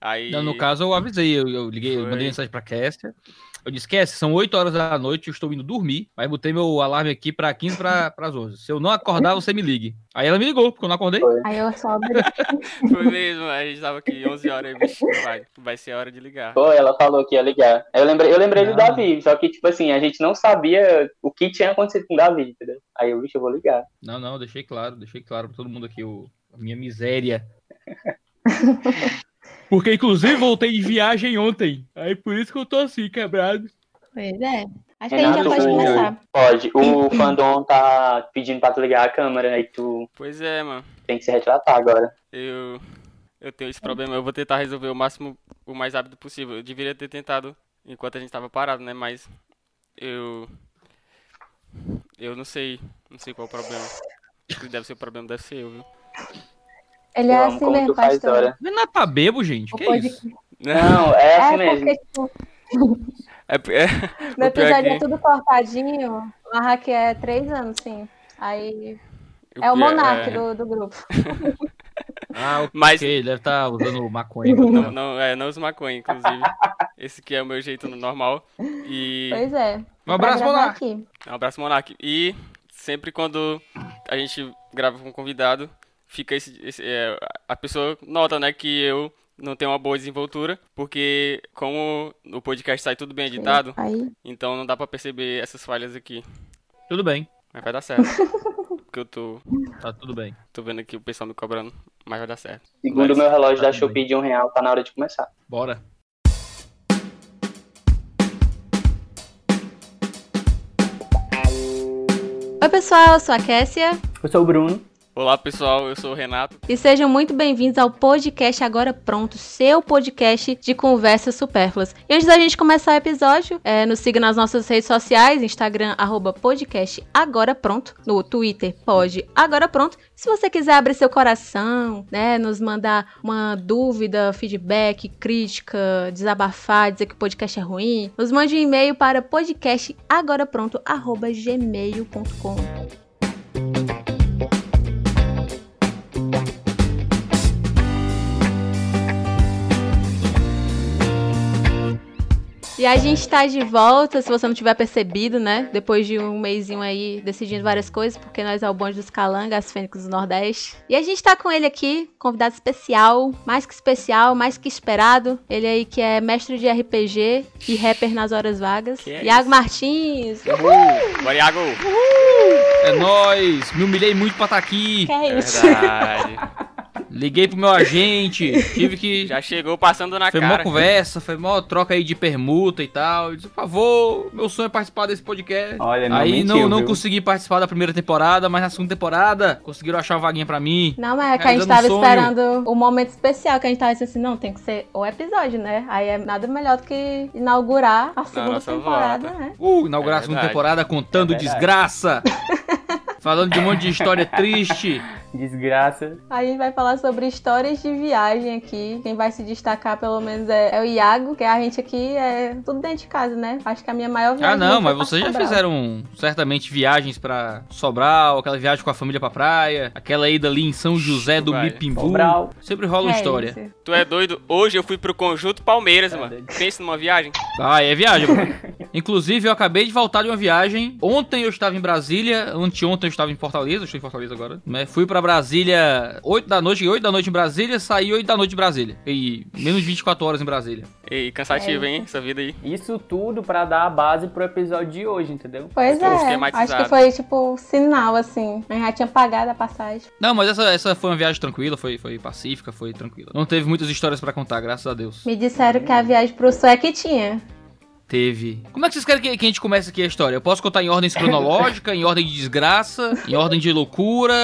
Aí. Não, no caso, eu avisei, eu, eu liguei, eu Foi. mandei mensagem pra Kessia. Eu disse, Kessia, são 8 horas da noite, eu estou indo dormir. Aí botei meu alarme aqui pra 15 para as 11. Se eu não acordar, você me ligue. Aí ela me ligou, porque eu não acordei. Aí eu só abri. Foi mesmo, a gente tava aqui 11 horas, aí, bicho, vai, vai ser a hora de ligar. Pô, ela falou que ia ligar. Eu lembrei, eu lembrei do. Davi, só que, tipo assim, a gente não sabia o que tinha acontecido com o Davi, entendeu? Aí eu, bicho, eu vou ligar. Não, não, deixei claro, deixei claro pra todo mundo aqui o, a minha miséria. Porque, inclusive, voltei de viagem ontem. Aí por isso que eu tô assim, quebrado. Pois é. Acho que a gente já pode foi- começar. Pode. O fandom tá pedindo pra tu ligar a câmera, aí tu Pois é, mano. tem que se retratar agora. Eu. Eu tenho esse problema. Eu vou tentar resolver o máximo, o mais rápido possível. Eu deveria ter tentado enquanto a gente tava parado, né? Mas. Eu. Eu não sei. Não sei qual é o problema. Deve ser o problema, deve ser eu, viu? Ele é Eu amo assim mesmo, pastor. hora. Renato tá bebo, gente. O Que pod- isso? Não, é assim É mesmo. porque, tipo, É, é, pior é episódio é tudo cortadinho. O Arraque é três anos, sim. Aí o é o monarca é- do, do grupo. Ah, ok, Mas- ele deve estar usando maconha. Não, não, é, não uso maconha, inclusive. Esse que é o meu jeito normal. E. Pois é. Um abraço, Monark. Um abraço, Monark. E sempre quando a gente grava com um convidado, fica esse. esse- é, a pessoa nota, né, que eu não tenho uma boa desenvoltura, porque como o podcast sai tudo bem editado, Aí, então não dá pra perceber essas falhas aqui. Tudo bem, Mas vai dar certo. Porque eu tô, tá tudo bem. tô vendo aqui o pessoal me cobrando, mas vai dar certo. Segundo o meu relógio Tá da Shopee de um real, tá na hora de começar. Bora. Oi, pessoal, eu sou a Kessia Eu sou o Bruno. Olá pessoal, eu sou o Renato. e sejam muito bem-vindos ao podcast Agora Pronto, seu podcast de conversas supérfluas. E antes da gente começar o episódio, é, nos siga nas nossas redes sociais, Instagram, arroba podcast Agora Pronto, no Twitter, pode Agora Pronto. Se você quiser abrir seu coração, né, nos mandar uma dúvida, feedback, crítica, desabafar, dizer que o podcast é ruim, nos mande um e-mail para podcastagorapronto.gmail.com E a gente tá de volta, se você não tiver percebido, né? Depois de um mêsinho aí decidindo várias coisas, porque nós é o bonde dos calangas, as fênix do Nordeste. E a gente tá com ele aqui, convidado especial, mais que especial, mais que esperado. Ele aí que é mestre de RPG e rapper nas horas vagas. Que é Iago isso? Martins. Uhul! Bora, Iago! É nóis! Me humilhei muito pra estar aqui. Que É é isso? verdade. Liguei pro meu agente, tive que. Já chegou passando na Foi mó cara. conversa, foi mó troca aí de permuta e tal. Eu disse, por favor, meu sonho é participar desse podcast. Olha, não aí mentiu, não, não viu? consegui participar da primeira temporada, mas na segunda temporada conseguiram achar uma vaguinha pra mim. Não, mas é que a gente tava um esperando o momento especial, que a gente tava dizendo assim, não, tem que ser o episódio, né? Aí é nada melhor do que inaugurar a segunda temporada, volta. né? Uh, inaugurar É a segunda temporada contando É desgraça. Falando de um monte de história triste. Desgraça. A gente vai falar sobre histórias de viagem aqui. Quem vai se destacar, pelo menos, é, é o Iago, que a gente aqui é tudo dentro de casa, né? Acho que a minha maior viagem. Ah, não, mas vocês já Sobral. fizeram certamente viagens pra Sobral, aquela viagem com a família pra praia, aquela ida ali em São José do Vai. Mipimbu. Sobral. Sempre rola uma É história. isso. Tu é doido? Hoje eu fui pro Conjunto Palmeiras, Tá mano. doido. Pensa numa viagem. Ah, é viagem. mano. Inclusive, eu acabei de voltar de uma viagem. Ontem eu estava em Brasília, anteontem eu estava em Fortaleza, eu estou em Fortaleza agora. Né? Fui pra Brasília 8 da noite, 8 da noite em Brasília, saí 8 da noite de Brasília. E menos de 24 horas em Brasília. E cansativo, É hein? Essa vida aí. Isso tudo pra dar a base pro episódio de hoje, entendeu? Pois Ficou é, acho que foi tipo sinal, assim. A gente já tinha pagado a passagem. Não, mas essa, essa foi uma viagem tranquila, foi, foi pacífica, foi tranquila. Não teve muitas histórias pra contar, graças a Deus. Me disseram que a viagem pro sul é que tinha. Teve. Como é que vocês querem que, a gente comece aqui a história? Eu posso contar em ordem cronológica, em ordem de desgraça, em ordem de loucura,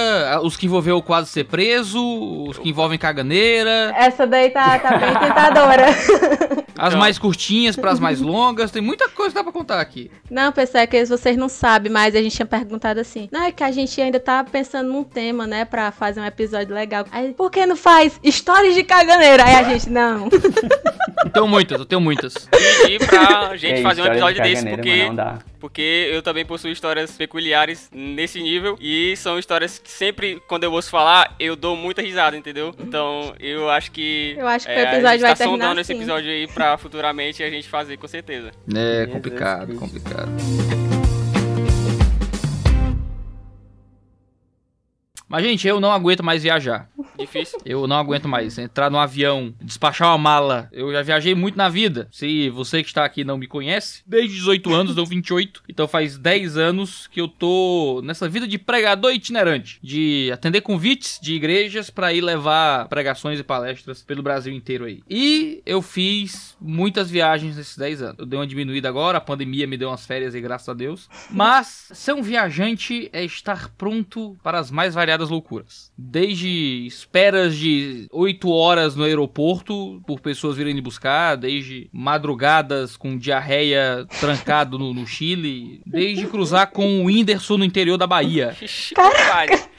os que envolveu quase ser preso, os que envolvem caganeira, Essa daí tá, tá bem tentadora. as Então. mais curtinhas para as mais longas, tem muita coisa que dá pra contar aqui. Não, pessoal, é que vocês não sabem, mas a gente tinha perguntado assim. Não, é que a gente ainda tá pensando num tema, né, pra fazer um episódio legal. Aí, por que não faz histórias de caganeira? Aí a gente, não. Eu tenho muitas, eu tenho muitas. pedir pra gente Ei, fazer um história de episódio desse, porque, não dá. Porque eu também possuo histórias peculiares nesse nível. E são histórias que sempre, quando eu ouço falar, eu dou muita risada, entendeu? Então eu acho que. Eu acho que é, o a episódio gente vai tá terminar sondando esse assim. episódio aí pra futuramente a gente fazer, com certeza. É complicado, complicado. Mas, gente, eu não aguento mais viajar. Difícil. Eu não aguento mais entrar no avião, despachar uma mala. Eu já viajei muito na vida. Se você que está aqui não me conhece, desde 18 anos, deu 28. Então faz 10 anos que eu tô nessa vida de pregador itinerante, de atender convites de igrejas para ir levar pregações e palestras pelo Brasil inteiro aí. E eu fiz muitas viagens nesses 10 anos. Eu dei uma diminuída agora, a pandemia me deu umas férias e graças a Deus. Mas ser um viajante é estar pronto para as mais variadas loucuras. Desde esperas de 8 horas no aeroporto por pessoas virem buscar, desde madrugadas com diarreia trancado no, no Chile, desde cruzar com o Whindersson no interior da Bahia. Compadre.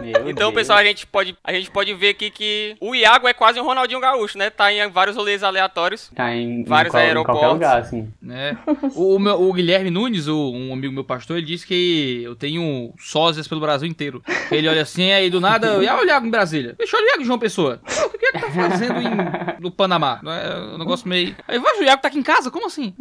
Meu Então, Deus. pessoal, a gente, pode, a gente pode ver aqui que o Iago é quase um Ronaldinho Gaúcho, né? Tá em vários rolês aleatórios. Tá em, vários em, qual- em aeroportos. qualquer lugar, assim. né? O, o meu- o Guilherme Nunes, o- um amigo meu pastor, ele disse que eu tenho sósias pelo Brasil inteiro. Ele olha assim, aí do nada, e olha o Iago em Brasília. Deixa eu olhar o Iago em João Pessoa. O que é que tá fazendo em- no Panamá? Não É um negócio meio. Aí vai, o Iago tá aqui em casa? Como assim?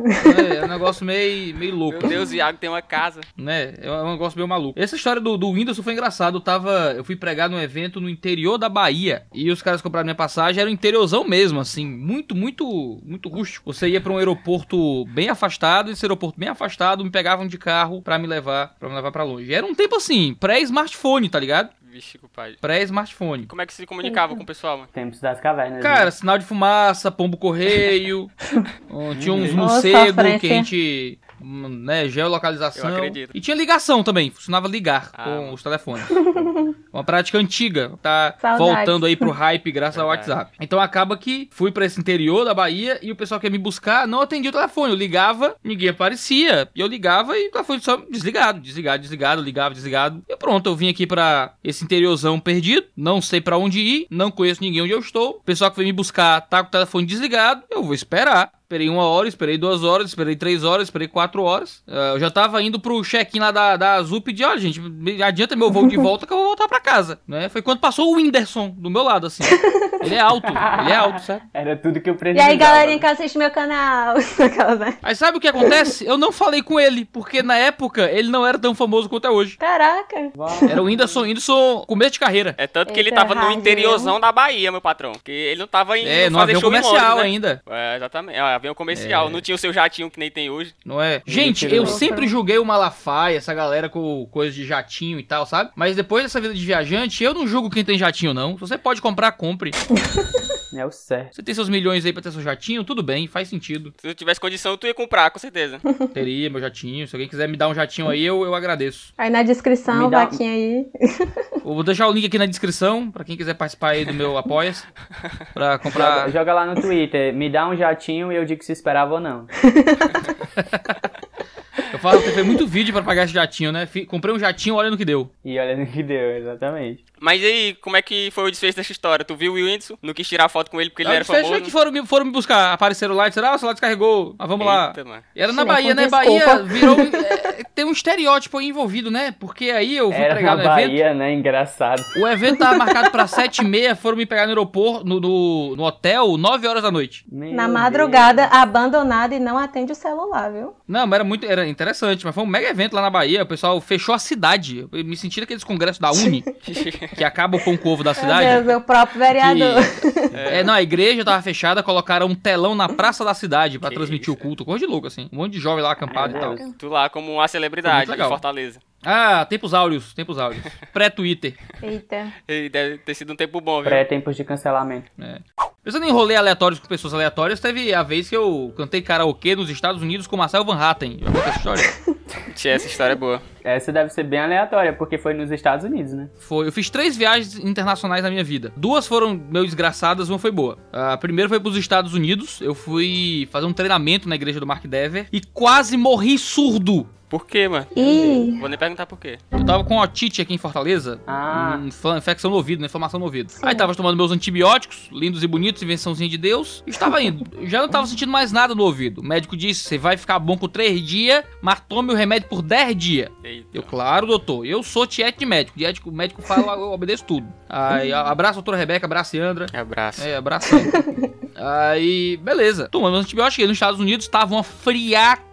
É, é um negócio meio, meio louco. Meu Deus, o Iago tem uma casa. né? É um negócio meio maluco. Essa história do, do Whindersson foi engraçado. Eu tava. Eu fui pregar num evento no interior da Bahia. E os caras compraram minha passagem, era um interiorzão mesmo, assim. Muito, muito, muito rústico. Você ia pra um aeroporto bem afastado, e esse aeroporto bem afastado, me pegavam de carro pra me levar, para me levar para longe. E era um tempo assim, pré-smartphone, tá ligado? Vixe. Pré-smartphone. Como é que se comunicava com o pessoal, mano? Tempos das cavernas. Cara, né? sinal de fumaça, pombo correio. tinha uns morcegos que a gente. Né, geolocalização. Eu acredito. E tinha ligação também, funcionava ligar Ah, com os telefones. Uma prática antiga, tá Saudades. voltando aí pro hype graças ao Verdade. WhatsApp. Então acaba que fui pra esse interior da Bahia e o pessoal que ia me buscar não atendia o telefone. Eu ligava, ninguém aparecia. E eu ligava e o telefone só desligado, desligado, desligado, ligava, desligado. E pronto, eu vim aqui pra esse interiorzão perdido, não sei pra onde ir, não conheço ninguém onde eu estou. O pessoal que veio me buscar tá com o telefone desligado, eu vou esperar. Esperei uma hora, esperei duas horas, esperei três horas, esperei quatro horas. Ah, eu já tava indo pro check-in lá da, da Azul pedir, olha, gente, me adianta meu voo de volta que eu vou voltar pra casa. Né? Foi quando passou o Whindersson do meu lado, assim. Ele é alto, ele é alto, certo? Era tudo que eu E precisava. aí, galerinha que assiste meu canal. Aí sabe o que acontece? Eu não falei com ele, porque na época ele não era tão famoso quanto é hoje. Caraca. Era o Whindersson, Whindersson começo de carreira. É tanto que ele Eita, tava no interiorzão da Bahia, meu patrão. Porque ele não tava indo É, no fazer show em comercial Londres, né? ainda. É, exatamente. Ah, avião comercial. É. Não tinha o seu jatinho que nem tem hoje. Não é? Gente, eu sempre julguei o Malafaia, essa galera com coisa de jatinho e tal, sabe? Mas depois dessa vida de viajante, eu não julgo quem tem jatinho, não. Se você pode comprar, compre. É o certo. Você tem seus milhões aí pra ter seu jatinho, tudo bem, faz sentido. Se eu tivesse condição, tu ia comprar, com certeza. Teria meu jatinho. Se alguém quiser me dar um jatinho aí, eu, eu agradeço. Aí na descrição, dá- vaquinha aí. Eu vou deixar o link aqui na descrição, pra quem quiser participar aí do meu Apoia-se. Pra comprar. Joga, joga lá no Twitter, me dá um jatinho e eu digo se esperava ou não. Eu falo que foi muito vídeo pra pagar esse jatinho, né? Fi- Comprei um jatinho, olha no que deu. E olha no que deu, exatamente. Mas e aí, como é que foi o desfecho dessa história? Tu viu o Whindersson? Não quis tirar foto com ele porque ele Aí era vocês famoso? que foram, me- foram me buscar, apareceram lá e disseram, ah, o celular descarregou, mas vamos lá. Eita, mano. Era na Bahia, né? desculpa. Bahia virou. é, tem um estereótipo aí envolvido, né? Porque aí eu fui Era pregar na no evento. Bahia, né? Engraçado. O evento tava marcado pra 7h30, foram me pegar no aeroporto, no, no, no hotel, 9 horas da noite. Meu Na Deus. madrugada, abandonada e não atende o celular, viu? Não, mas era muito era interessante, mas foi um mega evento lá na Bahia. O pessoal fechou a cidade. Eu me senti naqueles congressos da Uni, que acaba o pão com ovo da Meu cidade. Deus, meu próprio vereador. É, não, a igreja tava fechada, colocaram um telão na praça da cidade pra Que transmitir isso, o culto. Coisa de louco, assim. Um monte de jovem lá acampado Meu e tal. Tu lá como uma celebridade de legal. Fortaleza. Ah, tempos áureos, tempos áureos. Pré-Twitter. Eita. E deve ter sido um tempo bom, viu? Pré-tempos de cancelamento. Pensando em rolê aleatórios com pessoas aleatórias, teve a vez que eu cantei karaokê nos Estados Unidos com Marcel Van Hatten. Já essa história? Tchê, essa história é boa. Essa deve ser bem aleatória, porque foi nos Estados Unidos, né? Foi. Eu fiz três viagens internacionais na minha vida. Duas foram meio desgraçadas, uma foi boa. A primeira foi pros Estados Unidos. Eu fui fazer um treinamento na igreja do Mark Dever e quase morri surdo Por quê, mano? Ih, Vou nem perguntar por quê. Eu tava com otite aqui em Fortaleza. Ah, infecção no ouvido, né? Inflamação no ouvido. Aí tava tomando meus antibióticos, lindos e bonitos, invençãozinha de Deus. E estava indo. Já não tava sentindo mais nada no ouvido. O médico disse: você vai ficar bom com 3 dias, mas tome o remédio por 10 dias. Eita. Eu, claro, doutor. Eu sou tiete de médico. Médico, o médico fala, eu obedeço tudo. Aí, a- abraço, doutora Rebeca, abraço, Andra. Abraço. É, abração. Aí, beleza. Tomando antibiótico, cheguei nos Estados Unidos, tava uma friaca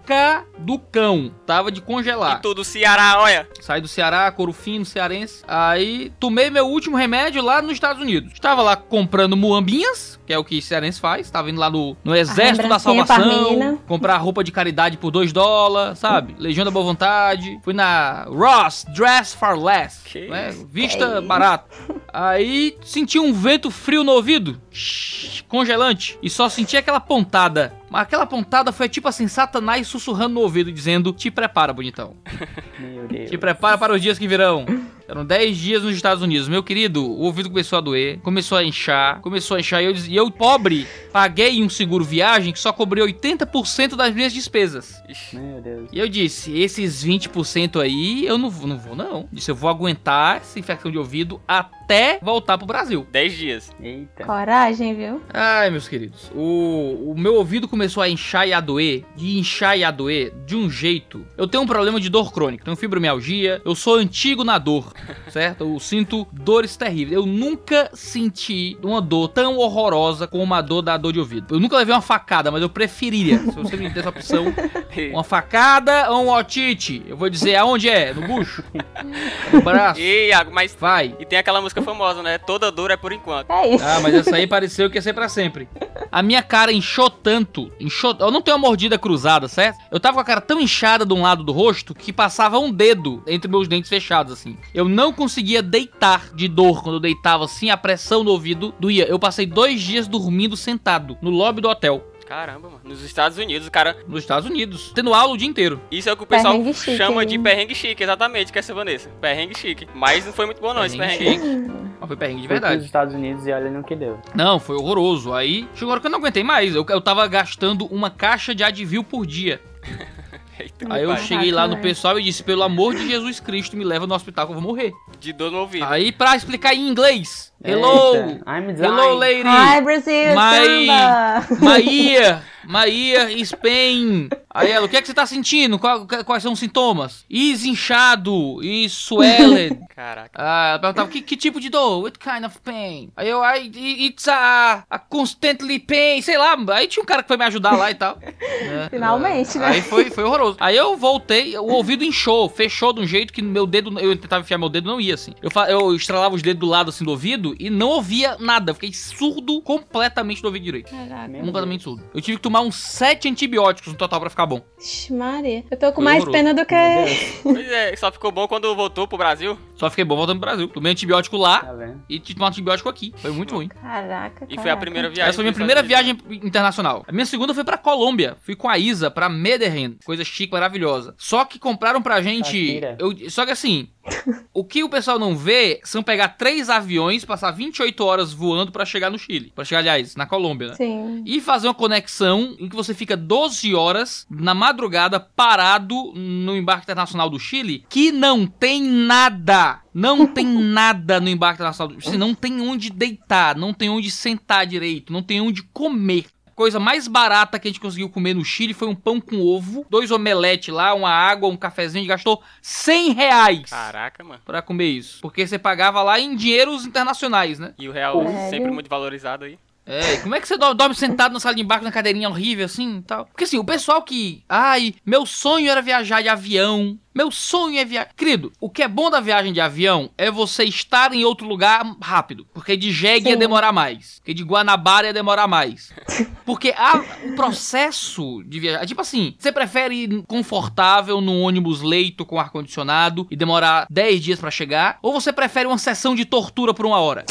do cão. Tava de congelar. E tudo Ceará, olha. Saí do Ceará, couro fino, cearense. Aí tomei meu último remédio lá nos Estados Unidos. Estava lá comprando muambinhas, que é o que cearense faz. Estava indo lá no, no Exército da Salvação. Comprar roupa de caridade por 2 dólares, sabe? Legião da Boa Vontade. Fui na Ross Dress for Less. Que né? isso? Vista barato. Aí senti um vento frio no ouvido. Shhh, Congelante. E só senti aquela pontada. Mas aquela pontada foi tipo assim, Satanás sussurrando no ouvido, dizendo: Te prepara, bonitão. meu Deus. Te prepara para os dias que virão. Eram 10 dias nos Estados Unidos. Meu querido, o ouvido começou a doer, começou a inchar, começou a inchar. E eu, e eu pobre, paguei um seguro viagem que só cobriu 80% das minhas despesas. Meu Deus. E eu disse, esses 20% aí, eu não, vou- não vou não. Disse, eu vou aguentar essa infecção de ouvido até voltar pro Brasil. 10 dias. Eita. coragem, viu? Ai, meus queridos, o, o meu ouvido começou a inchar e a doer, de inchar e a doer, de um jeito. Eu tenho um problema de dor crônica, tenho fibromialgia, eu sou antigo na dor, certo? Eu sinto dores terríveis. Eu nunca senti uma dor tão horrorosa como a dor da dor de ouvido. Eu nunca levei uma facada, mas eu preferiria, se você me der essa opção, uma facada ou um otite. Eu vou dizer aonde é, no bucho, no braço. E Iago, mas. Vai. E tem aquela música famosa, né? Toda dor é por enquanto. É isso. Ah, mas essa aí pareceu que ia ser pra sempre. A minha cara inchou tanto, inchou... Eu não tenho uma mordida cruzada, certo? Eu tava com a cara tão inchada de um lado do rosto que passava um dedo entre meus dentes fechados, assim. Eu não conseguia deitar de dor. Quando eu deitava assim, a pressão no ouvido doía. Eu passei dois dias dormindo sentado no lobby do hotel. Caramba, mano. Nos Estados Unidos, o cara. Nos Estados Unidos, tendo aula o dia inteiro. Isso é o que o pessoal Perrengue chique, chama de hein? perrengue chique, exatamente, que é essa Vanessa. Perrengue chique. Mas não foi muito bom, não, esse Perrengue perrengue. chique. Mas foi perrengue de pros verdade. Estados Unidos e olha no que deu. Não, foi horroroso. Aí chegou a hora que eu não aguentei mais. Eu, eu tava gastando uma caixa de Advil por dia. Eita, Aí eu pai. cheguei lá no pessoal e disse: pelo amor de Jesus Cristo, me leva no hospital que eu vou morrer. De dor no ouvido. Aí pra explicar em inglês: Hello! Eita, I'm dying. Hello, lady! Hi, Brasil, My-! Maia! Maia, Spain! Aí ela, o que é que você tá sentindo? Qual- quais são os sintomas? Is inchado, is swelled. Caraca. Ah, ela perguntava, que, que tipo de dor? What kind of pain? Aí eu, I, it's a, a constantly pain, sei lá. Aí tinha um cara que foi me ajudar lá e tal. né? Finalmente, né? Aí foi, foi horroroso. Aí eu voltei, o ouvido inchou, fechou de um jeito que meu dedo, eu tentava enfiar meu dedo, não ia assim. Eu, eu estralava os dedos do lado assim do ouvido e não ouvia nada. Eu fiquei surdo completamente do ouvido direito. Caraca. Completamente surdo. Eu tive que tomar uns sete antibióticos no total pra ficar bom. Ixi, Maria. Eu tô com Foi mais horroroso. pena do que. Pois é, só ficou bom quando voltou pro Brasil. Só fiquei bom voltando pro Brasil. Tomei antibiótico lá tá e tomar antibiótico aqui. Foi muito ruim. Caraca. E foi a primeira viagem. Essa foi minha pros primeira viagem internacional. A minha segunda foi pra Colômbia. Fui com a Isa pra Medellín. Coisa chique, maravilhosa. Só que compraram pra gente. Eu, só que assim. o que o pessoal não vê são pegar três aviões, passar 28 horas voando pra chegar no Chile. Pra chegar, aliás, na Colômbia, né? Sim. E fazer uma conexão em que você fica 12 horas na madrugada parado no embarque internacional do Chile, que não tem nada. Não tem nada no embarque internacional do Chile. Não tem onde deitar, não tem onde sentar direito, não tem onde comer. Coisa mais barata que a gente conseguiu comer no Chile foi um pão com ovo, dois omelete lá, uma água, um cafezinho. A gente gastou 100 reais Caraca, mano. pra comer isso. Porque você pagava lá em dinheiros internacionais, né? E o real Sério? sempre muito valorizado aí. É, como é que você do- dorme sentado na sala de embarque na cadeirinha horrível assim e tal? Porque assim, o pessoal que. Ai, meu sonho era viajar de avião. Meu sonho é viajar. Querido, o que é bom da viagem de avião é você estar em outro lugar rápido. Porque de jegue ia demorar mais. Porque de Guanabara ia demorar mais. Porque a- o processo de viajar. Tipo assim, você prefere ir confortável num ônibus leito com ar-condicionado e demorar 10 dias pra chegar? Ou você prefere uma sessão de tortura por uma hora?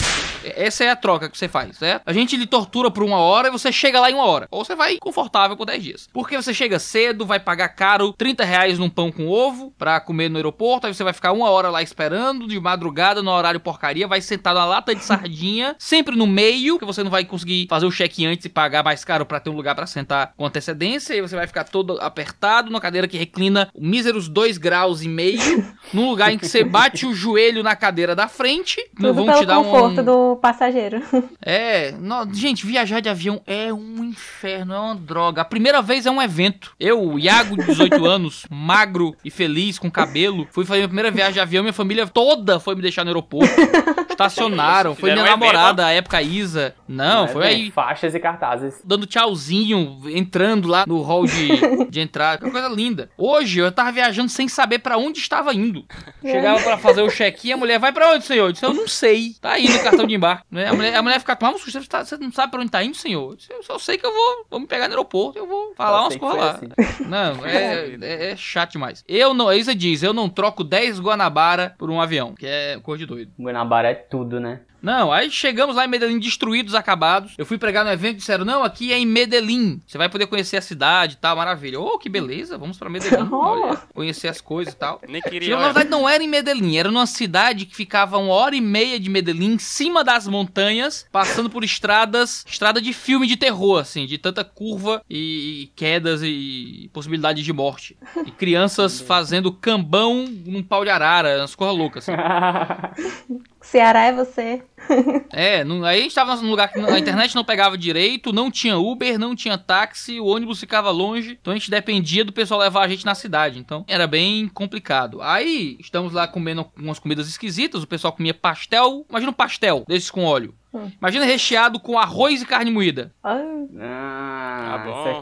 Essa é a troca que você faz, certo? A gente lhe tortura por uma hora e você chega lá em uma hora. Ou você vai confortável por 10 dias. Porque você chega cedo, vai pagar caro 30 reais num pão com ovo pra comer no aeroporto, aí você vai ficar uma hora lá esperando, de madrugada, no horário porcaria, vai sentar na lata de sardinha, sempre no meio, que você não vai conseguir fazer o check antes e pagar mais caro pra ter um lugar pra sentar com antecedência, e você vai ficar todo apertado numa cadeira que reclina míseros 2 graus e meio, num lugar em que você bate o joelho na cadeira da frente, não vão te dar conforto um... do passageiro. É, no- gente, viajar de avião é um inferno, é uma droga. A primeira vez é um evento. Eu, Iago, de 18 anos, magro e feliz, com cabelo, fui fazer minha primeira viagem de avião, minha família toda foi me deixar no aeroporto. Estacionaram, foi minha um namorada, a época Isa. Não, Mas, foi né, aí Faixas e cartazes. dando tchauzinho, entrando lá no hall de, de entrada. Que coisa linda. Hoje eu tava viajando sem saber pra onde estava indo. Chegava pra fazer o check-in, a mulher, vai pra onde, senhor? Eu disse, eu não sei. Tá aí no cartão de Né? A, mulher, a mulher fica, mas você, tá- você não sabe pra onde tá indo, senhor? Eu só sei que eu vou, vou me pegar no aeroporto, eu vou falar Só umas coisas lá. assim. Não, é, é, é chato demais. Eu não, a Isa diz, eu não troco 10 Guanabara por um avião, que é cor de doido. Guanabara é tudo, né? Não, aí chegamos lá em Medellín destruídos, acabados. Eu fui pregar no evento e disseram: Não, aqui é em Medellín. Você vai poder conhecer a cidade e tal, maravilha. Oh, que beleza, vamos pra Medellín. Olha, conhecer as coisas e tal. Nem Chegou, queria. na verdade, não era em Medellín, era numa cidade que ficava uma hora e meia de Medellín, em cima das montanhas, passando por estradas, estrada de filme de terror, assim, de tanta curva e, e quedas e possibilidade de morte. E crianças fazendo cambão num pau de arara, umas coisas loucas. Assim. Ceará é você. É, não- aí a gente tava num lugar que a internet não pegava direito, não tinha Uber, não tinha táxi, o ônibus ficava longe, então a gente dependia do pessoal levar a gente na cidade, então era bem complicado. Aí estamos lá comendo umas comidas esquisitas, o pessoal comia pastel, imagina um pastel desses com óleo. Hum. Imagina recheado com arroz e carne moída. Ah, Tá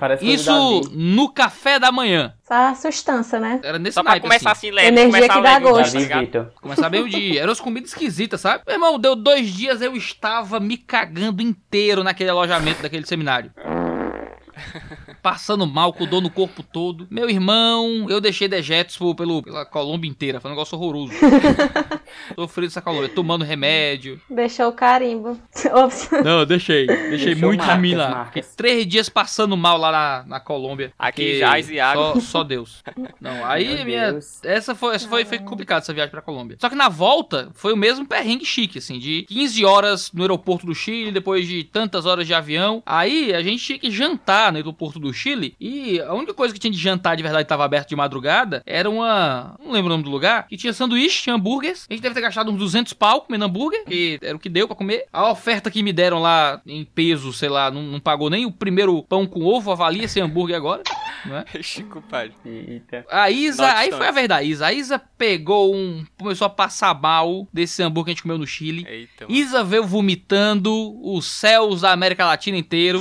bom. isso Isso no café da manhã. Essa sustância, né? Era nesse Só pra naipe, começar assim. assim, leve. Energia começar que dá leve, tá gosto. Davi ligado? Vitor. Começar bem o dia. Eram as comidas esquisitas, sabe? Meu irmão, deu dois dias, eu estava me cagando inteiro naquele alojamento daquele seminário. Passando mal, com dor no corpo todo. Meu irmão, eu deixei dejetos por- pelo, pela Colômbia inteira. Foi um negócio horroroso. Sofri dessa Colômbia, tomando remédio. Deixou o carimbo. Ops. Não, eu deixei. Deixei Deixou muito mim lá. Fiquei três dias passando mal lá na, na Colômbia. Aqui jaz e água. Só, só Deus. Não, aí Meu minha. Deus. Essa foi, essa foi, foi complicado essa viagem pra Colômbia. Só que na volta foi o mesmo perrengue chique, assim, de 15 horas no aeroporto do Chile, depois de tantas horas de avião. Aí a gente tinha que jantar no aeroporto do Chile e a única coisa que tinha de jantar de verdade estava aberto de madrugada era uma. Não lembro o nome do lugar. Que tinha sanduíche, tinha hambúrgueres. A gente deve ter gastado uns 200 pau comendo hambúrguer, que era o que deu pra comer. A oferta que me deram lá em peso, sei lá, não, não pagou nem o primeiro pão com ovo, avalia esse hambúrguer agora, não é? Chico, pai. Eita. A Isa, Not aí foi a verdade. Isa, a Isa pegou um. Começou a passar mal desse hambúrguer que a gente comeu no Chile. Eita, mano. Isa veio vomitando os céus da América Latina inteiro.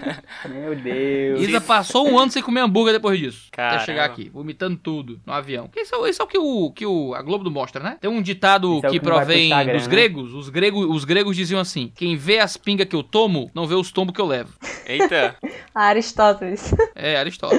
Meu Deus. Isa passou um ano sem comer hambúrguer depois disso. Caramba. Até chegar aqui, vomitando tudo no avião. Isso, é- isso é o que, o que o, a Globo mostra, né? Tem um ditado é que que vai pro provém Instagram, dos né? gregos. Os, gregos. os gregos diziam assim: quem vê as pingas que eu tomo, não vê os tombos que eu levo. Eita. Aristóteles. É, Aristóteles.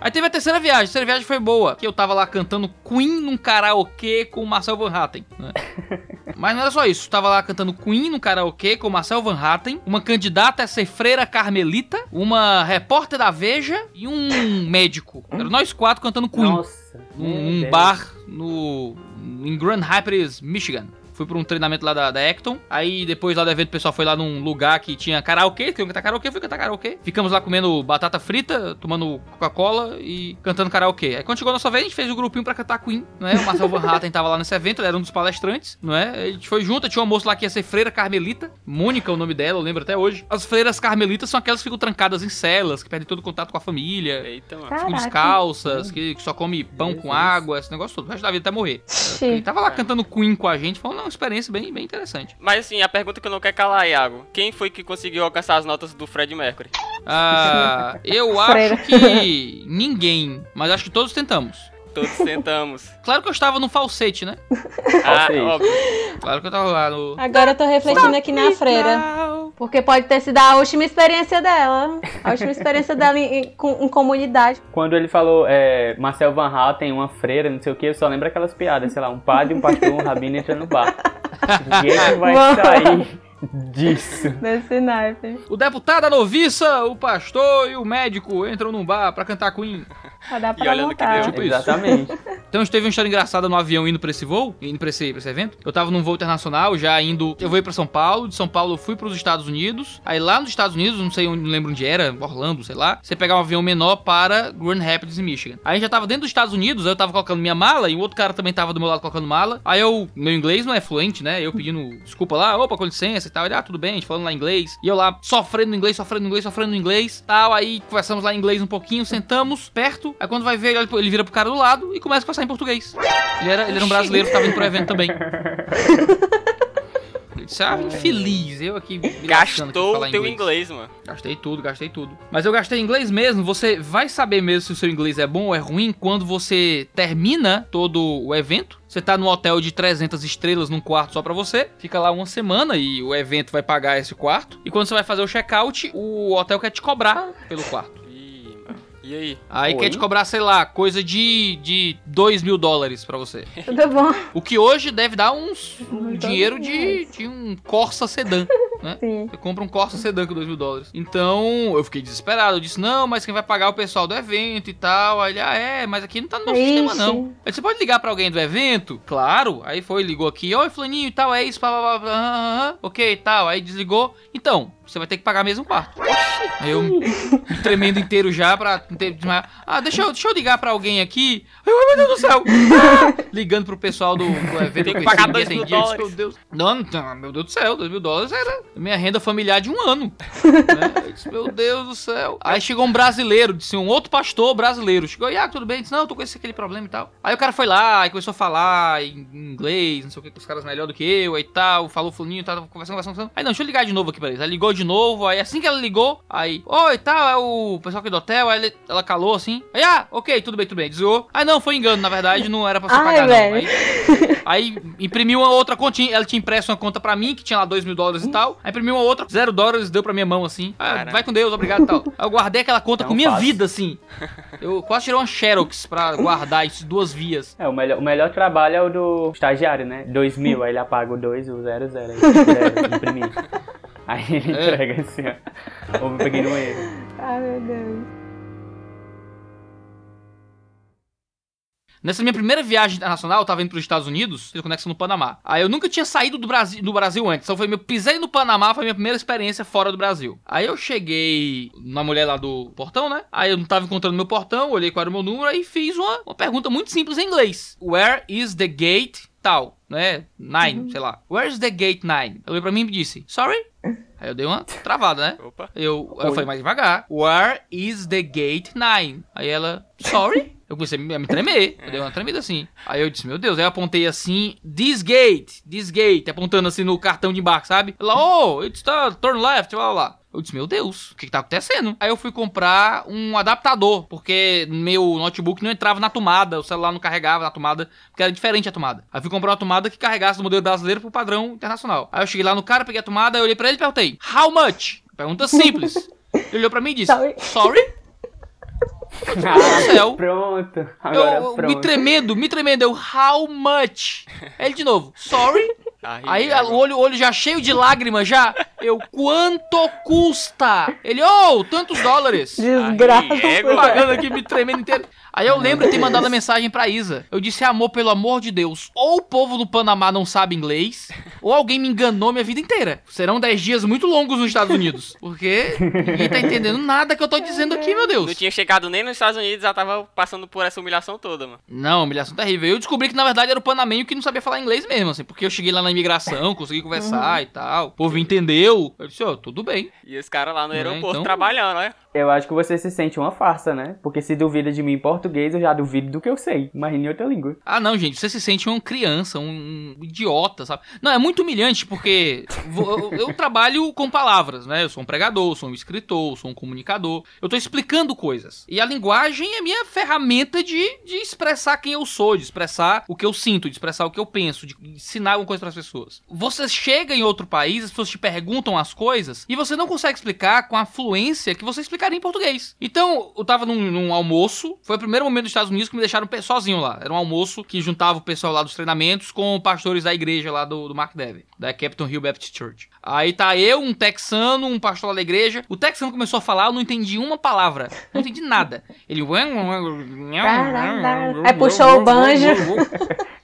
Aí teve a terceira viagem. A terceira viagem foi boa. Que eu tava lá cantando Queen num karaokê com o Marcel Van Hatten. né? Mas não era só isso. Tava lá cantando Queen no karaokê com o Marcel Van Hatten. Uma candidata a ser freira carmelita. Uma repórter da Veja. E um médico. Eram nós quatro cantando Queen. Nossa. num bar no em Grand Rapids, Michigan. Fui pra um treinamento lá da, da Acton. Aí depois lá do evento o pessoal foi lá num lugar que tinha karaokê. Que eu cantar karaokê, fui cantar karaokê. Ficamos lá comendo batata frita, tomando Coca-Cola e cantando karaokê. Aí quando chegou a nossa vez, a gente fez o grupinho pra cantar Queen, não é? O Marcel Van Hatten tava lá nesse evento, ele era um dos palestrantes, não é? A gente foi junto, tinha uma moça lá que ia ser freira carmelita. Mônica é o nome dela, eu lembro até hoje. As freiras carmelitas são aquelas que ficam trancadas em celas, que perdem todo o contato com a família Eita, mano. ficam descalças, que, que só come pão com Jesus. água, esse negócio todo, o resto da vida até morrer. Ele tava lá cantando Queen com a gente, foi uma experiência bem, bem interessante. Mas assim, a pergunta que eu não quero calar, Iago. Quem foi que conseguiu alcançar as notas do Fred Mercury? Ah, eu acho que ninguém, mas acho que todos tentamos. Todos tentamos. Claro que eu estava no falsete, né? ah, óbvio. Claro que eu tava lá no. Agora eu tô refletindo aqui na freira. Porque pode ter sido a última experiência dela. A última experiência dela em, em- com- em comunidade. Quando ele falou é, Marcel Van Hatten, uma freira, não sei o que, eu só lembro aquelas piadas, sei lá, um padre, um pastor, um rabino entrando no bar. Ninguém que vai sair Disso. Desse naipe. O deputado, a noviça, o pastor e o médico entram num bar pra cantar Queen. Dá E pra olha no que montar. deu. Tipo isso. Exatamente. Então a gente teve uma história engraçada no avião indo pra esse voo, indo pra esse, pra esse evento. Eu tava num voo internacional, já indo. Eu vou ir pra São Paulo, de São Paulo eu fui pros Estados Unidos. Aí lá nos Estados Unidos, não sei onde, não lembro onde era, Orlando, sei lá. Você pegar um avião menor para Grand Rapids, em Michigan. Aí já tava dentro dos Estados Unidos, aí eu tava colocando minha mala e o outro cara também tava do meu lado colocando mala. Aí eu, meu inglês não é fluente, né? Eu pedindo desculpa lá, opa, com licença e tal. Ele, ah, tudo bem, a gente falando lá inglês. E eu lá sofrendo inglês, sofrendo inglês, sofrendo inglês, tal. Aí conversamos lá em inglês um pouquinho, sentamos perto. Aí quando vai ver, ele, ele vira pro cara do lado e começa a conversar em português. Ele era, ele era um brasileiro que tava indo pro evento também. Disse, ah, infeliz, eu aqui. Gastou o teu inglês, mano. Gastei tudo, gastei tudo. Mas eu gastei inglês mesmo. Você vai saber mesmo se o seu inglês é bom ou é ruim quando você termina todo o evento. Você tá num hotel de 300 estrelas num quarto só pra você. Fica lá uma semana e o evento vai pagar esse quarto. E quando você vai fazer o check-out, o hotel quer te cobrar pelo quarto. E aí? Aí Oi? quer te cobrar, sei lá, coisa de, de 2 mil dólares pra você. Tudo bom? O que hoje deve dar uns um dinheiro de, de um Corsa sedã. Sim. Você compra um Corsa sedã com 2 mil dólares. Então, eu fiquei desesperado. Eu disse, não, mas quem vai pagar é o pessoal do evento e tal. Aí ele, ah, é, mas aqui não tá no meu sistema, não. Aí você pode ligar pra alguém do evento? Claro. Aí foi, ligou aqui, oi, fulaninho e tal, é isso, blá, blá, blá, blá, ah, ah, ok e tal. Aí desligou. Então, você vai ter que pagar mesmo o quarto. Aí eu me tremendo inteiro já pra... Ah, deixa eu, deixa eu ligar pra alguém aqui. Ai, meu Deus do céu. Ah! Ligando pro pessoal do, do evento. Tem que pagar dois mil disse, dólares. Meu Deus. Não, não, meu Deus do céu, 2 mil dólares era minha renda familiar de um ano. né? Disse, meu Deus do céu. Aí chegou um brasileiro, disse um outro pastor brasileiro. Chegou, ah, tudo bem? Disse, não, eu tô com esse aquele problema e tal. Aí o cara foi lá e começou a falar em inglês, não sei o que, com os caras melhor do que eu e tal. Falou fulaninho, tava conversando, conversando, conversando. Aí não, deixa eu ligar de novo aqui pra eles. Aí ligou de novo, aí assim que ela ligou, aí, oi, tal, é o pessoal aqui do hotel. Aí ele- ela calou assim. Aí, ah, ok, tudo bem, tudo bem. Desligou. Aí não, foi engano, na verdade, não era pra você Ai, pagar, não. Aí Aí imprimiu uma outra continha. Ela tinha impresso uma conta pra mim, que tinha lá 2 mil dólares e tal. Aí imprimiu uma outra, zero dólares, deu pra minha mão assim. Ah, vai com Deus, obrigado e tal. Aí eu guardei aquela conta Não com minha vida, assim. Eu quase tirei uma Xerox pra guardar isso duas vias. É, o melhor, o melhor trabalho é o do estagiário, né? 2 mil, aí ele apaga o 2 e o 0, 0. Aí zero, imprimir. Aí ele É. entrega assim, ó. Ou eu peguei no erro. Ai, meu Deus. Nessa minha primeira viagem internacional, eu tava indo pros Estados Unidos, fiz conexão no Panamá. Aí eu nunca tinha saído do Brasil, do Brasil antes. Então foi meu pisei no Panamá, foi minha primeira experiência fora do Brasil. Aí eu cheguei na mulher lá do portão, né? Aí eu não tava encontrando meu portão, olhei qual era o meu número e fiz uma, uma pergunta muito simples em inglês. Where is the gate tal, né? Nine, sei lá. Where is the gate nine? Ela olhou pra mim e disse, sorry? Aí eu dei uma travada, né? Opa. Eu, eu Oi. falei mais devagar. Where is the gate 9? Aí ela, sorry? Eu comecei a me me tremer. Eu dei uma tremida assim. Aí eu disse, meu Deus. Aí eu apontei assim, this gate, this gate, apontando assim no cartão de embarque, sabe? Ela, oh, it's the turn left, blá blá. Eu disse, meu Deus, o que, que tá acontecendo? Aí eu fui comprar um adaptador, porque meu notebook não entrava na tomada, o celular não carregava na tomada, porque era diferente a tomada. Aí fui comprar uma tomada que carregasse do modelo brasileiro pro padrão internacional. Aí eu cheguei lá no cara, peguei a tomada, eu olhei pra ele e perguntei, how much? Pergunta simples. Ele olhou pra mim e disse, Sorry. sorry? Do céu. Pronto. Agora Eu, pronto. me tremendo, me tremendo, eu, how much? Aí ele de novo, sorry? Aí o olho, olho já cheio de lágrimas já. Eu, quanto custa? Ele, oh, tantos dólares. Desgraça. Pagando aqui, me tremendo inteiro. Aí eu lembro de ter mandado a mensagem pra Isa. Eu disse, amor, pelo amor de Deus, ou o povo do Panamá não sabe inglês, ou alguém me enganou minha vida inteira. Serão 10 dias muito longos nos Estados Unidos. Porque ninguém tá entendendo nada que eu tô dizendo aqui, meu Deus. Não tinha chegado nem nos Estados Unidos, já tava passando por essa humilhação toda, mano. Não, humilhação terrível. Eu descobri que na verdade era o panamenho que não sabia falar inglês mesmo, assim, porque eu cheguei lá na imigração, consegui conversar e tal. O povo entendeu. Eu disse, ó, tudo bem. E os caras lá no Não é, aeroporto então? trabalhando, né? Eu acho que você se sente uma farsa, né? Porque se duvida de mim em português, eu já duvido do que eu sei. Imagina em outra língua. Ah, não, gente, você se sente uma criança, um, idiota, sabe? Não, é muito humilhante porque eu, trabalho com palavras, né? Eu sou um pregador, sou um escritor, sou um comunicador. Eu tô explicando coisas. E a linguagem é minha ferramenta de, de expressar quem eu sou, de expressar o que eu sinto, de expressar o que eu penso, de ensinar alguma coisa para as pessoas. Você chega em outro país, as pessoas te perguntam as coisas e você não consegue explicar com a fluência que você explicaria em português. Então, eu tava num, num almoço, foi o primeiro momento dos Estados Unidos que me deixaram sozinho lá. Era um almoço que juntava o pessoal lá dos treinamentos com pastores da igreja lá do, do Mark Dever, da Capitol Hill Baptist Church. Aí tá eu, um texano, um pastor lá da igreja. O texano começou a falar, eu não entendi uma palavra. Não entendi nada. Ele. Aí puxou o banjo.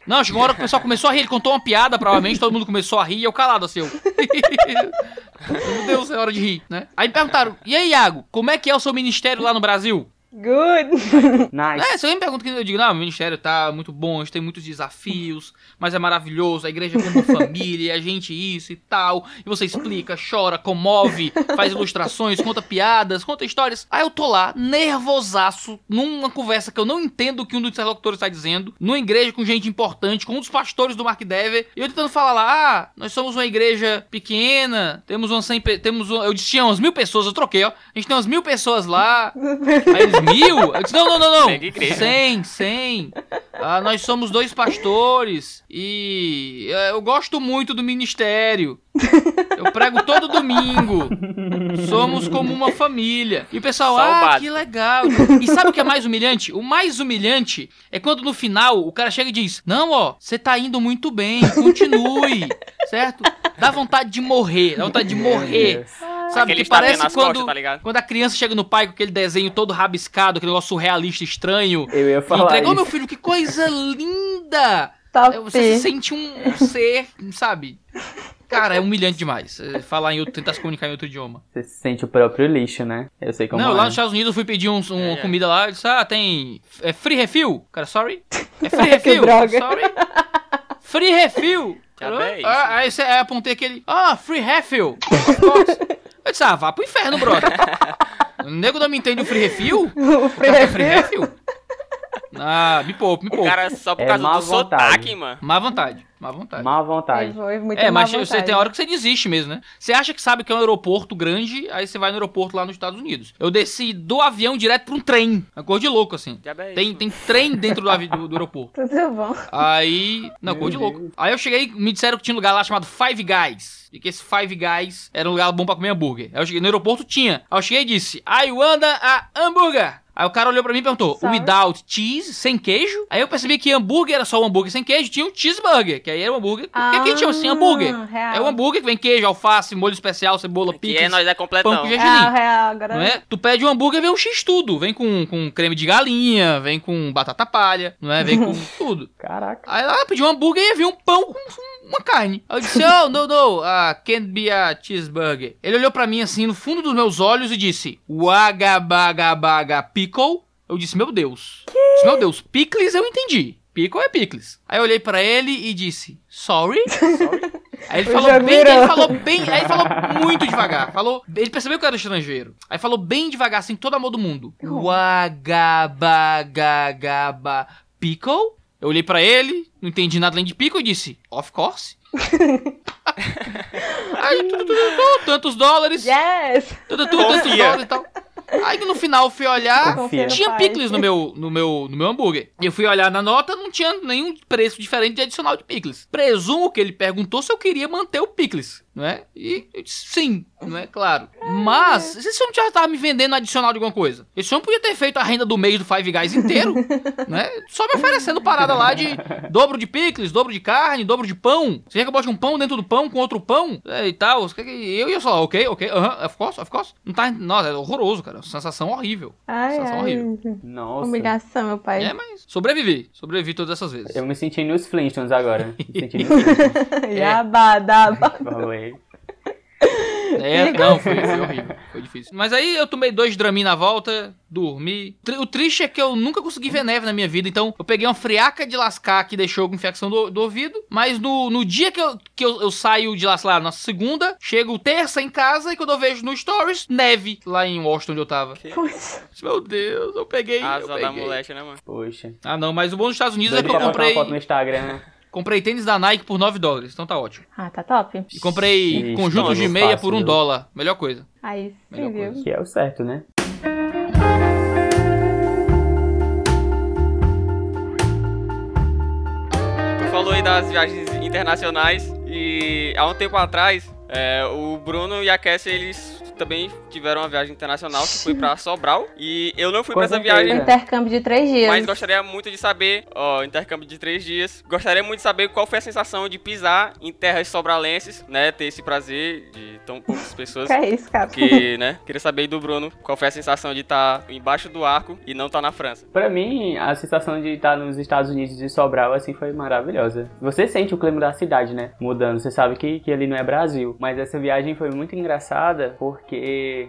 Não, chegou uma hora que o pessoal começou a rir, ele contou uma piada, provavelmente, todo mundo começou a rir e eu calado assim. Eu. Meu Deus, é hora de rir, né? Aí perguntaram, e aí, Iago, como é que é o seu ministério lá no Brasil? Good. Nice. É, se alguém me pergunta, eu digo, não, o ministério tá muito bom, a gente tem muitos desafios, mas é maravilhoso, a igreja é como uma família, a gente isso e tal, e você explica, chora, comove, faz ilustrações, conta piadas, conta histórias. Aí eu tô lá, nervosaço, numa conversa que eu não entendo o que um dos interlocutores tá dizendo, numa igreja com gente importante, com um dos pastores do Mark Dever, e eu tentando falar lá, ah, nós somos uma igreja pequena, temos umas 100, pe- temos, um, eu tinha umas mil pessoas, eu troquei, ó, a gente tem umas mil pessoas lá, Aí eles, mil? Eu disse, não, não, não, não. Igreja. Cem, cem. Ah, nós somos dois pastores e eh, eu gosto muito do ministério. Eu prego todo domingo. Somos como uma família. E o pessoal, Só o ah, que legal. E sabe o que é mais humilhante? O mais humilhante é quando no final o cara chega e diz: Não, ó, você tá indo muito bem, continue. Certo? Dá vontade de morrer, dá vontade de morrer. Sabe, Aquele que parece quando, costas, tá ligado? quando a criança chega no pai com aquele desenho todo rabiscado, aquele negócio surrealista estranho. Eu ia E falar entregou isso. meu filho, que coisa linda! Top. Você se sente um, um ser, sabe? Cara, é humilhante demais. é, Falar em outro, tentar se comunicar em outro idioma. Você se sente o próprio lixo, né? Eu sei como Não, é. lá nos Estados Unidos eu fui pedir um, uma É, é. comida lá, eu disse, ah, tem é free refill? Cara, sorry? É free refill? droga. Sorry? Free refill? É isso? Ah, aí você aí apontei aquele, ah, free refill. Eu disse, ah, vá pro inferno, brother. O nego não me entende o free refill? O O cara quer free refill? Ah, me poupe, me O poupe. cara só por É causa do vontade. sotaque, mano. Má vontade, má vontade. Má vontade. Foi muito É, má mas você vontade. tem hora que você desiste mesmo, né? Você acha que sabe que é um aeroporto grande, aí você vai no aeroporto lá nos Estados Unidos. Eu desci do avião direto pra um trem. Uma cor de louco, assim. É Tem, isso, tem trem dentro do, do, do aeroporto. Tudo bom. Aí. Não, cor de louco. Aí eu cheguei, me disseram que tinha um lugar lá chamado Five Guys. E que esse Five Guys era um lugar bom pra comer hambúrguer. Aí eu cheguei no aeroporto, tinha. Aí eu cheguei e disse: I wanna a hambúrguer. Aí o cara olhou pra mim e perguntou: Sorry. without cheese, sem queijo? Aí eu percebi que hambúrguer era só um hambúrguer sem queijo, tinha um cheeseburger, que aí era um hambúrguer. Por que que a gente chama assim hambúrguer? Ah, Real. É um hambúrguer que vem queijo, alface, molho especial, cebola, Que picles, é nós é pão completão. com Real, gergelim. real. Agora Não é? Tu pede um hambúrguer, vem um X tudo. Vem com, com creme de galinha, vem com batata palha, não é? Vem com tudo. Caraca. Aí ela pediu um hambúrguer e havia um pão com uma carne. Aí eu disse, oh, no, no, uh, can't be a cheeseburger. Ele olhou pra mim assim, no fundo dos meus olhos e disse, wagabagabaga pickle. Eu disse, meu Deus. Disse, meu Deus, pickles eu entendi. Pickle é pickles. Aí eu olhei pra ele e disse, sorry? Aí ele falou bem, ele falou bem, aí ele falou muito devagar. Falou, ele percebeu que eu era estrangeiro. Aí falou bem devagar, assim, todo amor do mundo. Wagabagagaba pickle? Eu olhei pra ele, não entendi nada além de pickle e disse, of course. aí, tudo, tudo, tudo, tantos dólares, Yes! tantos dólares e tal. Aí que no final eu fui olhar, Confia. tinha picles no meu, no meu, no meu hambúrguer. E eu fui olhar na nota, não tinha nenhum preço diferente de adicional de picles. Presumo que ele perguntou se eu queria manter o picles, não é? E eu disse sim, não é? Claro. Mas, esse senhor já tava me vendendo adicional de alguma coisa. Esse senhor podia ter feito a renda do mês do Five Guys inteiro, né? Só me oferecendo parada lá de dobro de picles, dobro de carne, dobro de pão. Você quer que eu bote um pão dentro do pão com outro pão é, e tal? Você quer que- Eu ia falar, ok, ok, aham, of course, of course. Não tá, nossa, é horroroso, cara. Sensação horrível. Ai, Sensação ai. horrível. Nossa. Humilhação, meu pai. É, mas sobrevivi. Sobrevivi todas essas vezes. Eu me senti nos Flintstones agora. Me senti nos Flintstones. Yaba, daba. É, não, foi, foi horrível. Foi difícil. Mas aí eu tomei dois Dramin na volta, dormi. O triste é que eu nunca consegui ver neve na minha vida, então eu peguei uma friaca de lascar que deixou com infecção do, do ouvido. Mas no, no dia que, eu, que eu, eu saio de lá, sei lá, na segunda, chego terça em casa e quando eu vejo no Stories, neve lá em Washington onde eu tava. Putz. Meu Deus, eu peguei. eu Asa da peguei. molecha, né, mano? Poxa. Ah, não, mas o bom dos Estados Unidos Doido é que eu pra botar uma comprei, foto no Instagram. Comprei tênis da Nike por 9 dólares, então tá ótimo. Ah, tá top. E comprei Ixi, conjuntos não, de não meia faço, por um viu? dólar. Melhor coisa. Aí Melhor viu? coisa. Que é o certo, né? Tu falou aí das viagens internacionais e há um tempo atrás, é, o Bruno e a Cassie, eles também tiveram uma viagem internacional que foi pra Sobral. E eu não fui Com pra essa certeza. viagem. Intercâmbio de três dias. Mas gostaria muito de saber, ó, intercâmbio de três dias. Gostaria muito de saber qual foi a sensação de pisar em terras sobralenses, né? Ter esse prazer de tão poucas pessoas. Que é isso, cara? Que, né? Queria saber aí do Bruno qual foi a sensação de estar embaixo do arco e não estar na França. Pra mim, a sensação de estar nos Estados Unidos de Sobral, assim, foi maravilhosa. Você sente o clima da cidade, né? Mudando. Você sabe que, que ali não é Brasil. Mas essa viagem foi muito engraçada, porque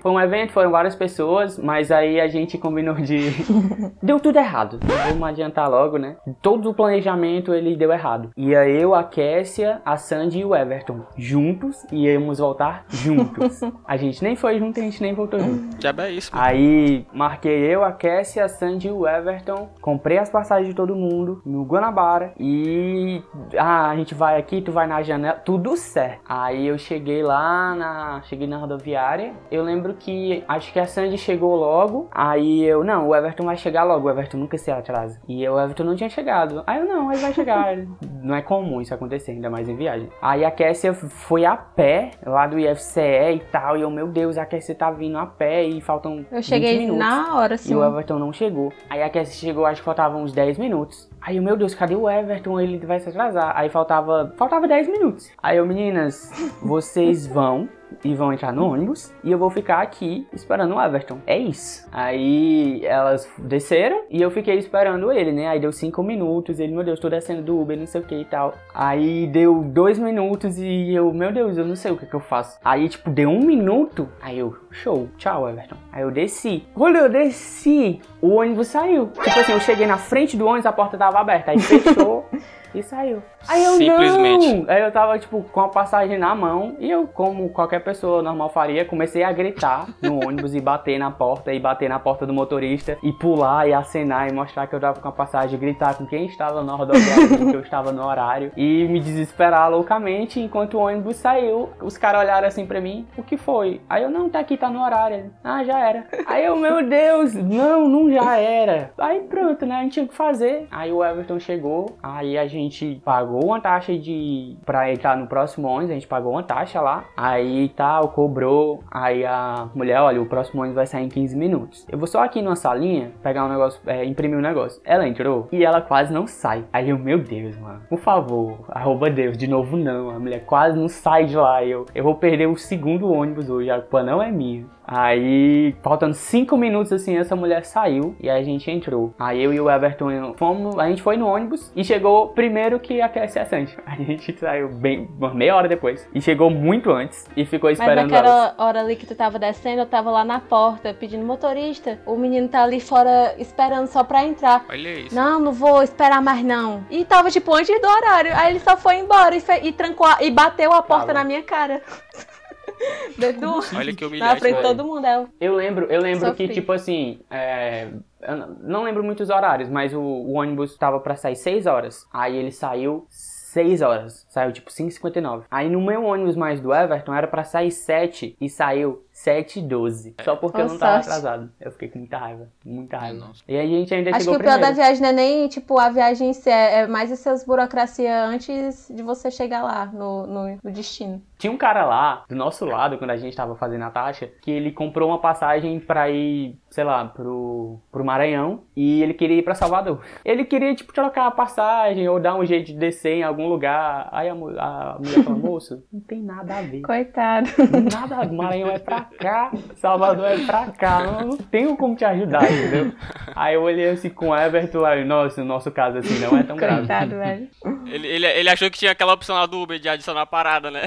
foi um evento, foram várias pessoas, mas aí a gente combinou de... deu tudo errado. Vamos adiantar logo, né? Todo o planejamento, ele deu errado. Ia eu, a Kessia, a Sandy e o Everton. Juntos, e íamos voltar juntos. A gente nem foi junto, a gente nem voltou junto. Já é isso, mano. Aí marquei eu, a Cassie, a Sandy e o Everton. Comprei as passagens de todo mundo no Guanabara. E ah, a gente vai aqui, tu vai na janela. Tudo certo. Aí eu cheguei lá na. Cheguei na rodoviária. Eu lembro que acho que a Sandy chegou logo. Aí eu, não, o Everton vai chegar logo. O Everton nunca se atrasa. E o Everton não tinha chegado. Aí eu, não, ele vai chegar. não é comum isso acontecer, ainda mais em viagem. Aí a Cassie foi a pé lá do IFCE e tal. E eu, meu Deus, a Cassie tá vindo a pé e faltam. Eu 20 cheguei na hora, E sim. o Everton não chegou. Aí a Cassie chegou, acho que faltavam uns 10 minutos. Aí eu, meu Deus, cadê o Everton? Ele vai se atrasar. Aí faltava. Faltava 10 minutos. Aí eu, meninas, vocês vão e vão entrar no ônibus e eu vou ficar aqui esperando o Everton. É isso. Aí elas desceram e eu fiquei esperando ele, né? Aí deu 5 minutos, ele, meu Deus, tô descendo do Uber, não sei o que e tal. Aí deu 2 minutos e eu, meu Deus, eu não sei o que que eu faço. Aí, tipo, deu um minuto. Aí eu, show, tchau, Everton. Aí eu desci. Quando eu desci, o ônibus saiu. Tipo assim, eu cheguei na frente do ônibus, a porta tava aberta. Aí fechou. E saiu. Aí eu Simplesmente. não. Aí eu tava, tipo, com a passagem na mão. E eu, como qualquer pessoa normal faria, comecei a gritar no ônibus e bater na porta. E bater na porta do motorista. E pular e acenar e mostrar que eu tava com a passagem. Gritar com quem estava na rodoviária, que eu estava no horário. E me desesperar loucamente. Enquanto o ônibus saiu, os caras olharam assim pra mim. O que foi? Aí eu, não, tá aqui, tá no horário. Ah, já era. Aí eu, meu Deus, não, não já era. Aí pronto, né? A gente tinha que fazer. Aí o Everton chegou. Aí a gente pagou uma taxa de. Pra entrar no próximo ônibus, a gente pagou uma taxa lá. Aí tal, cobrou. Aí a mulher, olha, o próximo ônibus vai sair em 15 minutos. Eu vou só aqui numa salinha pegar um negócio, é, imprimir um negócio. Ela entrou e ela quase não sai. Aí eu, meu Deus, mano, por favor, arroba Deus, de novo não. A mulher quase não sai de lá. Eu, eu vou perder o segundo ônibus hoje, a culpa não é minha. Aí, faltando 5 minutos assim, essa mulher saiu e aí a gente entrou. Aí eu e o Everton fomos, a gente foi no ônibus e chegou primeiro que a Cassie e a Sandy. A gente saiu bem, uma meia hora depois e chegou muito antes e ficou Mas esperando elas. naquela hora ali que tu tava descendo, eu tava lá na porta pedindo motorista. O menino tá ali fora esperando só pra entrar. Olha isso. Não, não vou esperar mais não. E tava tipo antes do horário. Aí ele só foi embora e, fe- e trancou a- e bateu a porta na minha cara. Ônibus. Olha que Na humilhante. frente de velho. todo mundo. é Eu, Eu lembro, eu lembro Sofri. que, tipo assim, é, eu não lembro muitos horários, mas o, o ônibus tava pra sair 6 horas. Aí ele saiu 6 horas. Saiu tipo 5h59. Aí no meu ônibus mais do Everton era pra sair 7 e saiu 7 e 12. Só porque eu Ô, não tava sorte. atrasado. Eu fiquei com muita raiva. Muita raiva. Nossa. E aí a gente ainda Acho que chegou o pior da viagem não é nem, tipo, a viagem em si, é é mais essas burocracias antes de você chegar lá, no, no, no destino. Tinha um cara lá, do nosso lado, quando a gente tava fazendo a taxa, que ele comprou uma passagem pra ir, sei lá, pro, pro Maranhão e ele queria ir pra Salvador. Ele queria, tipo, trocar a passagem ou dar um jeito de descer em algum lugar. Aí a, a mulher falou, moço, não tem nada a ver. Coitado. Nada, a ver. Maranhão é pra cá, Salvador é pra cá, não, não tenho como te ajudar, entendeu? Aí eu olhei assim com o Everton, aí, nossa, no nosso caso assim não é tão grave. Coitado, velho. Ele, ele, ele achou que tinha aquela opção lá do Uber de adicionar a parada, né?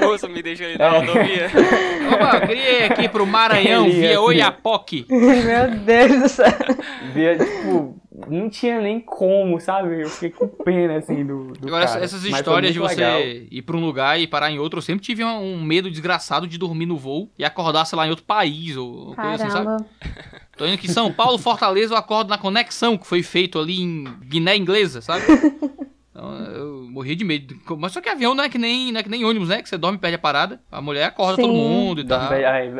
Moça, me deixa ali na rodovia. Opa, eu queria ir aqui pro Maranhão Ele ia via. Oiapoque. Meu Deus do céu. Via, tipo, não tinha nem como, sabe? Eu fiquei com pena, assim, do, do Agora, cara. essas histórias de você legal. ir pra um lugar e parar em outro, eu sempre tive um, um medo desgraçado de dormir no voo e acordar, sei lá, em outro país ou uma coisa assim, sabe? Caramba. Tô indo aqui em São Paulo, Fortaleza, eu acordo na conexão que foi feito ali em Guiné Inglesa, sabe? Então, eu morri de medo. Mas só que avião não é que nem, não é que nem ônibus, né? Que você dorme e perde a parada. A mulher acorda todo Sim. mundo e tal.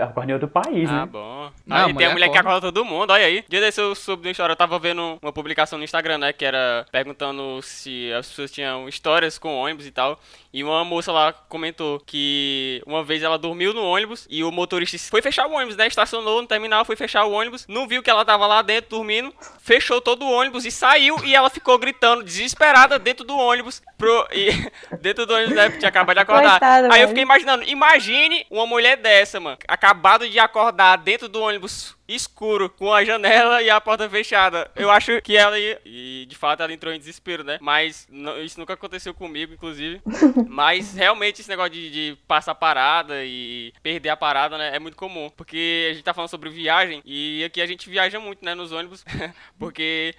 Acorda em outro país, Ah, né? bom. Não, aí tem mulher a mulher que acorda. acorda todo mundo, olha aí. Dia desse eu soube de uma história, eu tava vendo uma publicação no Instagram, né? Que era perguntando se as pessoas tinham histórias com ônibus e tal. E uma moça lá comentou que uma vez ela dormiu no ônibus e o motorista foi fechar o ônibus, né? Estacionou no terminal, foi fechar o ônibus, não viu que ela tava lá dentro dormindo, fechou todo o ônibus e saiu e ela ficou gritando desesperada dentro do ônibus pro e dentro do ônibus, né? Tinha acabado de acordar. Coitada, aí eu fiquei imaginando, imagine uma mulher dessa, mano, acabado de acordar dentro do ônibus escuro, com a janela e a porta fechada. Eu acho que ela ia. E de fato ela entrou em desespero, né? Mas não- isso nunca aconteceu comigo, inclusive. Mas realmente esse negócio de, de passar parada e perder a parada, né? É muito comum. Porque a gente tá falando sobre viagem e aqui a gente viaja muito, né? Nos ônibus. porque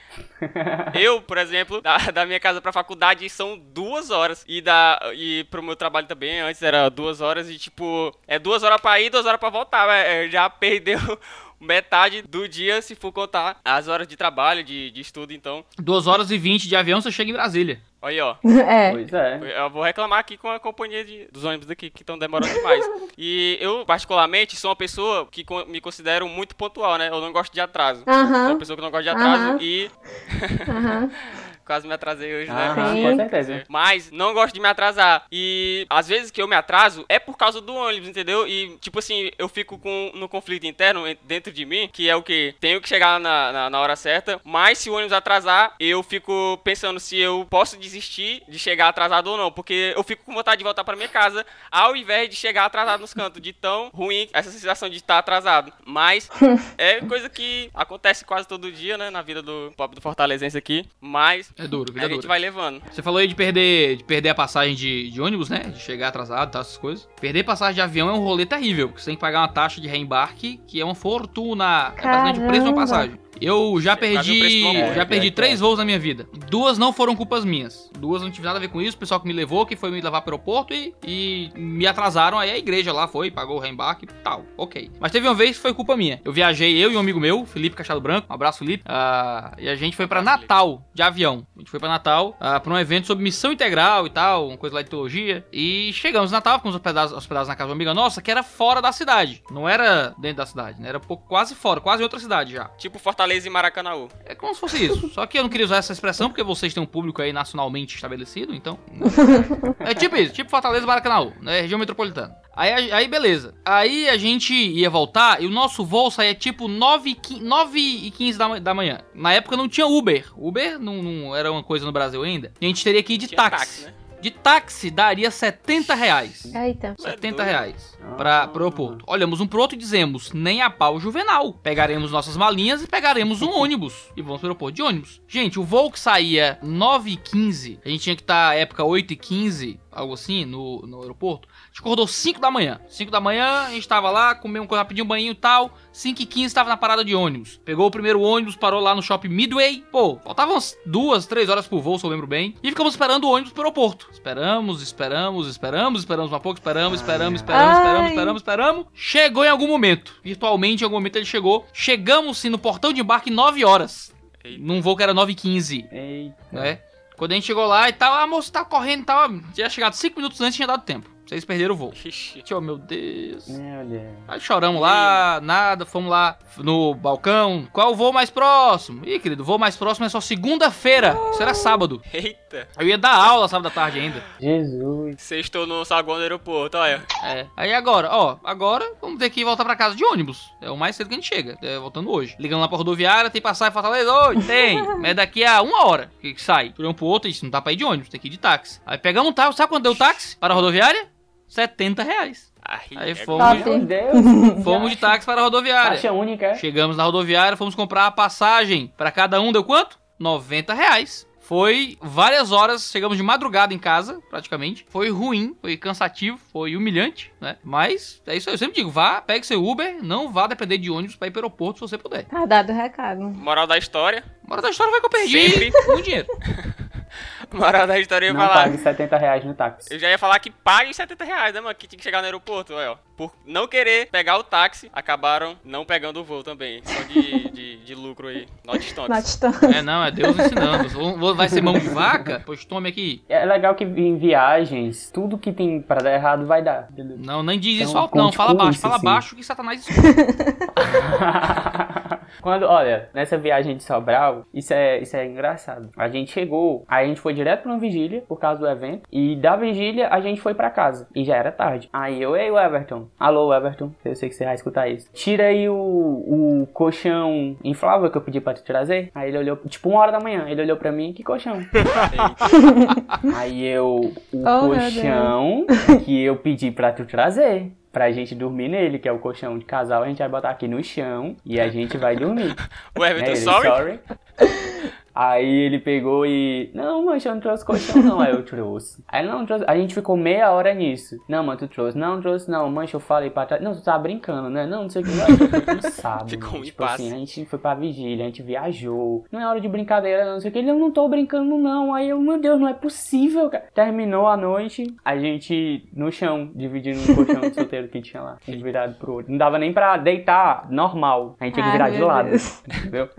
eu, por exemplo, da, da minha casa pra faculdade são duas horas. E, da, e pro meu trabalho também, antes era duas horas. E tipo, é duas horas pra ir, duas horas pra voltar. É, é, já perdeu metade do dia se for contar as horas de trabalho, de, de estudo. Então, 2 horas e 20 de avião, você chega em Brasília. aí, ó. É. Pois é. Eu vou reclamar aqui com a companhia de- dos ônibus daqui, que estão demorando demais. E eu, particularmente, sou uma pessoa que co- me considero muito pontual, né? Eu não gosto de atraso. Sou Aham. uma pessoa que não gosta de atraso Aham. e Aham. quase me atrasei hoje, né? Aham, Sim. com certeza. Mas não gosto de me atrasar. E às vezes que eu me atraso é por causa do ônibus, entendeu? E tipo assim, eu fico com no conflito interno en- dentro de mim, que é o que? Tenho que chegar na, na, na hora certa. Mas se o ônibus atrasar, eu fico pensando se eu posso desistir de chegar atrasado ou não. Porque eu fico com vontade de voltar pra minha casa ao invés de chegar atrasado nos cantos. De tão ruim essa sensação de estar atrasado. Mas é coisa que acontece quase todo dia, né? Na vida do pobre do fortalezense aqui. Mas É duro, a vida gente dura. vai levando. Você falou aí de perder, de perder a passagem de, de ônibus, né? De chegar atrasado e tal, essas coisas. Perder passagem de avião é um rolê terrível, porque você tem que pagar uma taxa de reembarque, que é uma fortuna. É basicamente o preço de uma Caramba. passagem. Eu já perdi. Já perdi é, três é. voos na minha vida. Duas não foram culpas minhas. Duas não tive nada a ver com isso. O pessoal que me levou, que foi me levar pro aeroporto e, e me atrasaram. Aí a igreja lá foi, pagou o reembarque e tal. Ok. Mas teve uma vez que foi culpa minha. Eu viajei, eu e um amigo meu, Felipe Cachado Branco. Um abraço, Felipe. Ah, e a gente foi Felipe. Natal de avião. A gente foi pra Natal ah, pra um evento sobre missão integral e tal, uma coisa lá de teologia. E chegamos no Natal, ficamos hospedados, hospedados na casa de uma amiga nossa, que era fora da cidade. Não era dentro da cidade, né? Era um pouco, quase fora, quase outra cidade já. Tipo Fortaleza e Maracanã. É como se fosse isso. Só que eu não queria usar essa expressão porque vocês têm um público aí nacionalmente estabelecido, então. É tipo isso, tipo Fortaleza Maracanã, né? Região metropolitana. Aí, aí beleza. Aí a gente ia voltar e o nosso voo saía tipo 9 e 15, 9 e 15 da, da manhã. Na época não tinha Uber. Uber não, não era uma coisa no Brasil ainda. E a gente teria que ir de Tinha táxi. né? De táxi daria 70 reais. Eita. É 70 doido. reais pra, Ah. pro aeroporto. Olhamos um pro outro e dizemos, nem a pau juvenal. Pegaremos nossas malinhas e pegaremos um ônibus. E vamos pro aeroporto de ônibus. Gente, o voo que saía 9h15, a gente tinha que estar época 8h15, algo assim, no, no aeroporto. A gente acordou 5 da manhã. 5 da manhã, a gente tava lá, comeu um rapidinho um banho e tal. 5h15 tava na parada de ônibus. Pegou o primeiro ônibus, parou lá no shopping Midway. Pô, faltavam umas duas, três horas pro voo, se eu lembro bem. E ficamos esperando o ônibus pro aeroporto. Esperamos, esperamos, esperamos, esperamos um pouco, esperamos, esperamos, esperamos, esperamos, esperamos, esperamos. Chegou em algum momento. Virtualmente, em algum momento ele chegou. Chegamos sim no portão de embarque 9 horas. Eita. Num voo que era 9h15, Eita. né? Quando a gente chegou lá e tal, a moça tava correndo e tal. Tinha chegado 5 minutos antes e tinha dado tempo. Vocês perderam o voo. Ixi. Oh, meu Deus. Meu Deus. Aí choramos lá, nada, fomos lá no balcão. Qual o voo mais próximo? Ih, querido, o voo mais próximo é só segunda-feira. Isso era sábado. Eita. Eu ia dar aula sábado à tarde ainda. Jesus. Sextou no saguão do aeroporto, olha. É. Aí agora, ó, agora vamos ter que voltar pra casa de ônibus. É o mais cedo que a gente chega. É, voltando hoje. Ligando lá pra rodoviária, tem passagem em Fortaleza? Oi, tem. Mas daqui a uma hora que sai. Por um pro outro, isso não dá pra ir de ônibus, tem que ir de táxi. Aí pegamos um táxi, sabe quanto deu o táxi para a rodoviária? 70 reais. Aí é fomos-. Meu Deus. Fomos de táxi para a rodoviária. Taxa única. é? Chegamos na rodoviária, fomos comprar a passagem. Pra cada um deu quanto? 90 reais. Foi várias horas, chegamos de madrugada em casa, praticamente. Foi ruim, foi cansativo, foi humilhante, né? Mas é isso aí, eu sempre digo, vá, pegue seu Uber, não vá depender de ônibus pra ir pro aeroporto se você puder. Tá dado o recado. Moral da história. Bora da história vai que eu perdi Sempre. muito dinheiro. Moral da história eu ia Não falar. pague 70 reais no táxi. Eu já ia falar que pague os 70 reais, né, mano? Que tinha que chegar no aeroporto, olha, ó. Por não querer pegar o táxi, acabaram não pegando o voo também. Só de, de, de lucro aí. Not stonks. É, não, é Deus ensinando. Vai ser mão de vaca? Pois tome aqui. É legal que em viagens, tudo que tem pra dar errado vai dar. entendeu? Não, nem diz Então, isso alto, ponto não. Fala baixo, fala assim. baixo que Satanás escuta. Quando, olha, nessa viagem de Sobral, isso é, isso é engraçado. A gente chegou, aí a gente foi direto pra uma vigília, por causa do evento, e da vigília a gente foi pra casa, e já era tarde. Aí eu, ei, o Everton. Alô, Everton, eu sei que você vai escutar isso. Tira aí o, o colchão inflável que eu pedi pra te trazer. Aí ele olhou, tipo, uma hora da manhã, ele olhou pra mim, que colchão? Aí eu, o Oh, colchão que eu pedi pra tu trazer. Pra gente dormir nele, que é o colchão de casal, a gente vai botar aqui no chão e a gente vai dormir. O Everton, Aí ele, sorry? Aí ele pegou e. Não, mancha, eu não trouxe colchão, não. Aí eu trouxe. Aí ele não trouxe. A gente ficou meia hora nisso. Não, mano, tu trouxe. Não, não trouxe, não. Mancha, eu falei pra trás. Não, tu tá brincando, né? Não, não sei o que. Não, tu sabe. Ficou um tipo impasse. assim, a gente foi pra vigília, a gente viajou. Não é hora de brincadeira, não, não sei o que. Ele, eu não tô brincando, não. Aí eu, meu Deus, não é possível, cara. Terminou a noite, a gente no chão, dividindo um colchão de solteiro que tinha lá. Um virado pro outro. Não dava nem pra deitar normal. A gente tinha que Ai, virar de lado. Deus. Entendeu?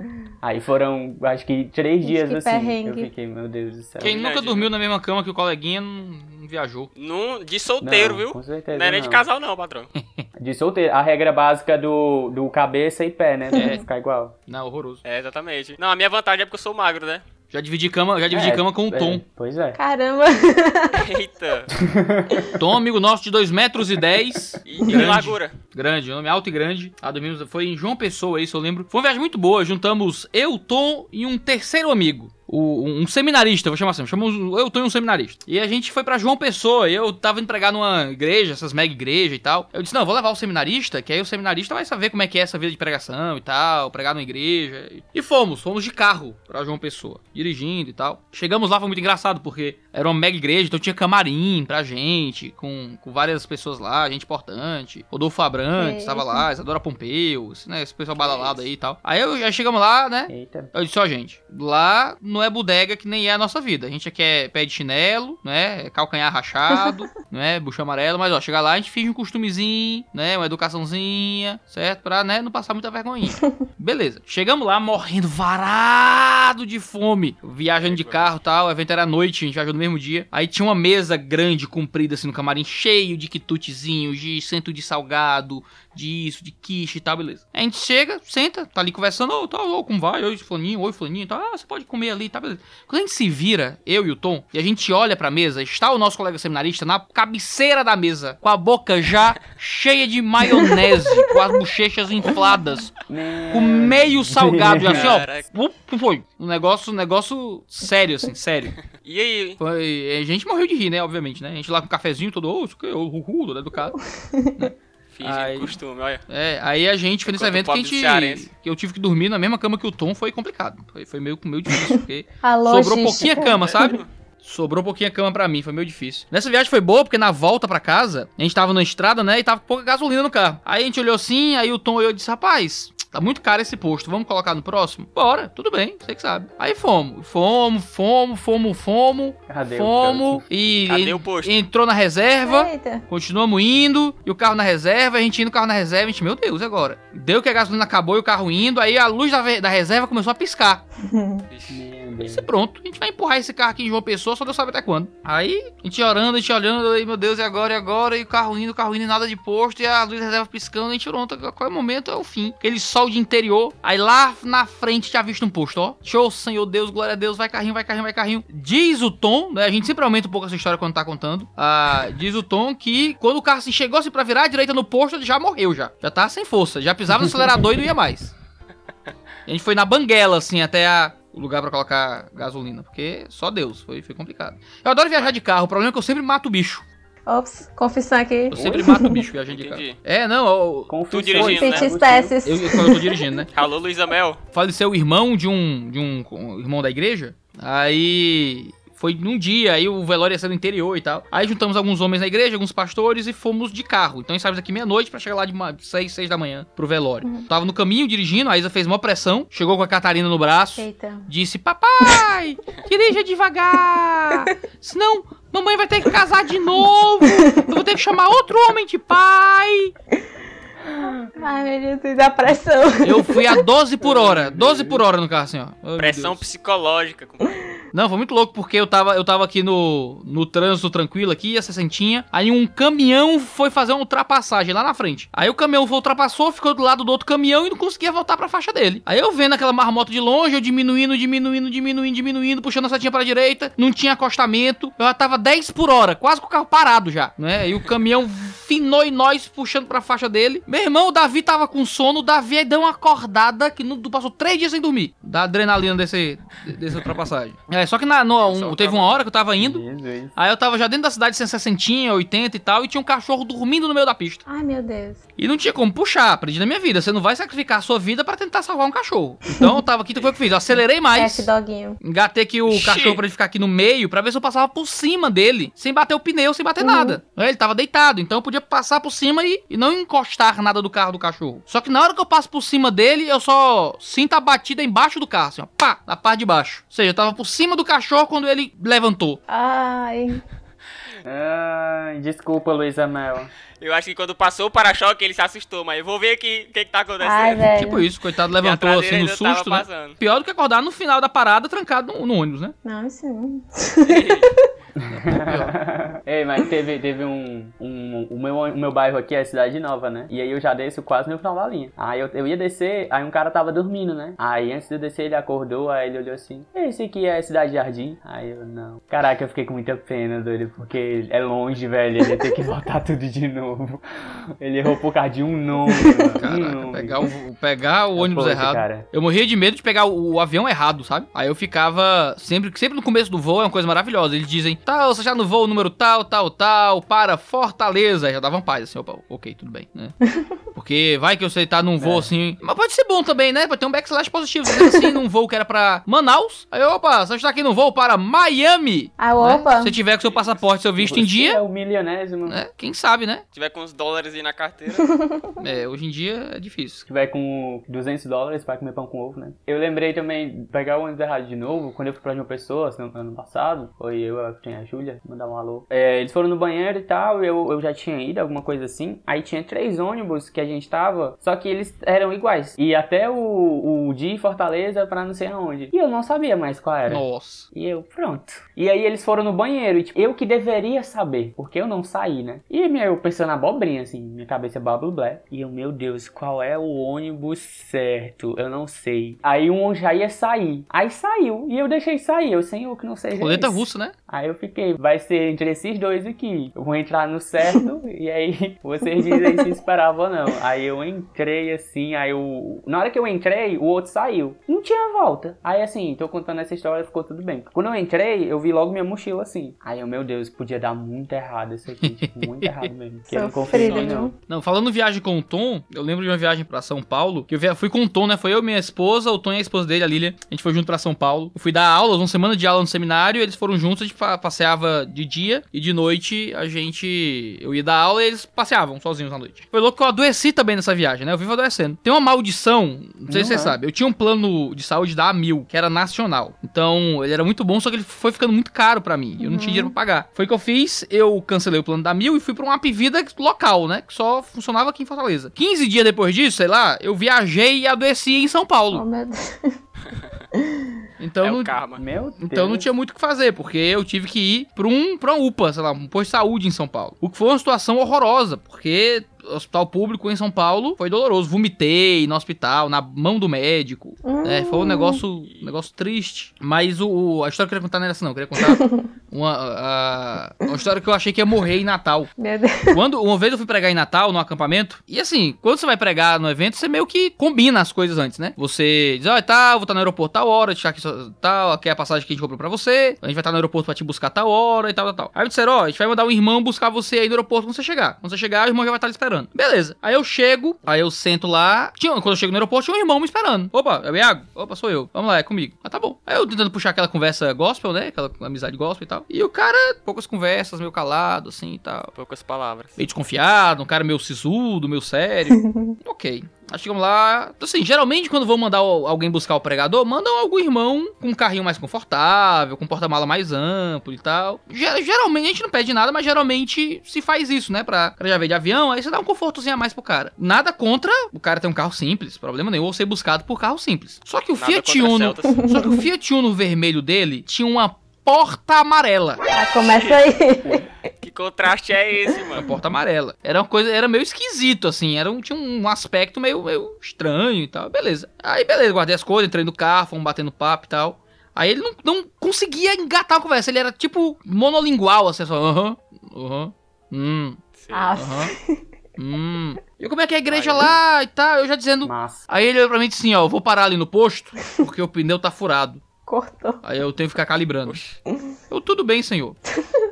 Aí foram, acho que três Gente, dias que assim. perrengue. Eu fiquei, meu Deus do céu. Quem nunca Verdade, dormiu na mesma cama que o coleguinha não, viajou. Num, de solteiro, Não, viu? Com certeza. Não é nem de casal, não, patrão. De solteiro. A regra básica do, do cabeça e pé, né? É. ficar igual. Não, horroroso. É, exatamente. Não, a minha vantagem é porque eu sou magro, né? Já dividi cama, já dividi É, cama com o é, Tom. Pois é. Caramba. Eita. Tom, amigo nosso de 2 metros e 10. E, e de grande. largura. Grande, nome alto e grande. Ah, dormimos, foi em João Pessoa, isso eu lembro. Foi uma viagem muito boa. Juntamos eu, Tom e um terceiro amigo. O- um seminarista, vou chamar assim. Chamamos eu, Tom e um seminarista. E a gente foi pra João Pessoa. E eu tava indo pregar numa igreja, essas mega igrejas e tal. Eu disse, não, vou levar o seminarista, que aí o seminarista vai saber como é que é essa vida de pregação e tal, pregar numa igreja. E fomos, fomos de carro pra João Pessoa, dirigindo e tal. Chegamos lá, foi muito engraçado, porque era uma mega igreja, então tinha camarim pra gente, com, com várias pessoas lá, gente importante. Rodolfo Abrantes Eita. tava lá, Isadora Pompeu, esse, né, esse pessoal badalado aí e tal. Aí eu, já chegamos lá, né, Eita. eu disse, ó, gente, lá não é bodega que nem é a nossa vida. A gente aqui é pé de chinelo, né? Calcanhar rachado, né? Bucho amarelo, mas ó, chegar lá a gente finge um costumezinho, né? Uma educaçãozinha, certo? Pra, né, não passar muita vergonha. Beleza. Chegamos lá morrendo varado de fome. Viajando de carro e tal. O evento era à noite, a gente viajou no mesmo dia. Aí tinha uma mesa grande, comprida assim no camarim, cheio de quitutezinhos, de centro de salgado, disso, de quiche e tal, beleza. A gente chega, senta, tá ali conversando, ô, tá, ô, como vai? Oi, fulaninho, oi, fulaninho, tá, ah, você pode comer ali, tá, beleza. Quando a gente se vira, eu e o Tom, e a gente olha pra mesa, está o nosso colega seminarista na cabeceira da mesa, com a boca já cheia de maionese, com as bochechas infladas, com meio salgado, já assim, ó, pu- foi. Um negócio, um negócio sério, assim, sério. E aí? Foi, a gente morreu de rir, né, obviamente, né, a gente lá com um cafezinho todo, ô, isso que, ô, uhul, todo educado. Fingindo Aí- costume, olha. É, aí a gente foi nesse evento que a gente. Que eu tive que dormir na mesma cama que o Tom, foi complicado. Foi, foi meio, meio difícil, porque A sobrou pouquinha cama, sabe? Sobrou pouquinha cama pra mim, foi meio difícil. Nessa viagem foi boa, porque na volta pra casa, a gente tava na estrada, né, e tava com pouca gasolina no carro. Aí a gente olhou assim, aí o Tom olhou e disse, rapaz, tá muito caro esse posto, vamos colocar no próximo? Bora, tudo bem, você que sabe. Aí fomos, fomos, fomos, fomos, fomos, Cadê o fomos, e, Cadê o posto? entrou na reserva, Eita. Continuamos indo, e o carro na reserva, a gente indo o carro na reserva, a gente, meu Deus, agora? Deu que a gasolina acabou e o carro indo, aí a luz da, da reserva começou a piscar. Aí Deus. disse, pronto, a gente vai empurrar esse carro aqui em João Pessoa, só Deus sabe até quando. Aí, a gente orando, a gente olhando, aí, meu Deus, e agora, e agora? E o carro indo, o carro indo, e nada de posto, e a luz da reserva piscando, a gente pronto, qual é o momento? É o fim. Aquele sol de interior, aí lá na frente já visto um posto, ó. Show, Senhor Deus, glória a Deus, vai carrinho, vai carrinho, vai carrinho. Diz o Tom, né, a gente sempre aumenta um pouco essa história quando tá contando, ah, diz o Tom que quando o carro assim, chegou assim pra virar à direita no posto, ele já morreu já. Já tá sem força, já pisava no acelerador e não ia mais. A gente foi na banguela, assim, até a- lugar pra colocar gasolina, porque só Deus, foi, foi complicado. Eu adoro viajar de carro, o problema é que eu sempre mato o bicho. Ops, confissão aqui. Eu sempre mato o bicho viajando de carro. É, não, eu, Confissões. dirigindo, né? Eu, eu- eu tô dirigindo, né? Alô, Luísa Mel. Faleceu o irmão de um, de um, um irmão da igreja, aí Foi num dia, aí o velório ia ser no interior e tal. Aí juntamos alguns homens na igreja, alguns pastores e fomos de carro. Então saímos daqui meia-noite pra chegar lá de 6, 6 da manhã pro velório. Uhum. Tava no caminho dirigindo, a Isa fez uma pressão, chegou com a Catarina no braço, Eita. disse: Papai, dirija devagar, senão mamãe vai ter que casar de novo. Eu vou ter que chamar outro homem de pai. Ai, meu Deus, dá pressão. Eu fui a 12 por hora, 12 por hora no carro assim, ó. Meu Pressão psicológica. compadre. Não, foi muito louco, porque eu tava, eu tava aqui no, no trânsito tranquilo aqui, a sessentinha. Aí um caminhão foi fazer uma ultrapassagem lá na frente. Aí o caminhão foi, ultrapassou, ficou do lado do outro caminhão e não conseguia voltar pra faixa dele. Aí eu vendo aquela marmota de longe, eu diminuindo, diminuindo, diminuindo, diminuindo, puxando a setinha pra direita. Não tinha acostamento. Eu já tava 10 por hora, quase com o carro parado já, né? E o caminhão finou e nós puxando pra faixa dele. Meu irmão, o Davi tava com sono, o Davi aí deu uma acordada que não, passou três dias sem dormir. Da adrenalina desse, dessa ultrapassagem. É, só que na, no, um- Só teve uma hora que eu tava indo. Jesus. Aí eu tava já dentro da cidade, 160, 80 e tal, e tinha um cachorro dormindo no meio da pista. Ai, meu Deus. E não tinha como puxar, aprendi na minha vida. Você não vai sacrificar a sua vida pra tentar salvar um cachorro. Então eu tava aqui, então foi o que eu fiz. Eu acelerei mais. F doguinho. Engatei aqui o cachorro pra ele ficar aqui no meio, pra ver se eu passava por cima dele, sem bater o pneu, sem bater nada. Aí Ele tava deitado, então eu podia passar por cima e, e não encostar nada do carro do cachorro. Só que na hora que eu passo por cima dele, eu só sinto a batida embaixo do carro, assim, ó, pá, na parte de baixo. Ou seja, eu tava por cima do cachorro quando ele levantou. Ai. Ai, desculpa, Luísa Mel. Eu acho que quando passou o para-choque ele se assustou, mas eu vou ver aqui o que, que tá acontecendo. Ai, velho. Tipo isso, coitado, levantou assim no susto, né? Pior do que acordar no final da parada trancado no, no ônibus, né? Não, isso não. Ei, mas teve, teve um, um. O meu, o meu bairro aqui é Cidade Nova, né? E aí eu já desço quase no final da linha. Aí eu, eu ia descer, aí um cara tava dormindo, né? Aí antes de eu descer, ele acordou, aí ele olhou assim: Esse aqui é Cidade Jardim? Aí eu, não. Caraca, eu fiquei com muita pena dele, porque é longe, velho. Ele ia ter que voltar tudo de novo. Ele errou por causa de um nome, mano. Um Caraca, nome. pegar o, pegar o ônibus Poxa, errado. cara. Eu morria de medo de pegar o, o avião errado, sabe? Aí eu ficava. Sempre, sempre no começo do voo é uma coisa maravilhosa. Eles dizem, tal, você já no voo número tal, tal, tal, para Fortaleza. Já davam paz, assim, opa, ok, tudo bem, né? Porque vai que você tá num voo É. assim. Mas pode ser bom também, né? Pode ter um backslash positivo. Você tá assim, num voo que era pra Manaus. Aí, opa, você está aqui num voo para Miami. Ah, né? opa. Se tiver com seu passaporte, seu visto em Você dia. É o milionésimo. né? Quem sabe, né? Se tiver com uns dólares aí na carteira. É, hoje em dia é difícil. Se tiver com 200 dólares pra comer pão com ovo, né? Eu lembrei também de pegar o ônibus errado de novo, quando eu fui pra uma pessoa, no ano passado, foi eu, a Fran e a Júlia, mandar um alô. É, eles foram no banheiro e tal, eu, eu já tinha ido, alguma coisa assim. Aí tinha três ônibus que a gente tava, só que eles eram iguais. E até o, o de Fortaleza pra não sei aonde. E eu não sabia mais qual era. Nossa. E eu, pronto. E aí eles foram no banheiro, e tipo, eu que deveria saber, porque eu não saí, né? E minha, eu pensando na abobrinha, assim, minha cabeça é bubble black. E eu, meu Deus, qual é o ônibus certo? Eu não sei. Aí um já ia sair. Aí saiu, e eu deixei sair, eu, senhor, que não seja Roleta russa, né? Aí eu fiquei, vai ser entre esses dois aqui. Eu vou entrar no certo, e aí vocês dizem se esperava ou não. Aí eu entrei assim, aí eu. Na hora que eu entrei, o outro saiu. Não tinha volta. Aí assim, tô contando essa história, ficou tudo bem. Quando eu entrei, eu vi logo minha mochila assim. Aí eu, meu Deus, podia dar muito errado isso aqui. Tipo, muito errado mesmo. Que eu não em não. viu? Não, falando viagem com o Tom, eu lembro de uma viagem pra São Paulo, que eu fui com o Tom, né? Foi eu, minha esposa, o Tom e a esposa dele, a Lilia. A gente foi junto pra São Paulo. Eu fui dar aulas, uma semana de aula no seminário, eles foram juntos, a gente pa- passeava de dia e de noite a gente. Eu ia dar aula e eles passeavam sozinhos à noite. Foi louco que eu adoeci também nessa viagem, né? Eu vivo adoecendo. Tem uma maldição, não sei se você Uhum. sabe. Eu tinha um plano de saúde da Amil, que era nacional. Então, ele era muito bom, só que ele foi ficando muito caro pra mim. Eu não tinha dinheiro pra pagar. Foi o que eu fiz, eu cancelei o plano da Mil e fui pra um App Vida local, né? Que só funcionava aqui em Fortaleza. 15 dias depois disso, sei lá, eu viajei e adoeci em São Oh, Paulo. meu Deus. Então é não, o karma. Meu Deus. então não tinha muito o que fazer, porque eu tive que ir pra um, pra um UPA, sei lá, um posto de saúde em São Paulo. O que foi uma situação horrorosa, porque hospital público em São Paulo foi doloroso. Vomitei no hospital, na mão do médico. É, foi um negócio, um negócio triste. Mas o, a história que eu queria contar não era essa, não. Eu queria contar uma, a- uma história que eu achei que ia morrer em Natal. Meu Deus. Quando, uma vez eu fui pregar em Natal, no acampamento, e assim, quando você vai pregar no evento, você meio que combina as coisas antes, né? Você diz, ó, tá, vou estar no aeroporto tal hora, deixar aqui tal, aqui é a passagem que a gente comprou pra você, a gente vai estar no aeroporto pra te buscar tal hora e tal, tal, tal. Aí disseram, ó, a gente vai mandar um irmão buscar você aí no aeroporto quando você chegar. Quando você chegar, o irmão já vai estar lhe esperando. Beleza. Aí eu chego, aí eu sento lá. Tinha, quando eu chego no aeroporto, tinha um irmão me esperando. Opa, é o Iago? Opa, sou eu. Vamos lá, é comigo. Ah, tá bom. Aí eu tentando puxar aquela conversa gospel, né? Aquela amizade gospel e tal. E o cara, poucas conversas, meio calado, assim e tal. Poucas palavras. Meio desconfiado, um cara meio sisudo, meio sério. ok. Aí chegamos lá. Assim, geralmente quando vou mandar alguém buscar o pregador, mandam algum irmão com um carrinho mais confortável, com porta-mala mais amplo e tal. Geralmente a gente não pede nada, mas geralmente se faz isso, né? Pra, pra já ver de avião, aí você dá um confortozinho a mais pro cara. Nada contra o cara ter um carro simples, problema nenhum, ou ser buscado por carro simples. Só que o Nada Fiat Uno. Só que o Fiat Uno vermelho dele tinha uma porta amarela. Ah, começa aí. Que contraste é esse, Uma mano? porta amarela. Era uma coisa, era meio esquisito, assim. Era um, tinha um aspecto meio, meio estranho e tal. Beleza. Aí, beleza, guardei as coisas, entrei no carro, fomos batendo papo e tal. Aí ele não, não conseguia engatar a conversa. Ele era tipo monolingual, assim, só. Aham, aham, hum. Ah, aham, hum. E como é que é a igreja lá e tal? Eu já dizendo. Massa. Aí ele olhou pra mim e disse assim: Ó, eu vou parar ali no posto, porque o pneu tá furado. Cortou. Aí eu tenho que ficar calibrando. Eu, tudo bem, senhor.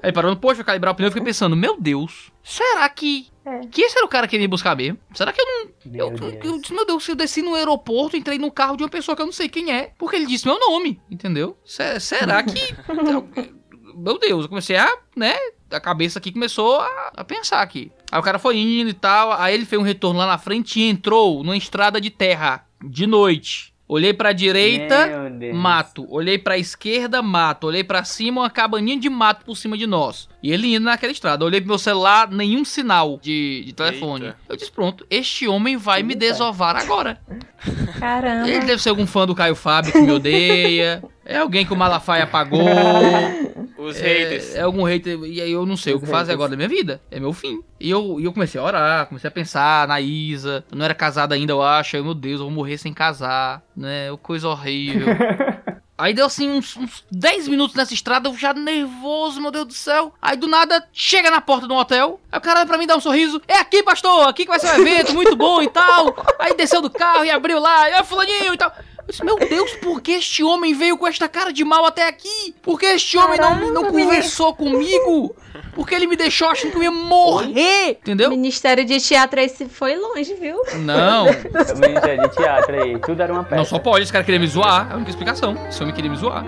Aí parou no posto, foi calibrar o pneu, eu fiquei pensando, meu Deus, será que. É. Que esse era o cara que ia me buscar mesmo? Será que eu não. Meu Eu, Deus. eu disse, meu Deus, se eu desci no aeroporto, entrei no carro de uma pessoa que eu não sei quem é, porque ele disse meu nome, entendeu? Se- será que. meu Deus, eu comecei a, né? A cabeça aqui começou a, a pensar aqui. Aí o cara foi indo e tal, aí ele fez um retorno lá na frente e entrou numa estrada de terra, de noite. Olhei pra direita, mato. Olhei pra esquerda, mato. Olhei pra cima, uma cabaninha de mato por cima de nós. E ele indo naquela estrada. Olhei pro meu celular, nenhum sinal de, de telefone. Eita. Eu disse, pronto, este homem vai me Eita. desovar agora. Caramba. Ele deve ser algum fã do Caio Fábio que me odeia. É alguém que o Malafaia apagou. Os É, haters. é algum hater. E aí eu não sei o que Os fazer haters. agora da minha vida. É meu fim. E eu, e eu comecei a orar, comecei a pensar na Isa. Eu não era casado ainda, eu acho. Aí, meu Deus, eu vou morrer sem casar. Né? Coisa horrível. Aí deu assim uns, uns 10 minutos nessa estrada, eu já nervoso, meu Deus do céu. Aí do nada, chega na porta do hotel. Aí o cara olha pra mim, dá um sorriso. É aqui, pastor, aqui que vai ser o evento, muito bom e tal. Aí desceu do carro e abriu lá, e aí fulaninho e tal. Eu disse, meu Deus, por que este homem veio com esta cara de mal até aqui? Por que este homem não, não Caramba, conversou comigo? Por que ele me deixou achando que eu ia morrer? O Entendeu? Ministério de Teatro aí se foi longe, viu? Não, já é de teatro aí. Tudo era uma peça. não só pode, esse cara queria me zoar. É a única explicação. Esse homem queria me zoar.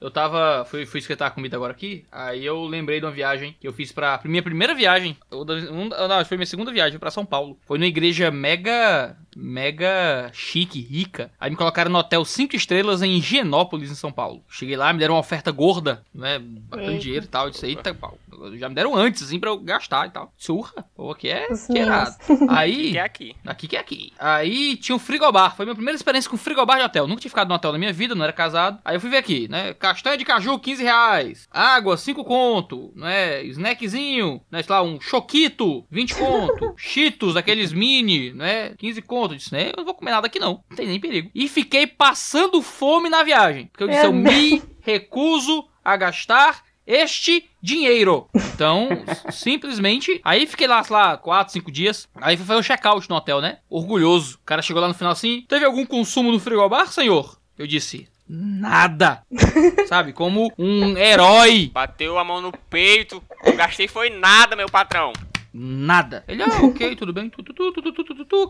Eu tava. Fui, fui esquentar a comida agora aqui. Aí eu lembrei de uma viagem que eu fiz pra. Minha primeira viagem. um- não, foi minha segunda viagem pra São Paulo. Foi numa igreja mega. Mega chique, rica. Aí me colocaram no hotel 5 estrelas em Higienópolis, em São Paulo. Cheguei lá, me deram uma oferta gorda, né? Eita. dinheiro e tal. Eu disse, eita, pau. Já me deram antes, assim, pra eu gastar e tal. Surra. Pô, aqui é, é errado. Aí. Que é aqui. Aqui que é aqui. Aí tinha um frigobar. Foi minha primeira experiência com frigobar de hotel. Nunca tinha ficado no hotel na minha vida, não era casado. Aí eu fui ver aqui, né? Castanha de caju, 15 reais. Água, 5 conto. Né? Snackzinho, né? Sei lá, um choquito, 20 conto. Cheetos, aqueles mini, né? 15 conto. Eu disse, né? Eu não vou comer nada aqui não. Não tem nem perigo. E fiquei passando fome na viagem. Porque eu disse, Meu eu me recuso a gastar este dinheiro. Então, simplesmente. Aí fiquei lá, sei lá, 4, 5 dias. Aí fui fazer o check-out no hotel, né? Orgulhoso. O cara chegou lá no final assim: Teve algum consumo no frigobar, senhor? Eu disse: Nada. Sabe? Como um herói. Bateu a mão no peito. Não gastei foi nada, meu patrão nada. Ele, ah, ok, tudo bem.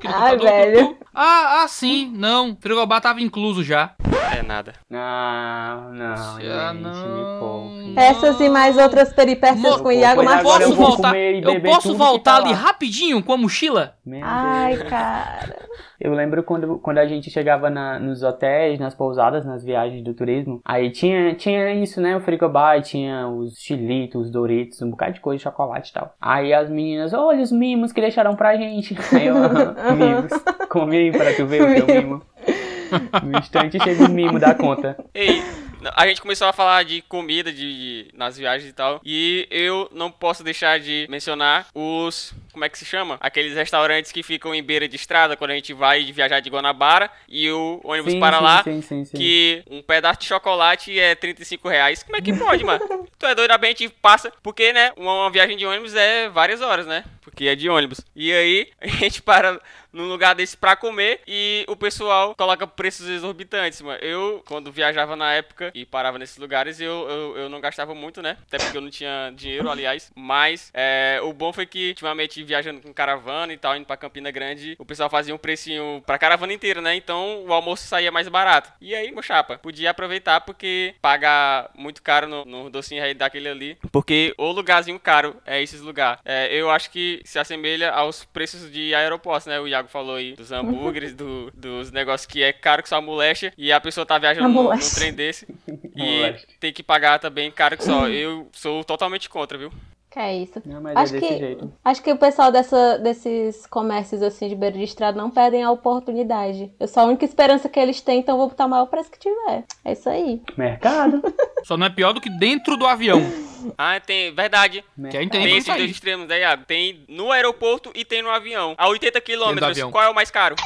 Ai, velho. Ah, ah, sim, não. O frigobar tava incluso já. É nada. Não, não. Essas e mais outras peripécias com o Iago Marcos. Posso voltar? Eu posso voltar ali rapidinho com a mochila? Ai, cara. Eu lembro quando, quando a gente chegava na- nos hotéis, nas pousadas, nas viagens do turismo, aí tinha, tinha isso, né? O frigobar, tinha os chilitos, os doritos, um bocado de coisa, chocolate e tal. Aí as meninas, olha os mimos que deixaram pra gente. Aí eu, "Aham, mimos, come aí para tu ver o teu mimo. No instante chega o mimo da conta. Ei, a gente começou a falar de comida de, de- nas viagens e tal. E eu não posso deixar de mencionar os como é que se chama? Aqueles restaurantes que ficam em beira de estrada quando a gente vai viajar de Guanabara e o ônibus Sim, para sim, lá. sim, sim, sim. Que um pedaço de chocolate é 35 reais. Como é que pode, mano? Tu é doido, a gente passa. Porque, né? Uma, uma viagem de ônibus é várias horas, né? Porque é de ônibus. E aí, a gente para num lugar desse pra comer e o pessoal coloca preços exorbitantes, mano. Eu, quando viajava na época e parava nesses lugares, eu, eu, eu não gastava muito, né? Até porque eu não tinha dinheiro, aliás. Mas é, o bom foi que, ultimamente, viajando com caravana e tal, indo pra Campina Grande, o pessoal fazia um precinho pra caravana inteira, né? Então o almoço saía mais barato. E aí, meu chapa, podia aproveitar porque pagar muito caro no, no docinho aí daquele ali. Porque o lugarzinho caro é esses lugares. É, eu acho que se assemelha aos preços de aeroportos, né? O Iago falou aí dos hambúrgueres, do- dos negócios que é caro que só a moléstia. E a pessoa tá viajando num, trem desse. E tem que pagar também caro que só. Eu sou totalmente contra, viu? Que é isso. Não, mas Acho é desse que, jeito. acho que o pessoal dessa, desses comércios assim de beira de estrada não perdem a oportunidade. Eu sou a única esperança que eles têm, então vou botar o maior preço que tiver. É isso aí. Mercado. Só não é pior do que dentro do avião. Ah, tem. Verdade. Que aí Mercado. tem Tem esses dois extremos aí, Iago. Tem no aeroporto e tem no avião. A 80 quilômetros, qual é o mais caro?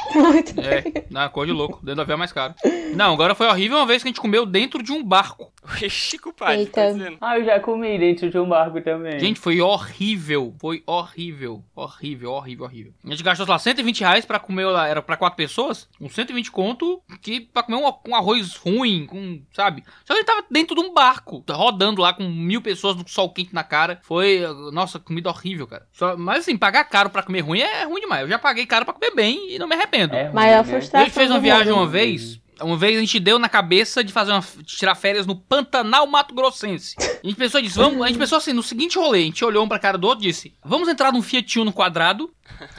É, na cor de louco. Dentro do avião é mais caro. Não, agora foi horrível uma vez que a gente comeu dentro de um barco. Chico Pai, Eita. tá dizendo. Ah, eu já comi dentro de um barco também. Gente, foi horrível. Foi horrível. Horrível, horrível, horrível. A gente gastou, sei lá, 120 reais pra comer, lá, era pra quatro pessoas. Com 120 conto, que pra comer um, um arroz ruim, com, sabe? Só que a gente tava dentro de um barco, rodando lá com mil pessoas no sol quente na cara. Foi, nossa, comida horrível, cara. Só- mas assim, pagar caro pra comer ruim é ruim demais. Eu já paguei caro pra comer bem e não me arrependo. É ruim, Maior né? frustração. A gente fez uma viagem uma vez. Uma vez a gente deu na cabeça de fazer uma, de tirar férias no Pantanal Mato Grossense. A gente pensou disso, vamos, a gente pensou assim, no seguinte rolê, a gente olhou um pra cara do outro e disse: "Vamos entrar num Fiat Uno quadrado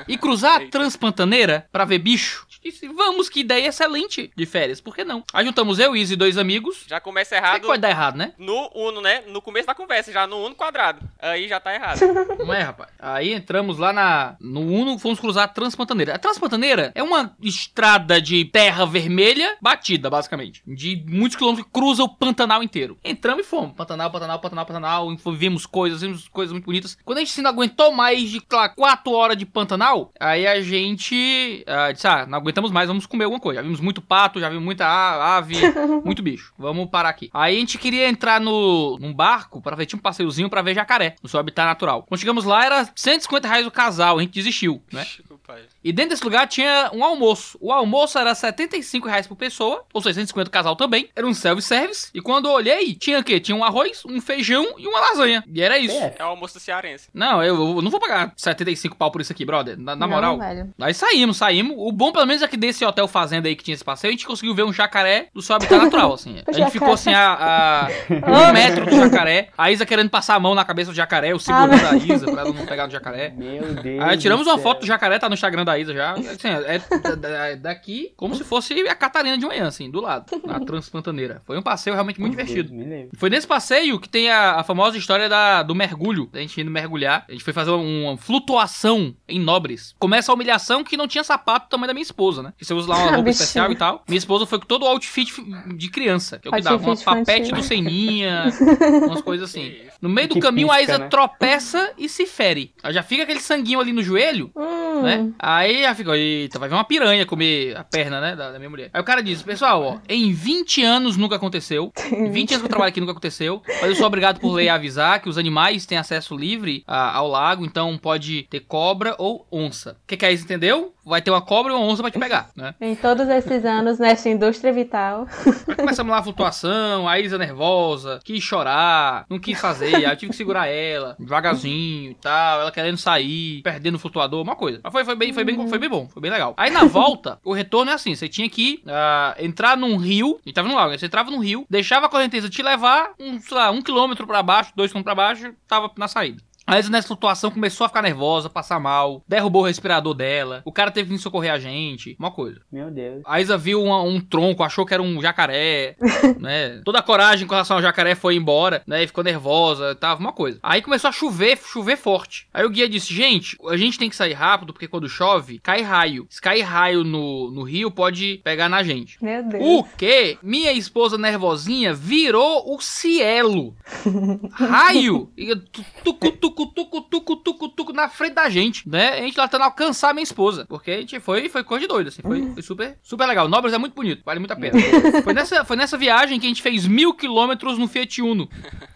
e cruzar a. Transpantaneira pra ver bicho?" Disse: "Vamos, que ideia excelente de férias, por que não?" Aí juntamos eu, Izzy e dois amigos. Já começa errado que pode dar errado, né? no Uno, né? No começo da conversa, já no Uno quadrado. Aí já tá errado. Não é, rapaz. Aí entramos lá na no Uno, fomos cruzar a Transpantaneira. A Transpantaneira é uma estrada de terra vermelha batida, basicamente. De muitos quilômetros que cruza o Pantanal inteiro. Entramos e fomos. Pantanal, Pantanal, Pantanal, Pantanal. Vimos coisas, vimos coisas muito bonitas. Quando a gente se não aguentou mais de, sei lá, 4 horas de Pantanal, aí a gente ah, disse, ah, não aguentamos mais, vamos comer alguma coisa. Já vimos muito pato, já vimos muita ave, muito bicho. Vamos parar aqui. Aí a gente queria entrar no, num barco para ver, tinha um passeiozinho pra ver jacaré, no seu habitat natural. Quando chegamos lá, era 150 reais o casal, a gente desistiu, né? E dentro desse lugar tinha um almoço. O almoço era 75 reais por pessoa, ou seja, 150 o casal também. Era um self-service. E quando eu olhei, tinha o quê? Tinha um arroz, um feijão e uma lasanha. E era isso. É, É o almoço do cearense. Não, eu, eu não vou pagar 75 pau por isso aqui, brother. Na, na Não, moral. velho. Aí saímos, saímos. O bom, pelo menos, é que desse hotel fazenda aí que tinha esse passeio, a gente conseguiu ver um jacaré do seu habitat natural, assim. A gente ficou assim a, a um metro do jacaré. A Isa querendo passar a mão na cabeça do jacaré, eu segurando a Isa pra ela não pegar no jacaré. Meu Deus. Aí tiramos uma céu. foto do jacaré, tá no Instagram da Isa já. Assim, é da- da- daqui como se fosse a Catarina de manhã, assim, do lado, na Transpantaneira. Foi um passeio realmente muito Deus divertido. me livre. Foi nesse passeio que tem a, a famosa história da, do mergulho. A gente indo mergulhar. A gente foi fazer uma flutuação em Nobres. Começa a humilhação que não tinha sapato do tamanho da minha esposa, né? Que você usa lá uma roupa especial e tal. Minha esposa foi com todo o outfit de criança. Que é o que dava. Uma Outfit papete do Seninha, umas coisas assim. No meio do Que caminho, a pisca, Isa né? tropeça e se fere. Aí já fica aquele sanguinho ali no joelho, Hum. né? Aí já fica, eita, vai ver uma piranha comer a perna, né, da, da minha mulher. Aí o cara diz, pessoal, ó, em 20 anos nunca aconteceu. Em 20 anos que eu trabalho aqui nunca aconteceu. Mas eu sou obrigado por lei a avisar que os animais têm acesso livre a- ao lago, então pode ter cobra ou onça. O que, que a Isa entendeu? Vai ter uma cobra ou uma onça pra te pegar, né? Em todos esses anos nessa indústria vital. Aí começamos lá a flutuação, a Isa nervosa, quis chorar, não quis fazer, aí eu tive que segurar ela, devagarzinho e tal, ela querendo sair, perdendo o flutuador, uma coisa. Mas foi, foi, bem, foi, bem, foi bem bom, foi bem legal. Aí na volta, o retorno é assim, você tinha que ah, entrar num rio, e tava no lago, né? você entrava num rio, deixava a correnteza te levar, um, sei lá, um quilômetro pra baixo, dois quilômetros pra baixo, tava na saída. A Isa nessa flutuação começou a ficar nervosa, passar mal, derrubou o respirador dela, o cara teve que socorrer a gente, uma coisa. Meu Deus. A Isa viu uma- um tronco, achou que era um jacaré, né? Toda a coragem com relação ao jacaré foi embora, né? E ficou nervosa, tava uma coisa. Aí começou a chover, chover forte. Aí o guia disse, gente, a gente tem que sair rápido, porque quando chove, cai raio. Se cair raio no, no rio, pode pegar na gente. Meu Deus. O que? Minha esposa nervosinha virou o cielo. Raio. E tu- tucu, tucu, tucu, tucu, tucu, tucu, tucu na frente da gente, né? A gente lá tentando alcançar a minha esposa. Porque a gente foi, foi coisa de doido, assim. Foi, foi super, super legal. Nobres é muito bonito, vale muito a pena. Foi nessa, foi nessa viagem que a gente fez mil quilômetros no Fiat Uno.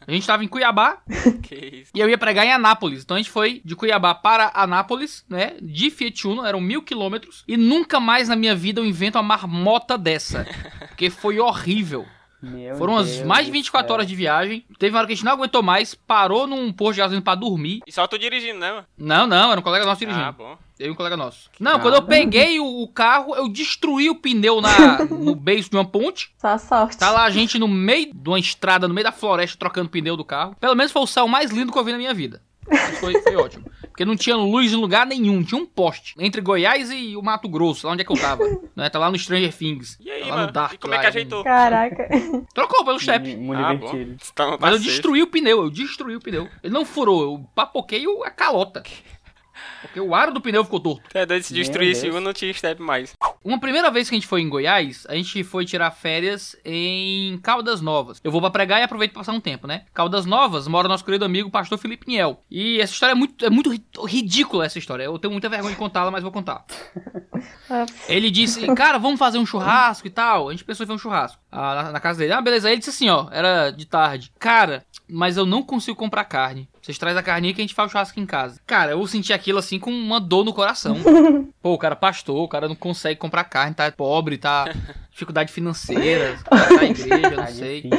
A gente tava em Cuiabá e eu ia pregar em Anápolis. Então a gente foi de Cuiabá para Anápolis, né? De Fiat Uno, eram mil quilômetros. E nunca mais na minha vida eu invento uma marmota dessa. Porque foi horrível. Meu Foram umas Deus mais de do 24 céu. horas de viagem. Teve uma hora que a gente não aguentou mais, parou num posto de gasolina pra dormir. E só tô dirigindo, né, mano? Não, não, era um colega nosso dirigindo. Ah, bom. Eu e um colega nosso. Não, quando eu Nada. peguei o, o carro, eu destruí o pneu na, no beiço de uma ponte. Só sorte. Tá lá a gente no meio de uma estrada, no meio da floresta, trocando pneu do carro. Pelo menos foi o céu mais lindo que eu vi na minha vida. Isso foi, foi ótimo. Porque não tinha luz em lugar nenhum, tinha um poste. Entre Goiás e o Mato Grosso, lá onde é que eu tava. né? Tá lá no Stranger Things. E aí, tá lá mano? no Dark. e como é que lá, ajeitou? Caraca. Trocou pelo step. Muito Ah, divertido. bom. Tá Mas eu destruí o pneu, eu destruí o pneu. Ele não furou, eu papoquei o- a calota. Porque o aro do pneu ficou torto. É doido, se destruísse um, não tinha step mais. Uma primeira vez que a gente foi em Goiás, a gente foi tirar férias em Caldas Novas. Eu vou pra pregar e aproveito pra passar um tempo, né? Caldas Novas mora nosso querido amigo pastor Felipe Niel. E essa história é muito, é muito ri- ridícula, essa história. Eu tenho muita vergonha de contá-la, mas vou contar. Ele disse, cara, vamos fazer um churrasco e tal. A gente pensou em fazer um churrasco ah, na, na casa dele. Ah, beleza. Aí ele disse assim, ó, era de tarde. Cara, mas eu não consigo comprar carne. Vocês trazem a carninha que a gente faz o churrasco em casa. Cara, eu senti aquilo assim com uma dor no coração. Pô, o cara pastor, o cara não consegue comprar carne, tá pobre, tá dificuldade financeira, na igreja, não Tá sei.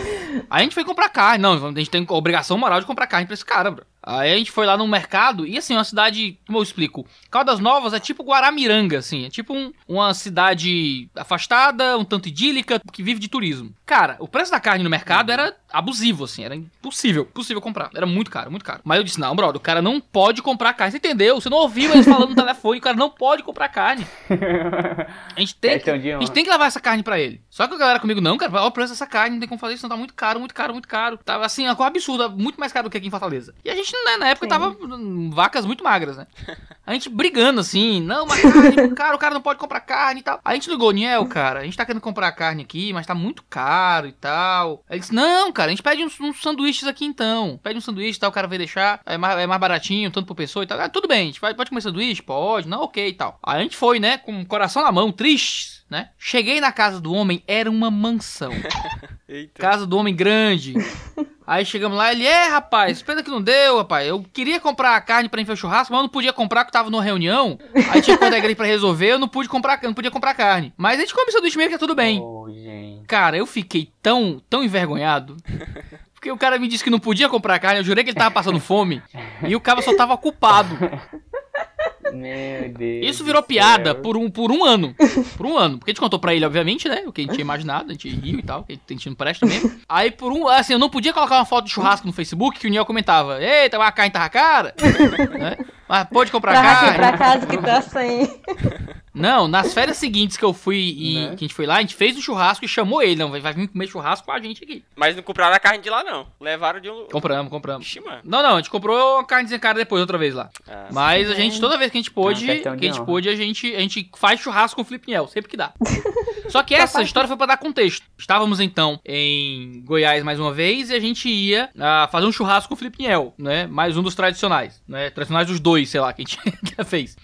Aí a gente foi comprar carne. Não, a gente tem obrigação moral de comprar carne pra esse cara, bro. Aí a gente foi lá no mercado e assim, uma cidade, como eu explico, Caldas Novas é tipo Guaramiranga, assim, é tipo um- uma cidade afastada, um tanto idílica, que vive de turismo. Cara, o preço da carne no mercado era abusivo, assim, era impossível, impossível comprar. Era muito caro, muito caro. Mas eu disse, não, brother, o cara não pode comprar carne. Você entendeu? Você não ouviu eles falando no telefone, o cara não pode comprar carne. A gente tem, que, Questão de a gente tem que levar essa carne pra ele. Só que a galera comigo, não, cara, olha o preço dessa carne, não tem como fazer isso, não tá muito caro, muito caro, muito caro. Tava assim, uma coisa absurda, muito mais caro do que aqui em Fortaleza. E a gente, né, na época, Sim. tava vacas muito magras, né? A gente brigando assim, não, mas carne, cara, o cara não pode comprar carne e tal. Aí a gente ligou, Niel, cara, a gente tá querendo comprar carne aqui, mas tá muito caro e tal. Aí ele disse, não, cara, a gente pede uns, uns sanduíches aqui então. Pede um sanduíche e tal, o cara vai deixar, é mais, é mais baratinho, tanto por pessoa e tal. Ah, tudo bem, a gente vai, pode comer sanduíche? Pode, não, ok e tal. Aí a gente foi, né, com o coração na mão, tristes, né? Cheguei na casa do homem, era uma mansão. Casa do homem grande. Aí chegamos lá, ele, é, rapaz, pena que não deu, rapaz. Eu queria comprar a carne pra encher o churrasco, mas eu não podia comprar porque tava numa reunião. Aí tinha que ir da igreja pra resolver, eu não pude comprar, eu não podia comprar carne. Mas a gente come sanduíche mesmo que é tudo bem. Oh. Cara, eu fiquei tão, tão envergonhado. Porque o cara me disse que não podia comprar carne, eu jurei que ele tava passando fome. E o cara só tava culpado. Meu Deus. Isso virou piada por um, por um ano. Por um ano. Porque a gente contou pra ele, obviamente, né? O que a gente tinha imaginado, a gente riu e tal, que a gente não presta mesmo. Aí por um. Assim, eu não podia colocar uma foto de churrasco no Facebook que o Niel comentava. Eita, a carne tava cara. né? Mas pode comprar Pra carne. pra casa que tá sem. Não, nas férias seguintes que eu fui e Né? que a gente foi lá, a gente fez o churrasco e chamou ele. Não, vai, vai vir comer churrasco com a gente aqui. Mas não compraram a carne de lá, não. Levaram de um. Compramos, compramos. Ixi, mano. Não, não, a gente comprou uma carnezinha cara depois, outra vez lá. Ah, Mas a gente, toda vez que a gente pôde, que a gente pôde, a gente, a gente faz churrasco com o Felipe Niel, sempre que dá. Só que essa história foi pra dar contexto. Estávamos então em Goiás mais uma vez e a gente ia ah, fazer um churrasco com o Felipe Niel, né? Mais um dos tradicionais, né? Tradicionais dos dois, sei lá, que a gente já fez.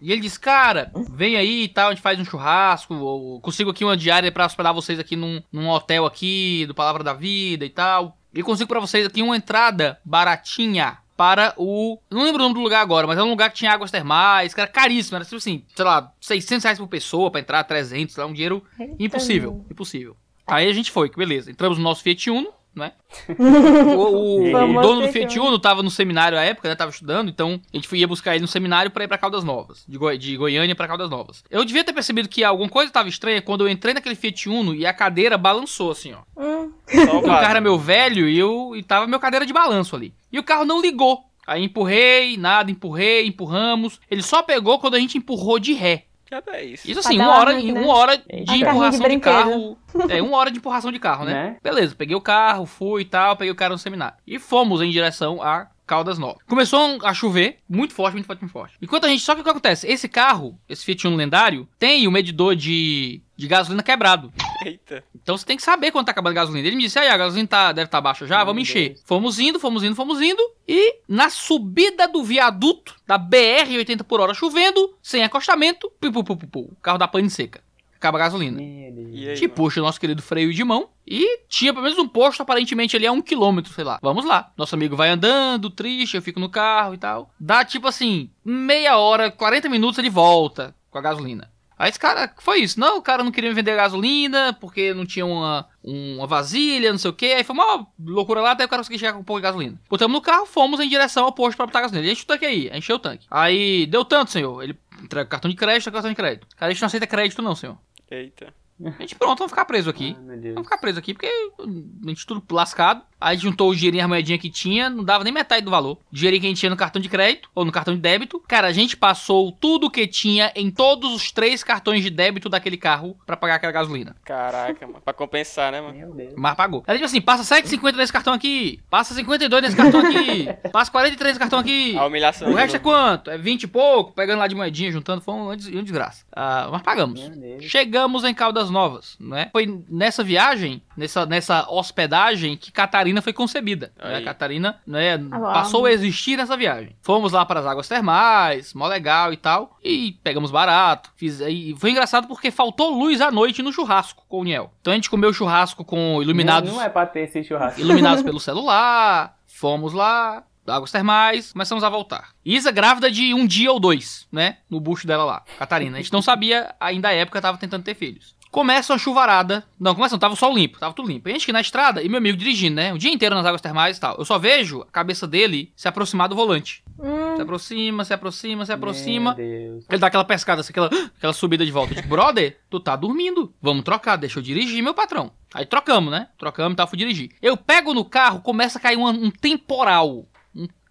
E ele disse, cara, vem aí e tal, a gente faz um churrasco, ou consigo aqui uma diária pra hospedar vocês aqui num, num hotel aqui, do Palavra da Vida e tal. E consigo pra vocês aqui uma entrada baratinha para o... Não lembro o nome do lugar agora, mas é um lugar que tinha águas termais, que era caríssimo, era tipo assim, sei lá, 600 reais por pessoa pra entrar, 300, sei lá, um dinheiro impossível, impossível. Aí a gente foi, que beleza, entramos no nosso Fiat Uno, né? O, o- o dono do Fiat Uno tava no seminário à época, né? Tava estudando, então a gente ia buscar ele no seminário pra ir pra Caldas Novas, de, Goi- de Goiânia pra Caldas Novas. Eu devia ter percebido que alguma coisa tava estranha quando eu entrei naquele Fiat Uno e a cadeira balançou assim, ó. Hum, Só o carro era meu velho e eu e tava meu cadeira de balanço ali. E o carro não ligou. Aí empurrei, nada, empurrei, empurramos. Ele só pegou quando a gente empurrou de ré. É isso. Isso assim, uma hora, arranque, né? uma hora de carrinho de empurração de, brinquedo. carro. É, uma hora de empurração de carro, né? Né? Beleza, peguei o carro, fui e tal, peguei o cara no seminário. E fomos em direção a Caldas Novas. Começou a chover, muito forte, muito forte, muito forte. Enquanto a gente, só que o que acontece? Esse carro, esse Fiat Uno lendário, tem o medidor de, de gasolina quebrado. Eita. Então você tem que saber quando tá acabando a gasolina. Ele me disse, aí, a gasolina tá, deve estar tá baixa já, Meu vamos encher. Deus. Fomos indo, fomos indo, fomos indo. E na subida do viaduto da BR 80 por hora chovendo, sem acostamento, pu, pu, pu, pu, pu, o carro da pane seca. Acaba a gasolina. E aí, Te mano? puxa o nosso querido freio de mão. E tinha pelo menos um posto, aparentemente, ali a um quilômetro, sei lá. Vamos lá. Nosso amigo vai andando, triste, eu fico no carro e tal. Dá tipo assim, meia hora, 40 minutos ele volta com a gasolina. Aí esse cara, foi isso. Não, o cara não queria me vender gasolina porque não tinha uma, uma vasilha, não sei o que. Aí foi uma loucura lá, até o cara conseguiu chegar com um pouco de gasolina. Botamos no carro, fomos em direção ao posto pra botar gasolina. Ele enche o tanque aí, encheu o tanque. Aí, deu tanto, senhor. Ele entrega cartão de crédito, cartão de crédito. Cara, a gente não aceita crédito não, senhor. Eita. A gente, pronto, vamos ficar preso aqui. Ai. Vamos ficar preso aqui porque a gente tudo lascado. Aí juntou o dinheirinho, a moedinha que tinha, não dava nem metade do valor. O dinheirinho que a gente tinha no cartão de crédito ou no cartão de débito. Cara, a gente passou tudo que tinha em todos os três cartões de débito daquele carro pra pagar aquela gasolina. Caraca, mano. Pra compensar, né, mano? Meu Deus. Mas pagou. Aí tipo assim, passa 7,50 nesse cartão aqui, passa 52 nesse cartão aqui, passa 43 nesse cartão aqui. A humilhação. O resto é quanto? É 20 e pouco, pegando lá de moedinha, juntando, foi uma des- uma desgraça. Ah, mas pagamos. Meu Deus. Chegamos em Caldas Novas, né? Foi nessa viagem, nessa, nessa hospedagem, que Catarina foi concebida. né? Catarina né, passou a existir nessa viagem. Fomos lá para as águas termais, mó legal e tal. E pegamos barato. Fiz, e foi engraçado porque faltou luz à noite no churrasco com o Niel. Então a gente comeu churrasco com iluminados, Não, não é pra ter esse churrasco. iluminados pelo celular. Fomos lá. Águas termais, começamos a voltar. Isa grávida de um dia ou dois, né? No bucho dela lá, Catarina. A gente não sabia, ainda à época tava tentando ter filhos. Começa uma chuvarada. Não, começa não, tava o sol limpo, tava tudo limpo. E a gente aqui na estrada e meu amigo dirigindo, né? O dia inteiro nas águas termais e tal. Eu só vejo a cabeça dele se aproximar do volante. Hum, Se aproxima, se aproxima, se aproxima. Meu Deus. Ele dá aquela pescada, assim, aquela, aquela subida de volta. Tipo, brother, tu tá dormindo. Vamos trocar, deixa eu dirigir, meu patrão. Aí trocamos, né? Trocamos e tal, fui dirigir. Eu pego no carro, começa a cair uma- um temporal.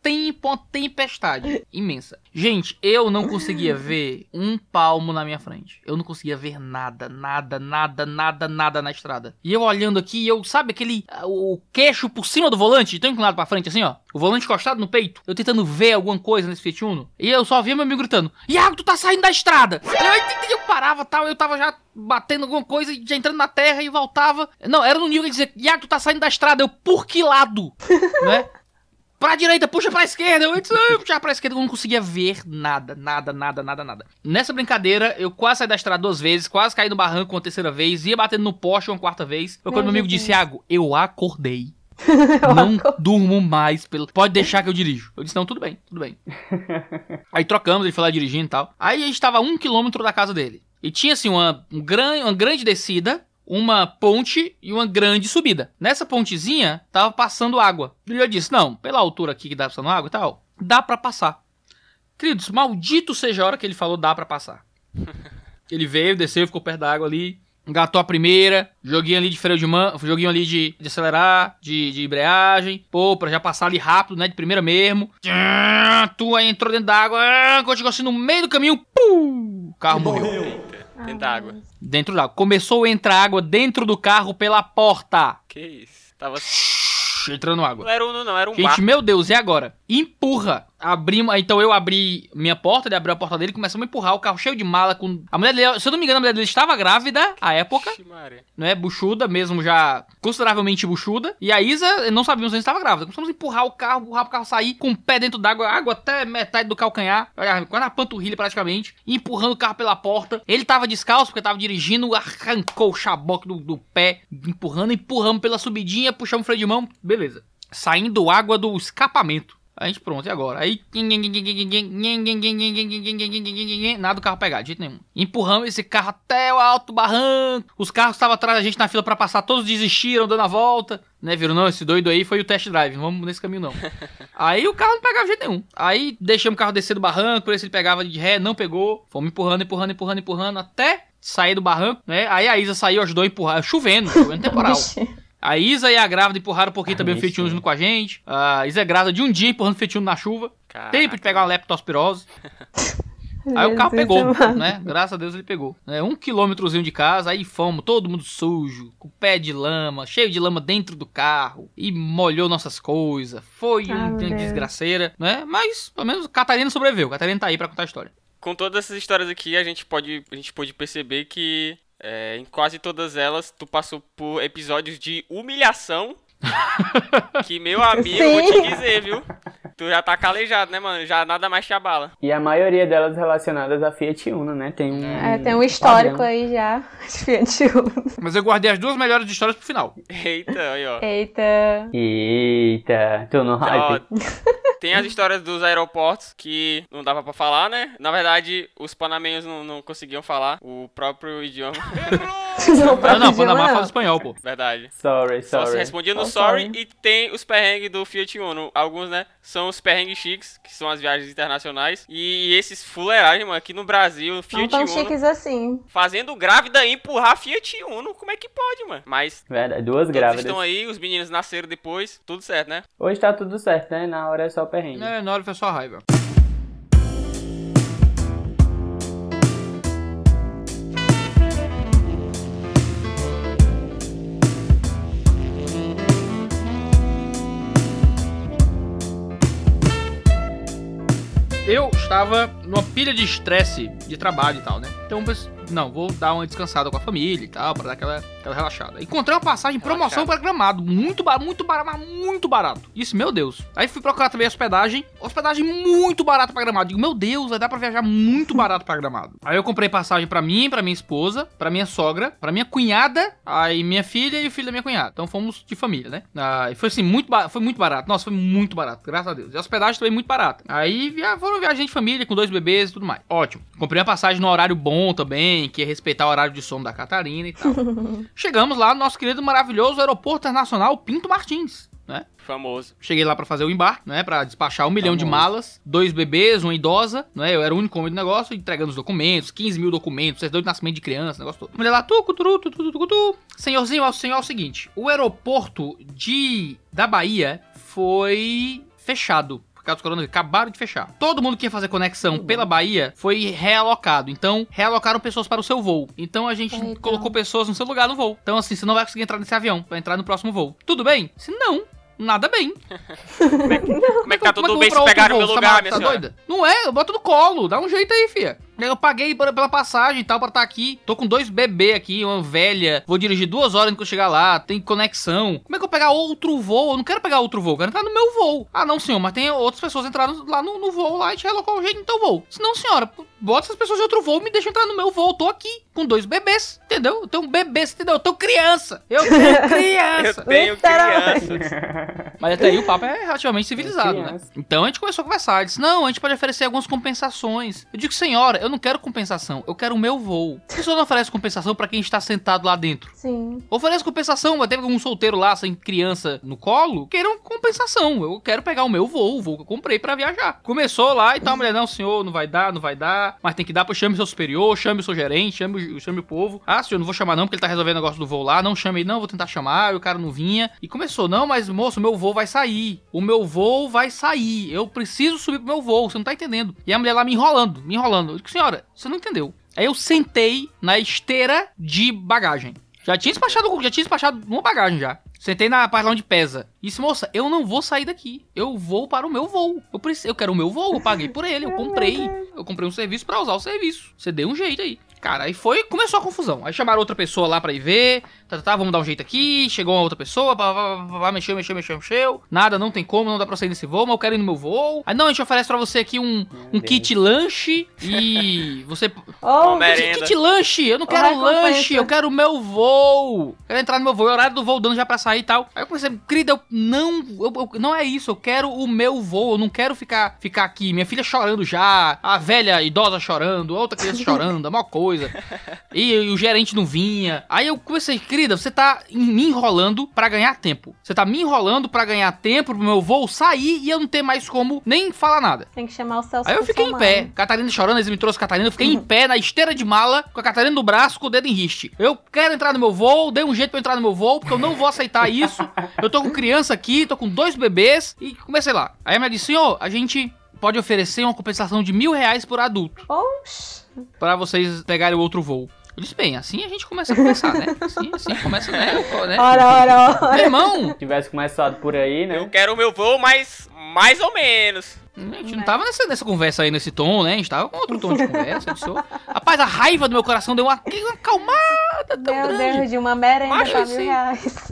Tempo, tempestade imensa. Gente, eu não conseguia ver um palmo na minha frente. Eu não conseguia ver nada, nada, nada, nada, nada na estrada. E eu olhando aqui, eu, sabe aquele, ah, o queixo por cima do volante, tão inclinado pra frente assim, ó. O volante encostado no peito. Eu tentando ver alguma coisa nesse Fiat Uno. E eu só via meu amigo gritando, Iago, tu tá saindo da estrada. Eu, eu, eu parava tal, eu tava já batendo alguma coisa, já entrando na terra e voltava. Não, era no nível de dizer, Iago, tu tá saindo da estrada. Eu, por que lado? né? Pra direita, puxa pra esquerda. Eu disse, "Ah, puxar pra esquerda. Eu não conseguia ver nada, nada, nada, nada, nada. Nessa brincadeira, eu quase saí da estrada duas vezes, quase caí no barranco uma terceira vez, ia batendo no poste uma quarta vez. Foi quando meu amigo disse, Iago, eu acordei. Não durmo mais. Pelo... Pode deixar que eu dirijo. Eu disse, não, tudo bem, tudo bem. Aí trocamos, ele foi lá dirigindo e tal. Aí a gente tava a um quilômetro da casa dele. E tinha assim uma, um gran, uma grande descida, uma ponte e uma grande subida. Nessa pontezinha tava passando água. E eu disse: Não, pela altura aqui que dá passando água e tal, dá pra passar. Queridos, maldito seja a hora que ele falou dá pra passar. ele veio, desceu, ficou perto da água ali. Engatou a primeira, joguinho ali de freio de mão, joguinho ali de, de acelerar, de, de embreagem, pô, pra já passar ali rápido, né, de primeira mesmo. Tu aí entrou dentro da água, ah, quando chegou assim no meio do caminho, pum, o carro morreu. Eita, dentro da água. Dentro da água. Começou a entrar água dentro do carro pela porta. Que isso? Tava. Entrando água. Não era um, não, era um Gente, barco. meu Deus, e agora? Empurra. Abrimos, então eu abri minha porta, ele abriu a porta dele, começamos a empurrar o carro cheio de mala com a mulher dele, se eu não me engano, a mulher dele estava grávida à época, Maria. né, buchuda mesmo já consideravelmente buchuda. E a Isa, não sabíamos se estava grávida. Começamos a empurrar o carro, empurrar o carro sair com o pé dentro d'água, água até metade do calcanhar, olha, quase na panturrilha praticamente, empurrando o carro pela porta. Ele tava descalço porque tava dirigindo, arrancou o chaboque do, do pé, empurrando, empurramos pela subidinha, puxamos o freio de mão, beleza. Saindo água do escapamento. A gente pronto, e agora? Aí. Nada do carro pegar, de jeito nenhum. Empurramos esse carro até o alto barranco. Os carros estavam atrás da gente na fila pra passar, todos desistiram, dando a volta. Né, viram? Não, esse doido aí foi o test drive. Não vamos nesse caminho, não. aí o carro não pegava de jeito nenhum. Aí deixamos o carro descer do barranco, ver se ele pegava de ré, não pegou. Fomos empurrando, empurrando, empurrando, empurrando, até sair do barranco, né? Aí a Isa saiu, ajudou a empurrar. Chovendo, chovendo temporal. A Isa e a grávida empurraram um pouquinho Ah, também o isso, Fiat Uno né? junto com a gente. A Isa é grávida de um dia empurrando o Fiat Uno na chuva. Caraca. Tempo de pegar uma leptospirose. Aí o carro pegou, amado. né? Graças a Deus ele pegou. É, um quilômetrozinho de casa, aí fomos, todo mundo sujo, com pé de lama, cheio de lama dentro do carro, e molhou nossas coisas. Foi Ah, um Deus. desgraceira, né? Mas, pelo menos, Catarina sobreviveu. Catarina tá aí pra contar a história. Com todas essas histórias aqui, a gente pode, a gente pode perceber que é, em quase todas elas, tu passou por episódios de humilhação. que, meu amigo, eu vou te Sim. dizer, viu? Tu já tá calejado, né, mano? Já nada mais te abala. E a maioria delas relacionadas a Fiat Uno, né? Tem um. É, tem um histórico padrão. aí já. de Fiat Uno. Mas eu guardei as duas melhores histórias pro final. Eita, aí, ó. Eita. Eita, tô no Ó, hype. Tem as histórias dos aeroportos que não dava pra falar, né? Na verdade, os panamenhos não, não conseguiam falar o próprio idioma. Não, não, idioma, Panamá não. fala espanhol, pô. Verdade. Sorry, Só se sorry. respondia no Só sorry sorry. e tem os perrengues do Fiat Uno. Alguns, né, são os perrengues chiques, que são as viagens internacionais. E esses fuleiragem, mano, aqui no Brasil, Não Fiat tão Uno, chiques assim. fazendo grávida empurrar Fiat Uno. Como é que pode, mano? Mas Verdade, duas grávidas. estão aí, os meninos nasceram depois, tudo certo, né? Hoje tá tudo certo, né? Na hora é só perrengue. É, na hora foi só raiva. Eu estava numa pilha de estresse de trabalho e tal, né? Então, não, vou dar uma descansada com a família e tal, pra dar aquela, aquela relaxada. Encontrei uma passagem em promoção para Gramado, muito barato, muito barato, mas muito barato. Isso, meu Deus. Aí fui procurar também hospedagem, hospedagem muito barata pra Gramado. Digo, meu Deus, vai dar pra viajar muito barato pra Gramado. Aí eu comprei passagem pra mim, pra minha esposa, pra minha sogra, pra minha cunhada, aí minha filha e o filho da minha cunhada. Então fomos de família, né? Ah, e foi assim, muito, foi muito barato. Nossa, foi muito barato, graças a Deus. E a hospedagem também muito barata. Aí via, foram viagem de família com dois bebês e tudo mais. Ótimo. Comprei uma passagem no horário bom também, que ia respeitar o horário de sono da Catarina e tal. Chegamos lá no nosso querido maravilhoso aeroporto internacional Pinto Martins. Né? Famoso. Cheguei lá pra fazer o embarque, né? Pra despachar um milhão de Famoso. malas, dois bebês, uma idosa, né? Eu era o único homem do negócio, entregando os documentos, 15 mil documentos, certidão de nascimento de criança, negócio todo. Mulher lá, tucu, turu, tu, tu, tu, tu, tu. Senhorzinho, ó, senhor, é o seguinte: o aeroporto de da Bahia foi fechado. Causa do coronavírus, acabaram de fechar. Todo mundo que ia fazer conexão pela Bahia foi realocado. Então, realocaram pessoas para o seu voo. Então, a gente Eita. colocou pessoas no seu lugar no voo. Então, assim, você não vai conseguir entrar nesse avião. Vai entrar no próximo voo. Tudo bem? Se não, nada bem. Como é que tá Como tudo bem se pra pegar no outro meu lugar, tá, minha tá senhora? doida? Não é, bota no colo, dá um jeito aí, fia. Eu paguei pela passagem e tal pra estar aqui. Tô com dois bebês aqui, uma velha. Vou dirigir duas horas quando eu chegar lá. Tem conexão. Como é que eu vou pegar outro voo? Eu não quero pegar outro voo, eu quero entrar no meu voo. Ah, não, senhor, mas tem outras pessoas entrando lá no, no voo lá e te relocou o jeito teu voo. Se não, senhora, bota essas pessoas de outro voo e me deixa entrar no meu voo. Eu tô aqui com dois bebês, entendeu? Eu tenho bebês, entendeu? Eu tenho criança. Eu tenho Eu criança. tenho Literalmente. crianças. Mas até aí o papo é relativamente civilizado, né? Então a gente começou a conversar. Ele disse: Não, a gente pode oferecer algumas compensações. Eu digo, senhora, eu não quero compensação, eu quero o meu voo. Por que o senhor não oferece compensação pra quem está sentado lá dentro? Sim. Oferece compensação, mas teve algum solteiro lá sem criança no colo? Queiram compensação. Eu quero pegar o meu voo, o voo que eu comprei pra viajar. Começou lá e tal, a mulher, não, senhor, não vai dar, não vai dar, mas tem que dar, pois chame seu superior, chame o seu gerente, chame, o- chame o povo. Ah, senhor, não vou chamar não, porque ele tá resolvendo o negócio do voo lá, não chame ele, não, vou tentar chamar, e o cara não vinha. E começou, não, mas moço, meu voo vai sair. O meu voo vai sair. Eu preciso subir pro meu voo, você não tá entendendo. E a mulher lá me enrolando, me enrolando. Eu digo, senhora, você não entendeu. Aí eu sentei na esteira de bagagem. Já tinha despachado, já tinha despachado uma bagagem já. Sentei na parte lá onde pesa. Disse, moça, eu não vou sair daqui. Eu vou para o meu voo. Eu, preciso, eu quero o meu voo, eu paguei por ele, eu comprei. Eu comprei um serviço pra usar o serviço. Você deu um jeito aí. Cara, aí foi, começou a confusão. Aí chamaram outra pessoa lá pra ir ver. Tá, tá, tá, vamos dar um jeito aqui. Chegou uma outra pessoa, pá, pá, pá, pá, mexeu, mexeu, mexeu, mexeu. Nada, não tem como, não dá pra sair desse voo, mas eu quero ir no meu voo. Aí não, a gente oferece pra você aqui um, um kit lanche e você Oh, que kit lanche? Eu não quero recompensa. lanche, eu quero o meu voo. Quero entrar no meu voo, é horário do voo dando já pra sair e tal. Aí eu comecei, querida, eu não, eu- eu- não é isso, eu quero o meu voo, eu não quero ficar, ficar aqui. Minha filha chorando já, a velha idosa chorando, a outra criança chorando, a maior coisa. E, e o gerente não vinha. Aí eu comecei, querida, você tá me enrolando pra ganhar tempo. Você tá me enrolando pra ganhar tempo pro meu voo sair e eu não ter mais como nem falar nada. Tem que chamar o Celso Aí eu fiquei em pé. Catarina chorando, eles me trouxeram Catarina. Eu fiquei em pé na esteira de mala, com a Catarina no braço, com o dedo em riste. Eu quero entrar no meu voo, dei um jeito pra eu entrar no meu voo, porque eu não vou aceitar isso. Eu tô com criança aqui, tô com dois bebês. E comecei lá. Aí a mulher disse: senhor, a gente pode oferecer uma compensação de mil reais por adulto. Oxi. Pra vocês pegarem o outro voo. Eu disse, bem, assim a gente começa a conversar, né? Assim, assim começa, né? né? Ora, ora, ora. Meu irmão, Se tivesse começado por aí, né? Eu quero o meu voo, mas mais ou menos. A gente não tava nessa, nessa conversa aí, nesse tom, né? A gente tava com outro tom de conversa. "Ô, Rapaz, a raiva do meu coração deu uma, uma acalmada. é tão Meu grande. Deus, de uma merenda Macho, pra mil assim, reais.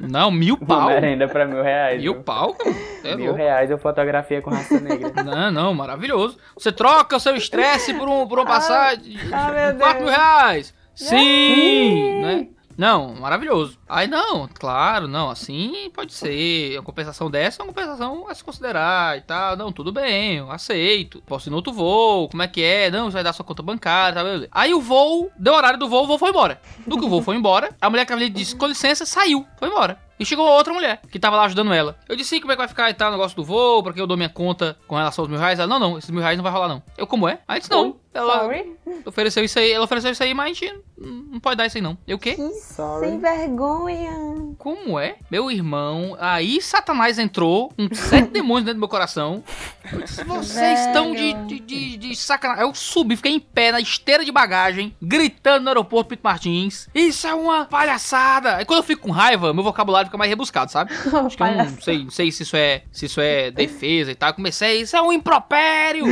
Não, mil Uma pau. merenda pra mil reais. Mil pau. É Mil louco. reais eu fotografia com raça negra. Não, não, maravilhoso. Você troca o seu estresse por, um, por uma passagem. ah, meu 4 mil Deus. reais. Sim, né? Não, maravilhoso. Aí não, claro, não, assim pode ser. A compensação dessa é uma compensação a se considerar e tal. Não, tudo bem, eu aceito. Posso ir no outro voo, como é que é? Não, você vai dar sua conta bancária, tá, beleza. Aí o voo, deu horário do voo, o voo foi embora. No que o voo foi embora, a mulher que disse, com licença, saiu, foi embora. E chegou outra mulher, que tava lá ajudando ela. Eu disse, "Sim, como é que vai ficar e tal, o negócio do voo, pra que eu dou minha conta com relação aos mil reais? Ela, não, não, esses mil reais não vai rolar, não. Eu, como é? Aí disse, não. Ela Sorry. ofereceu isso aí, ela ofereceu isso aí, mas a gente não pode dar isso aí, não. Eu, o quê? Que Sorry. sem vergonha. Como é? Meu irmão, aí Satanás entrou, com sete demônios dentro do meu coração. Disse, Vocês estão de, de, de, de sacanagem. Eu subi, fiquei em pé na esteira de bagagem, gritando no aeroporto Pito Martins. Isso é uma palhaçada. Aí quando eu fico com raiva, meu vocabulário fica mais rebuscado, sabe? Acho que eu não sei, não sei se isso é, se isso é defesa e tal. Comecei, isso é um impropério!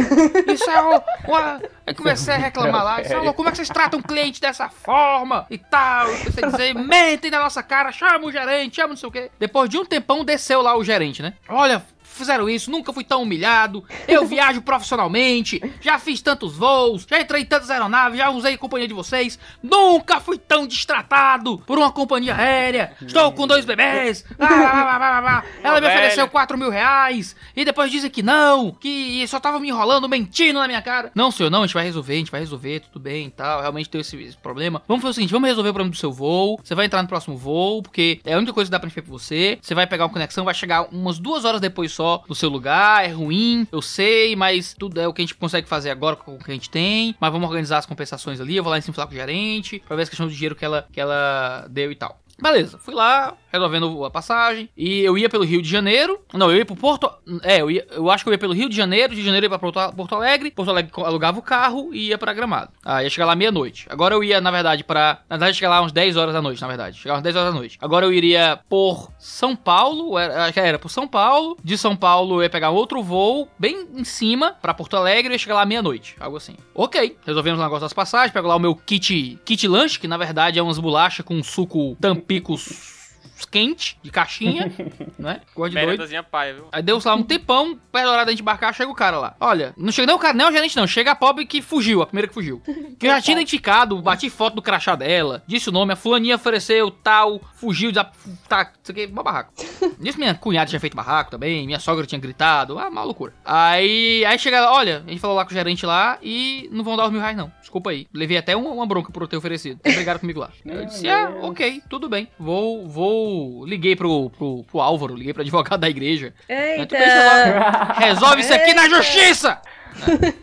Isso é um, uma. Aí comecei a reclamar lá, isso é uma- como é que vocês tratam um cliente dessa forma e tal? Comecei a dizer, mentem na nossa cara, chama o gerente, chama não sei o quê. Depois de um tempão, desceu lá o gerente, né? Olha. Fizeram isso, nunca fui tão humilhado. Eu viajo profissionalmente, já fiz tantos voos, já entrei em tantas aeronaves, já usei a companhia de vocês. Nunca fui tão destratado por uma companhia aérea. Estou com dois bebês. Ah, ah, ah. Ela me ofereceu 4 mil reais e depois dizem que não, que só tava me enrolando, mentindo na minha cara. Não, senhor, não, a gente vai resolver, a gente vai resolver, tudo bem e tal. Realmente tem esse, esse problema. Vamos fazer o seguinte: vamos resolver o problema do seu voo. Você vai entrar no próximo voo, porque é a única coisa que dá pra gente ver pra você. Você vai pegar uma conexão, vai chegar umas duas horas depois só no seu lugar. É ruim, eu sei, mas tudo é o que a gente consegue fazer agora com o que a gente tem. Mas vamos organizar as compensações ali. Eu vou lá em cima falar com o gerente pra ver essa questão do dinheiro que ela, que ela deu e tal. Beleza, fui lá, resolvendo a passagem. E eu ia pelo Rio de Janeiro. Não, eu ia pro Porto. É, eu, ia, eu acho que eu ia pelo Rio de Janeiro. De Janeiro eu ia pra Porto, Alegre. Porto Alegre alugava o carro e ia pra Gramado. Ah, ia chegar lá meia-noite. Agora eu ia, na verdade, pra. Na verdade, chegar lá umas 10 horas da noite, na verdade. Chegar umas 10 horas da noite. Agora eu iria por São Paulo. Acho que era por São Paulo. De São Paulo eu ia pegar outro voo bem em cima pra Porto Alegre e ia chegar lá meia-noite. Algo assim. Ok. Resolvemos o negócio das passagens. Pego lá o meu kit, kit lanche, que na verdade é umas bolachas com suco tampicos quente, de caixinha, né? Cor de doido. Paia, viu? Aí deu lá um tempão, perto da hora da gente embarcar, chega o cara lá. Olha, não chega nem o cara, não é o gerente não, chega a pobre que fugiu, a primeira que fugiu. Que eu já tinha identificado, bati foto do crachá dela, disse o nome, a fulaninha ofereceu tal, fugiu, já, tá, isso aqui, mó barraco. Nisso minha cunhada tinha feito barraco também, minha sogra tinha gritado, ah, uma loucura. Aí, aí chega lá, olha, a gente falou lá com o gerente lá e não vão dar os mil reais não, desculpa aí. Levei até uma, uma bronca por eu ter oferecido, obrigado comigo lá. Eu disse, ah, ok, tudo bem, vou, vou, liguei pro, pro, pro Álvaro, liguei pro advogado da igreja. Eita. tu pensa Resolve isso aqui na justiça!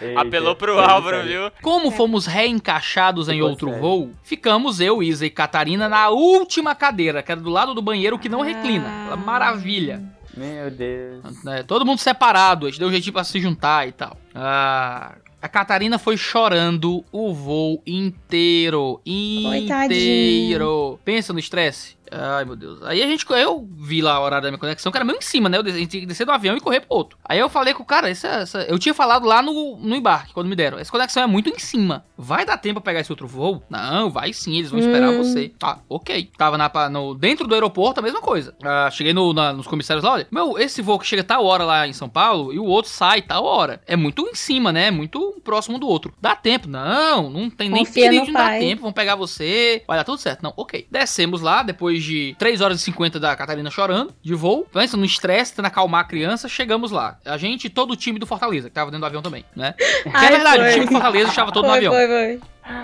Eita, Apelou pro eita. Álvaro, viu? Como fomos reencaixados em outro sério. voo, ficamos eu, Isa e Catarina na última cadeira, que era do lado do banheiro que não reclina. Aquela maravilha. Meu Deus. né? Todo mundo separado, a gente deu um jeitinho pra se juntar e tal. Ah, a Catarina foi chorando o voo inteiro. Inteiro. Pensa no estresse. Ai, meu Deus. Aí a gente, eu vi lá a hora da minha conexão, que era meio em cima, né? Eu a gente tinha que descer do avião e correr pro outro. Aí eu falei com o cara, essa, essa- eu tinha falado lá no, no embarque, quando me deram. Essa conexão é muito em cima. Vai dar tempo pra pegar esse outro voo? Não, vai sim, eles vão esperar Hum. você. Tá, ok. Tava na, no, dentro do aeroporto, a mesma coisa. Ah, cheguei no- na- nos comissários lá, olha, meu, esse voo que chega tal hora lá em São Paulo e o outro sai tal hora. É muito em cima, né? Muito próximo do outro. Dá tempo? Não, não tem nem Confia perigo no de não dar tempo, vão pegar você, vai dar tudo certo. Não, ok. Descemos lá, depois de 3 horas e 50 da Catarina chorando, de voo. Pensa no estresse, tentando acalmar a criança, chegamos lá. A gente e todo o time do Fortaleza, que tava dentro do avião também, né? Que é Ai, verdade, foi. o time do Fortaleza estava todo no Foi, avião. foi, foi.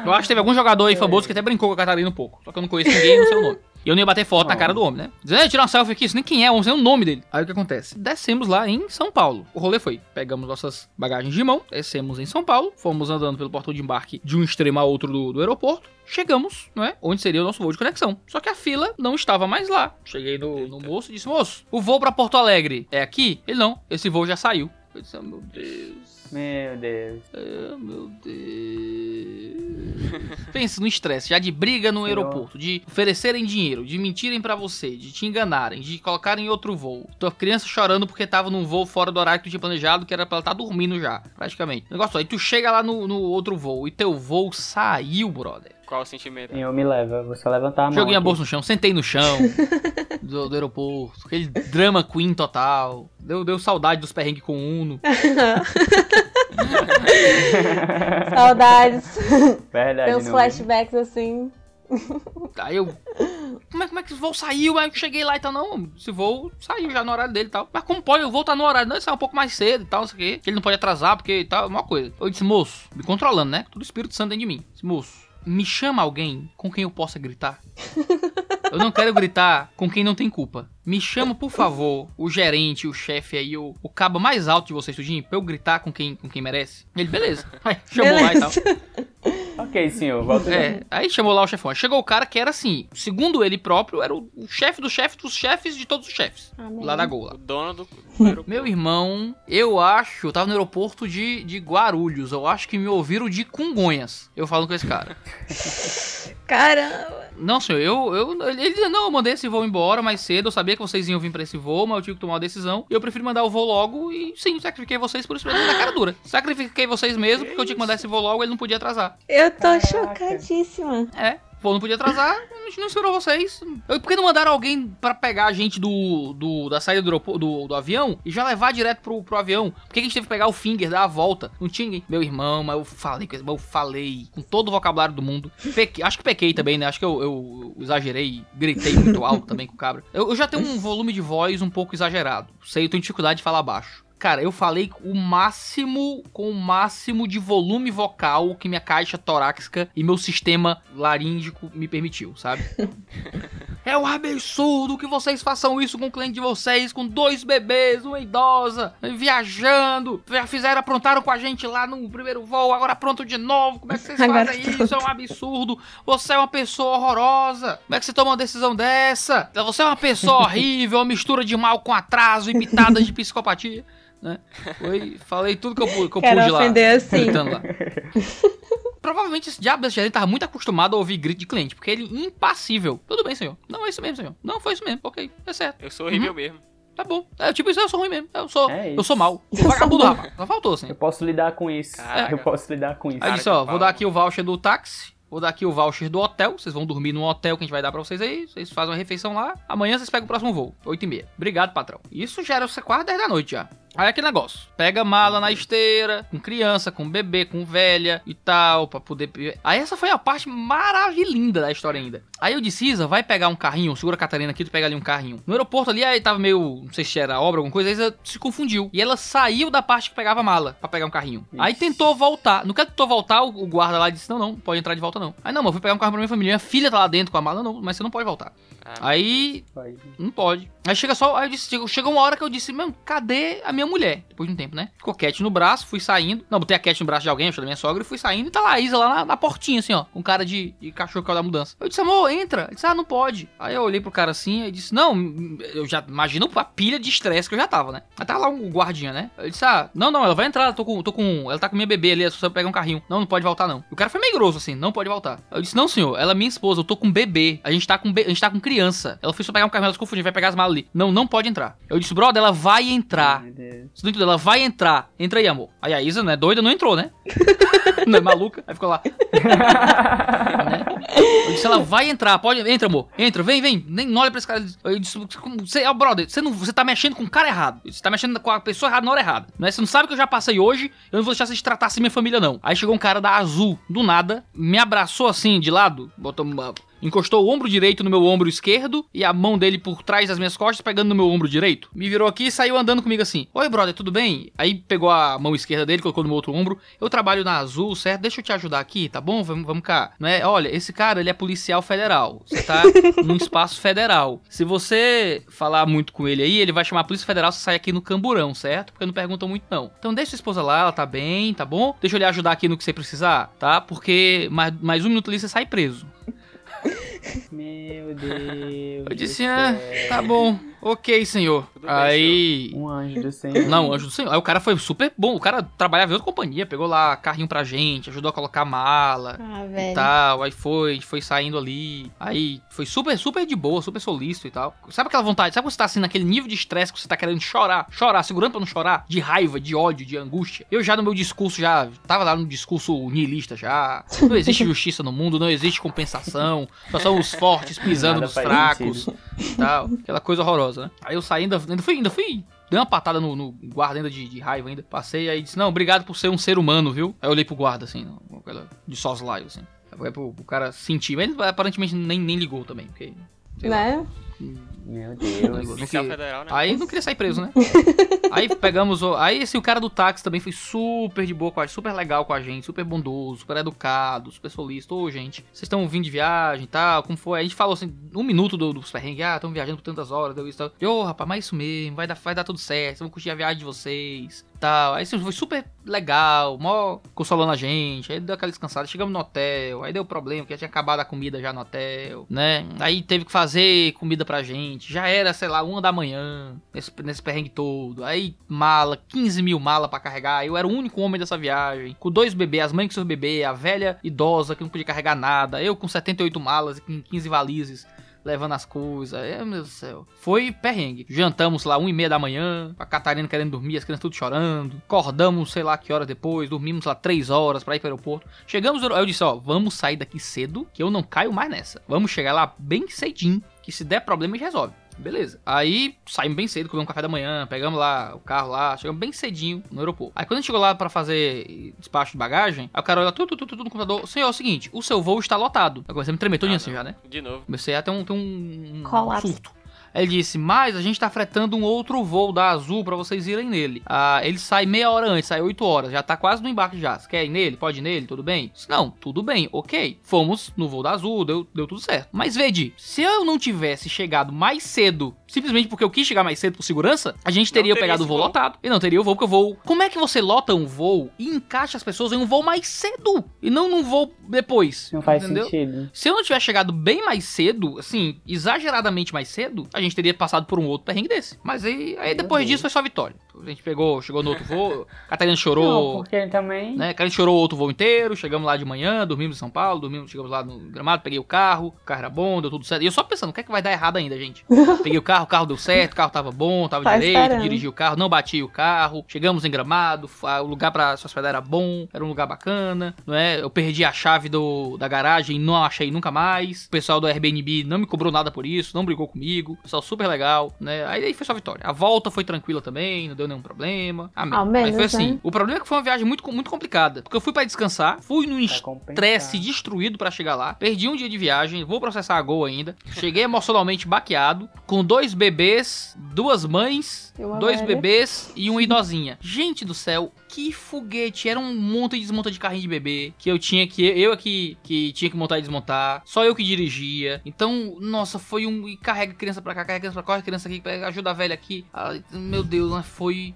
Eu acho que teve algum jogador aí famoso que até brincou com a Catarina um pouco. Só que eu não conheço ninguém, não sei o nome. E eu não ia bater foto na Oh. cara do homem, né? Dizendo, "É, tirar uma selfie aqui, isso nem quem é, vamos ver o nome dele. Aí o que acontece? Descemos lá em São Paulo. O rolê foi, pegamos nossas bagagens de mão, descemos em São Paulo, fomos andando pelo portão de embarque de um extremo a outro do, do aeroporto. Chegamos, não é? Onde seria o nosso voo de conexão. Só que a fila não estava mais lá. Cheguei no, no moço e disse, moço, o voo pra Porto Alegre é aqui? Ele, não, esse voo já saiu. Eu disse, oh, meu Deus. Meu Deus. Ah, meu Deus. Pensa no estresse, já de briga no aeroporto, de oferecerem dinheiro, de mentirem pra você, de te enganarem, de colocarem em outro voo. Tua criança chorando porque tava num voo fora do horário que tu tinha planejado, que era pra ela estar dormindo já, praticamente. Negócio, aí tu chega lá no, no outro voo e teu voo saiu, brother. Qual o sentimento? Senhor, me leva. Vou só levantar a mão. Joguei a bolsa no chão, sentei no chão do, do aeroporto, aquele drama queen total. Deu, deu saudade dos perrengues com o Uno. Saudades. Verdade. Tem uns flashbacks assim. Aí eu. Como é, como é que esse voo saiu? Aí eu cheguei lá e tal. Não, esse voo saiu já no horário dele e tal. Mas como pode? O voo tá no horário. Não, ele sai um pouco mais cedo e tal, não sei o quê. Ele não pode atrasar porque tal, uma coisa. Eu disse, moço, me controlando, né? Tudo Espírito Santo dentro de mim. Disse, moço, me chama alguém com quem eu possa gritar. Eu não quero gritar com quem não tem culpa. Me chama, por favor, o gerente, o chefe aí, o, o cabo mais alto de vocês, tudinho, pra eu gritar com quem, com quem merece. Ele, beleza. Aí chamou lá e tal. Ok, senhor. Volta É, aí chamou lá o chefão. Chegou o cara que era assim, segundo ele próprio, era o, o chefe do chefe dos chefes de todos os chefes. Amém. Lá da Gol. lá. O dono do do aeroporto. Meu irmão, eu acho, eu tava no aeroporto de, de Guarulhos, eu acho que me ouviram de Congonhas. Eu falo com esse cara. Caramba. Não, senhor, eu, eu. Ele dizia, não, eu mandei esse voo embora mais cedo. Eu sabia que vocês iam vir pra esse voo, mas eu tive que tomar uma decisão. E eu prefiro mandar o voo logo. E sim, sacrifiquei vocês por isso mesmo na cara dura. Sacrifiquei vocês mesmo, porque eu tinha que mandar esse voo logo, ele não podia atrasar. Eu tô Caraca. chocadíssima. É, voo não podia atrasar, a gente não esperou vocês. Eu, por que não mandaram alguém pra pegar a gente do, do da saída do, do, do avião e já levar direto pro, pro avião? Por que a gente teve que pegar o finger, dar a volta? Não tinha ninguém. Meu irmão, mas eu falei mas eu falei com todo o vocabulário do mundo. Pequei- acho que pequei também, né? Acho que eu, eu exagerei, gritei muito alto também com o cabra. Eu, eu já tenho um volume de voz um pouco exagerado. Sei, eu tenho dificuldade de falar baixo. Cara, eu falei o máximo, com o máximo de volume vocal que minha caixa torácica e meu sistema laríngico me permitiu, sabe? é um absurdo que vocês façam isso com o cliente de vocês, com dois bebês, uma idosa, viajando. Já fizeram, aprontaram com a gente lá no primeiro voo, agora pronto de novo. Como é que vocês Agora fazem isso? É um absurdo. Você é uma pessoa horrorosa. Como é que você toma uma decisão dessa? Você é uma pessoa horrível, uma mistura de mal com atraso e pitadas de psicopatia. Né? Foi, falei tudo que eu, que eu Quero pude lá. ofender assim. Gritando lá. Provavelmente esse diabo desse gerente tava muito acostumado a ouvir grito de cliente, porque ele impassível. Tudo bem, senhor. Não, é isso mesmo, senhor. Não, foi isso mesmo. Ok, é certo. Eu sou horrível Uhum. mesmo. Tá bom. É tipo isso, eu sou ruim mesmo. Eu sou, É eu sou mal. Sou vagabundo, rapaz. Só faltou, assim. Eu posso lidar com isso. Caraca. Eu posso lidar com isso. Aí disse, ó, vou dar aqui o voucher do táxi. Vou dar aqui o voucher do hotel. Vocês vão dormir no hotel que a gente vai dar pra vocês aí. Vocês fazem uma refeição lá. Amanhã vocês pegam o próximo voo. 8 e meia. Obrigado, patrão. Isso já era quase 10 da noite já. Aí aquele negócio. Pega mala na esteira, com criança, com bebê, com velha e tal, pra poder. Aí essa foi a parte maravilhosa da história ainda. Aí eu disse, Isa, vai pegar um carrinho, segura a Catarina aqui, tu pega ali um carrinho. No aeroporto ali, aí tava meio, não sei se era obra, alguma coisa, aí Isa se confundiu. E ela saiu da parte que pegava mala pra pegar um carrinho. Aí Ixi. tentou voltar. No que ela tentou voltar, o guarda lá disse, não, não, pode entrar de volta não. Aí não, mas eu fui pegar um carro pra minha família. Minha filha tá lá dentro com a mala, não, mas você não pode voltar. Ah, Aí Vai. não pode. Aí chega só, aí eu disse, chegou, uma hora que eu disse, meu, cadê a minha mulher? Depois de um tempo, né? Ficou cat no braço, fui saindo. Não, botei a cat no braço de alguém, da minha sogra, e fui saindo. E tá lá a Isa lá na, na portinha, assim, ó. Com cara de, de cachorro que caiu da mudança. Eu disse, amor, entra. Ele disse, ah, não pode. Aí eu olhei pro cara assim, e disse, não, eu já imagino a pilha de estresse que eu já tava, né? Aí tava lá um guardinha, né? Eu disse, ah, não, não, ela vai entrar, tô com, tô com. Ela tá com minha bebê ali, é só eu pegar um carrinho. Não, não pode voltar, não. O cara foi meio grosso, assim, não pode voltar. Eu disse, não, senhor, ela é minha esposa, eu tô com bebê. A gente tá com, be- a gente tá com criança. Ela foi só pegar um carrinho, ela se confundiu, vai pegar as malas ali. Não, não pode entrar. Eu disse, brother, ela vai entrar. Não entendeu? Ela vai entrar. Entra aí, amor. Aí a Isa, né, doida, não entrou, né? não é maluca? Aí ficou lá. né? Eu disse, ela vai entrar, pode. Entra, amor. Entra, vem, vem. Nem não olha pra esse cara. Eu disse, você, ó, brother, você, não, você tá mexendo com o cara errado. Você tá mexendo com a pessoa errada na hora errada. Né? Você não sabe que eu já passei hoje. Eu não vou deixar você tratar assim minha família, não. Aí chegou um cara da Azul, do nada, me abraçou assim, de lado, botou uma. Encostou o ombro direito no meu ombro esquerdo e a mão dele por trás das minhas costas, pegando no meu ombro direito. Me virou aqui e saiu andando comigo assim: Oi, brother, tudo bem? Aí pegou a mão esquerda dele, colocou no meu outro ombro. Eu trabalho na Azul, certo? Deixa eu te ajudar aqui, tá bom? Vamos, vamos cá. Não é? Olha, esse cara, ele é policial federal. Você tá num espaço federal. Se você falar muito com ele aí, ele vai chamar a Polícia Federal, você sai aqui no camburão, certo? Porque não perguntam muito, não. Então deixa sua esposa lá, ela tá bem, tá bom? Deixa eu lhe ajudar aqui no que você precisar, tá? Porque mais, mais um minuto ali você sai preso. Meu Deus. Eu disse, ah, tá bom. Ok, senhor. Tudo bem, Aí. Um anjo do Senhor. Não, anjo do Senhor. Aí o cara foi super bom. O cara trabalhava em outra companhia, pegou lá carrinho pra gente, ajudou a colocar mala Ah, e velho. tal. Aí foi, foi saindo ali. Aí foi super, super de boa, super solícito e tal. Sabe aquela vontade? Sabe quando você tá assim naquele nível de estresse que você tá querendo chorar? Chorar, segurando pra não chorar? De raiva, de ódio, de angústia. Eu já no meu discurso, já tava lá no discurso niilista já. Não existe justiça no mundo, não existe compensação. Só são os fortes pisando nos fracos sentido. e tal. Aquela coisa horrorosa, né? Aí eu saí, ainda, ainda fui, ainda fui. Dei uma patada no, no guarda ainda de, de raiva ainda. Passei aí disse, não, obrigado por ser um ser humano, viu? Aí eu olhei pro guarda, assim, de soslaio, assim. Aí pro, pro cara sentir. Mas ele aparentemente nem, nem ligou também, porque. sei lá, Né? Meu Deus. Federal, né? Aí não queria sair preso, né? aí pegamos o. Aí esse o cara do táxi também foi super de boa com a gente, super legal com a gente, super bondoso, super educado, super solícito. Ô, gente, vocês estão vindo de viagem e tal, como foi? A gente falou assim, um minuto do, dos perrengues, ah, estão viajando por tantas horas, deu isso e tal. Ô, rapaz, mas isso mesmo, vai dar, vai dar tudo certo, vamos curtir a viagem de vocês tal. Aí foi super legal, mó consolando a gente. Aí deu aquela descansada, chegamos no hotel, aí deu problema, porque tinha acabado a comida já no hotel, né? Aí teve que fazer comida pra gente. Já era, sei lá, uma da manhã, nesse, nesse perrengue todo. Aí mala, 15 mil mala pra carregar. Eu era o único homem dessa viagem. Com dois bebês, as mães com seus bebês, a velha idosa que não podia carregar nada. Eu com 78 malas e com 15 valizes levando as coisas. É, meu Deus do céu. Foi perrengue. Jantamos lá, 1 e meia da manhã, a Catarina querendo dormir, as crianças tudo chorando. Acordamos, sei lá que hora depois, dormimos lá 3 horas pra ir pro aeroporto. Chegamos, eu disse, ó, vamos sair daqui cedo, que eu não caio mais nessa. Vamos chegar lá bem cedinho, que se der problema a gente resolve. Beleza. Aí saímos bem cedo, comemos um café da manhã, pegamos lá o carro lá, chegamos bem cedinho no aeroporto. Aí quando a gente chegou lá pra fazer despacho de bagagem, aí o cara olha tudo, tudo, tudo no computador. Senhor, é o seguinte, o seu voo está lotado. Eu comecei a me tremer todinho Ah, assim já, né? De novo. Comecei a ter um, ter um, um Colapso. surto. Ele disse, mas a gente tá fretando um outro voo da Azul pra vocês irem nele. Ah, ele sai meia hora antes, sai 8 horas, já tá quase no embarque já. Você quer ir nele? Pode ir nele? Tudo bem? Disse, Não, tudo bem, ok. Fomos no voo da Azul, deu, deu tudo certo. Mas Vedi, se eu não tivesse chegado mais cedo, simplesmente porque eu quis chegar mais cedo por segurança, a gente teria teria pegado o voo voo. lotado. E não teria o voo, porque o voo... Como é que você lota um voo e encaixa as pessoas em um voo mais cedo? E não num voo depois? Não faz entendeu? sentido. Se eu não tivesse chegado bem mais cedo, assim, exageradamente mais cedo, a gente teria passado por um outro perrengue desse. Mas aí, aí depois disso foi só vitória. A gente pegou, chegou no outro voo, Catarina Não, chorou, porque também. né? A gente chorou o outro voo inteiro, chegamos lá de manhã, dormimos em São Paulo, dormimos, chegamos lá no gramado, peguei o carro, o carro era bom, deu tudo certo. E eu só pensando, o que é que vai dar errado ainda, gente? Peguei o carro, o carro deu certo, o carro tava bom, tava Tá direito, esperando. dirigi o carro, não bati o carro, chegamos em gramado, o lugar pra se hospedar era bom, era um lugar bacana, não é? Eu perdi a chave do, da garagem, não achei nunca mais. O pessoal do Airbnb não me cobrou nada por isso, não brigou comigo, pessoal super legal, né? Aí, aí foi só vitória. A volta foi tranquila também, não deu nenhum problema. Amém. Ao menos, Aí foi assim. né? O problema é que foi uma viagem muito, muito complicada, porque eu fui pra descansar, fui compensar. estresse destruído pra chegar lá. Perdi um dia de viagem, vou processar a Gol ainda. Cheguei emocionalmente baqueado, com dois bebês, duas mães, dois velha. bebês e uma idosinha. Gente do céu, que foguete! Era um monte e desmonta de carrinho de bebê que eu tinha que eu aqui que tinha que montar e desmontar. Só eu que dirigia. Então, nossa, foi um e carrega a criança pra cá, carrega criança pra cá, corre a criança aqui, ajuda a velha aqui. Ai, meu Deus, né?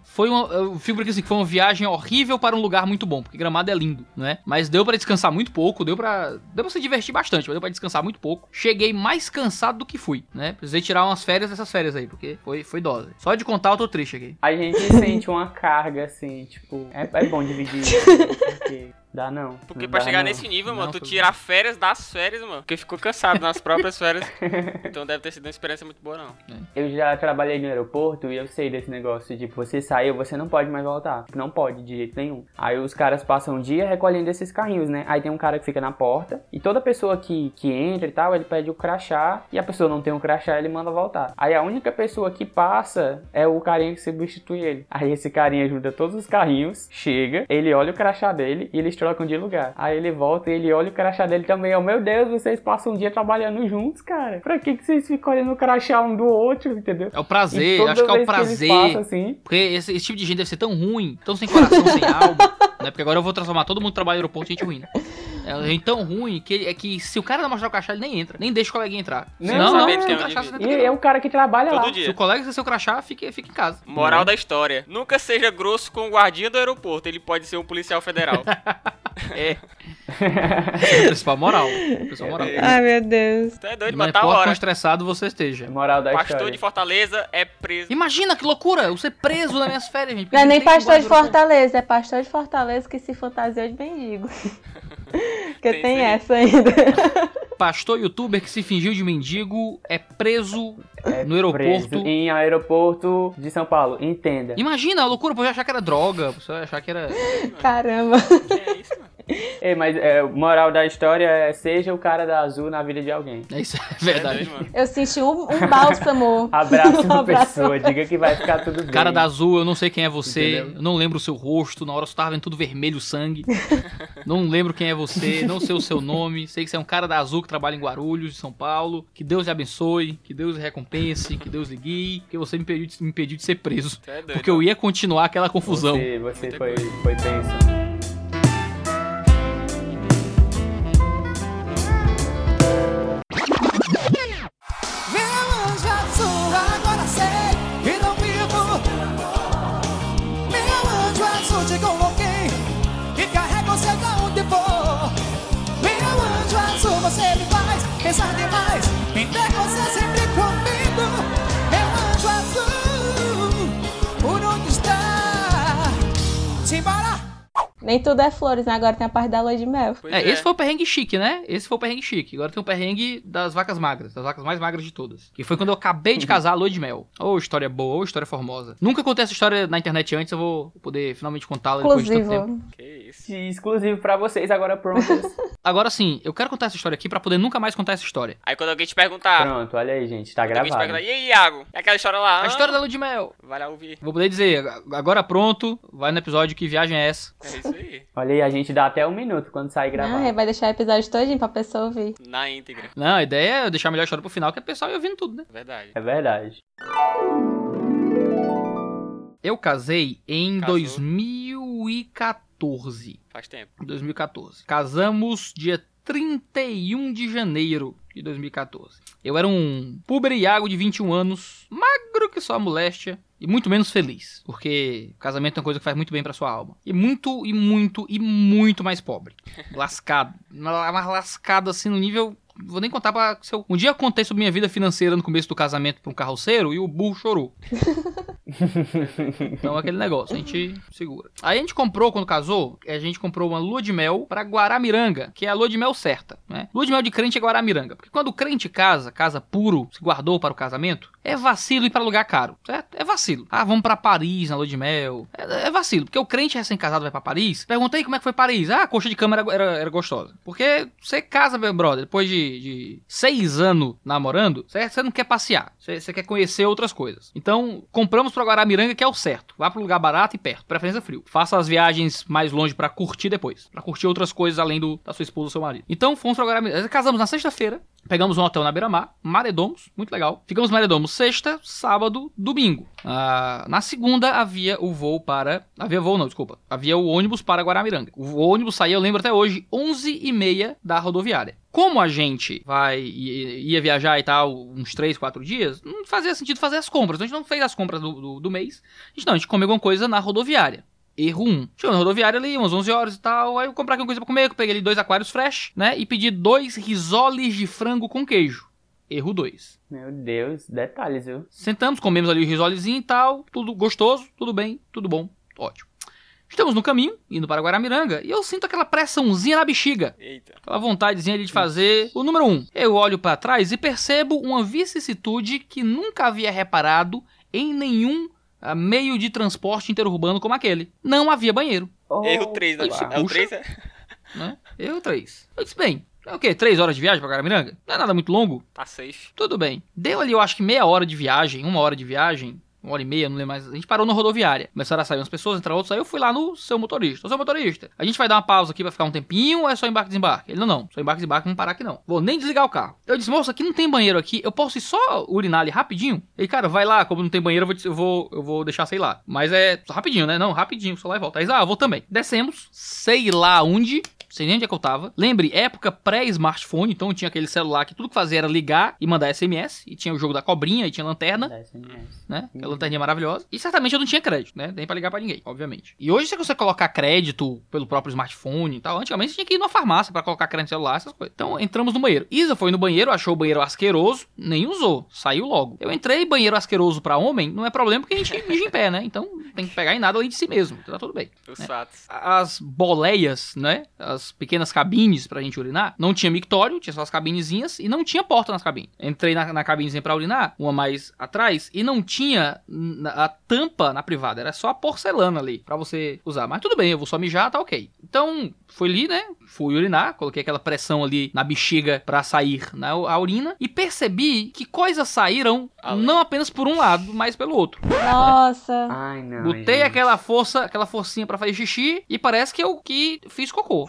Foi foi uma eu fico aqui assim, que foi uma viagem horrível para um lugar muito bom, porque Gramado é lindo, né? Mas deu pra descansar muito pouco, deu pra deu para se divertir bastante, mas deu pra descansar muito pouco. Cheguei mais cansado do que fui, né? Precisei tirar umas férias dessas férias aí, porque foi foi dose. Só de contar eu tô triste aqui. A gente sente uma carga assim, tipo, é, é bom dividir isso, né? porque dá não. Porque não pra dá, chegar não. nesse nível, mano, Não, tu tirar férias das férias, mano. Porque ficou cansado nas próprias férias. Então deve ter sido uma experiência muito boa, não. Eu já trabalhei no aeroporto e eu sei desse negócio, tipo, você saiu, você não pode mais voltar. Não pode, de jeito nenhum. Aí os caras passam um dia recolhendo esses carrinhos, né? Aí tem um cara que fica na porta e toda pessoa que, que entra e tal, ele pede o crachá e a pessoa não tem um crachá, ele manda voltar. Aí a única pessoa que passa é o carinha que substitui ele. Aí esse carinha ajuda todos os carrinhos, chega, ele olha o crachá dele e eles trocam de lugar. Aí ele volta e ele olha o crachá dele também. Oh, meu Deus, vocês passam um dia trabalhando juntos, cara. Pra que, que vocês ficam olhando o crachá um do outro, entendeu? É o prazer, acho que é o prazer. passam, assim, Porque esse, esse tipo de gente deve ser tão ruim, tão sem coração, sem alma, né? Porque agora eu vou transformar todo mundo que trabalha no aeroporto em gente ruim, né? É gente tão ruim que, é que se o cara não mostrar o crachá, ele nem entra. Nem deixa o coleguinha entrar. Não, não, não, não, tem o um crachá não E é o cara que trabalha lá. Todo Se dia. o colega tem seu crachá, fica, fica em casa. Moral da história. Nunca seja grosso com o guardinha do aeroporto. Ele pode ser um policial federal. É. É o principal moral. o principal moral. Ai, meu Deus. Tu é doido, Não mas tá importa quão hora. estressado você esteja. Moral da Pastor história. de Fortaleza é preso. Imagina que loucura! Eu ser preso nas minhas férias, gente. Não é nem pastor de Fortaleza, é pastor de Fortaleza que se fantasiou de mendigo. Porque Tem tem, essa ainda. Pastor youtuber que se fingiu de mendigo é preso É no aeroporto. Preso em aeroporto de São Paulo. Entenda. Imagina a loucura, pode achar que era droga, pode achar que era. Caramba. É isso, mano? Ei, mas é, moral da história é seja o cara da azul na vida de alguém. É isso, é É verdade. doido, mano. Eu senti um, um bálsamo. Abraça Um uma abraço. pessoa, diga que vai ficar tudo bem. Cara da azul, eu não sei quem é você, Entendeu? eu não lembro o seu rosto, na hora você tava vendo tudo vermelho, sangue. não lembro quem é você, não sei o seu nome, sei que você é um cara da azul que trabalha em Guarulhos, São Paulo. Que Deus lhe abençoe, que Deus lhe recompense, que Deus lhe guie, que você me impediu de, me impediu de ser preso. É doido. Porque eu ia continuar aquela confusão. Você, você foi, foi tenso. Nem tudo é flores, né? Agora tem a parte da lua de mel. Pois É, esse foi o perrengue chique, né? Esse foi o perrengue chique. Agora tem o perrengue das vacas magras, das vacas mais magras de todas. Que foi quando eu acabei de casar a lua de mel. Ô, história boa, ô, história formosa. Nunca contei essa história na internet antes, eu vou poder finalmente contá-la depois de tanto tempo. Exclusivo. Que isso. Exclusivo pra vocês, agora prontos. Agora sim, eu quero contar essa história aqui pra poder nunca mais contar essa história. Aí quando alguém te perguntar, Pronto, olha aí, gente, tá quando alguém te gravado. perguntar, e aí, Iago? É aquela história lá? A história da lua de mel. Vai lá ouvir. Vou poder dizer, agora pronto, vai no episódio que viagem é essa. É isso aí. Olha aí, a gente dá até um minuto quando sair gravado. Ah, vai deixar o episódio todinho pra pessoa ouvir. Na íntegra. Não, a ideia é deixar a melhor história pro final, que é o pessoal ir ouvindo tudo, né? Verdade. É verdade. Eu casei em Casou. 2014. Faz tempo. 2014. Casamos dia 31 de janeiro de 2014. Eu era um puber Iago de 21 anos, magro que só a moléstia e muito menos feliz, porque casamento é uma coisa que faz muito bem pra sua alma. E muito e muito e muito mais pobre. Lascado, mas lascado assim no nível Vou nem contar pra. Se eu... Um dia eu contei sobre minha vida financeira no começo do casamento pra um carroceiro e o burro chorou. Então aquele negócio, a gente segura. Aí a gente comprou, quando casou, a gente comprou uma lua de mel pra Guaramiranga, que é a lua de mel certa, né? Lua de mel de crente é Guaramiranga. Porque quando o crente casa, casa puro, se guardou para o casamento, é vacilo ir pra lugar caro, certo? É vacilo. Ah, vamos pra Paris na lua de mel. É, é vacilo, porque o crente recém-casado vai pra Paris. Perguntei como é que foi Paris. Ah, a coxa de cama era, era, era gostosa. Porque você casa, meu brother, depois de, de seis anos namorando, você não quer passear. Você quer conhecer outras coisas. Então, compramos pra Guaramiranga, que é o certo. Vá pro lugar barato e perto. Preferência frio. Faça as viagens mais longe pra curtir depois. Pra curtir outras coisas além do, da sua esposa ou seu marido. Então, fomos pra Guaramiranga. Casamos na sexta-feira. Pegamos um hotel na beira-mar, Maredomos, muito legal. Ficamos Maredomos sexta, sábado, domingo. Ah, na segunda havia o voo para. Havia voo, não, desculpa. Havia o ônibus para Guaramiranga. O ônibus saía, eu lembro até hoje, 11h30 da rodoviária. Como a gente vai ia viajar e tal, uns 3, 4 dias, não fazia sentido fazer as compras. Então a gente não fez as compras do, do, do mês. A gente não, a gente comeu alguma coisa na rodoviária. Erro 1. Chegou na rodoviária ali, umas 11 horas e tal. Aí eu comprei alguma coisa pra comer. Eu peguei ali dois aquários fresh, né? E pedi dois risoles de frango com queijo. Erro 2. Meu Deus, detalhes, viu? Sentamos, comemos ali o risolezinho e tal. Tudo gostoso, tudo bem, tudo bom, ótimo. Estamos no caminho, indo para Guaramiranga, e eu sinto aquela pressãozinha na bexiga. Eita. Aquela vontadezinha ali de fazer o número 1. Um. Eu olho para trás e percebo uma vicissitude que nunca havia reparado em nenhum ah, meio de transporte interurbano como aquele. Não havia banheiro. Erro 3, né? Opa. É o 3, é? né? Eu três. Eu disse, bem, é o quê? Três horas de viagem pra Guaramiranga? Não é nada muito longo? Tá safe. Tudo bem. Deu ali, eu acho que meia hora de viagem, uma hora de viagem, uma hora e meia, não lembro mais. A gente parou na rodoviária. Começaram a sair umas pessoas, entrar outros. Aí eu fui lá no seu motorista. Ô, seu motorista, a gente vai dar uma pausa aqui pra ficar um tempinho ou é só embarque e desembarque? Ele, não, não. Só embarque e desembarque, não parar aqui não. Vou nem desligar o carro. Eu disse, moça, aqui não tem banheiro aqui. Eu posso ir só urinar ali rapidinho? Ele, cara, vai lá. Como não tem banheiro, eu vou, eu vou, eu vou deixar, sei lá. Mas é rapidinho, né? Não, rapidinho, só lá e volta. Aí, ah, eu vou também. Descemos, sei lá onde. Sei nem onde é que eu tava. Lembre, época pré-smartphone, então tinha aquele celular que tudo que fazia era ligar e mandar SMS, e tinha o jogo da cobrinha, e tinha lanterna, né? Aquela lanterninha maravilhosa. E certamente eu não tinha crédito, né? Nem pra ligar pra ninguém, obviamente. E hoje, se você colocar crédito pelo próprio smartphone e tal, antigamente você tinha que ir numa farmácia pra colocar crédito no celular, essas coisas. Então entramos no banheiro. Isa foi no banheiro, achou o banheiro asqueroso, nem usou, saiu logo. Eu entrei, banheiro asqueroso pra homem, não é problema porque a gente mija em pé, né? Então não tem que pegar em nada além de si mesmo, então tá tudo bem. Os né? fatos. As boleias, né? As pequenas cabines pra gente urinar, não tinha mictório, tinha só as cabinezinhas e não tinha porta nas cabines. Entrei na, na cabinezinha pra urinar, uma mais atrás, e não tinha a tampa na privada, era só a porcelana ali pra você usar. Mas tudo bem, eu vou só mijar, tá ok. Então, fui ali, né? Fui urinar, coloquei aquela pressão ali na bexiga pra sair na, a urina e percebi que coisas saíram Além. não apenas por um lado, mas pelo outro. Nossa. Ai, não. Botei gente. aquela força, aquela forcinha pra fazer xixi e parece que eu que fiz cocô.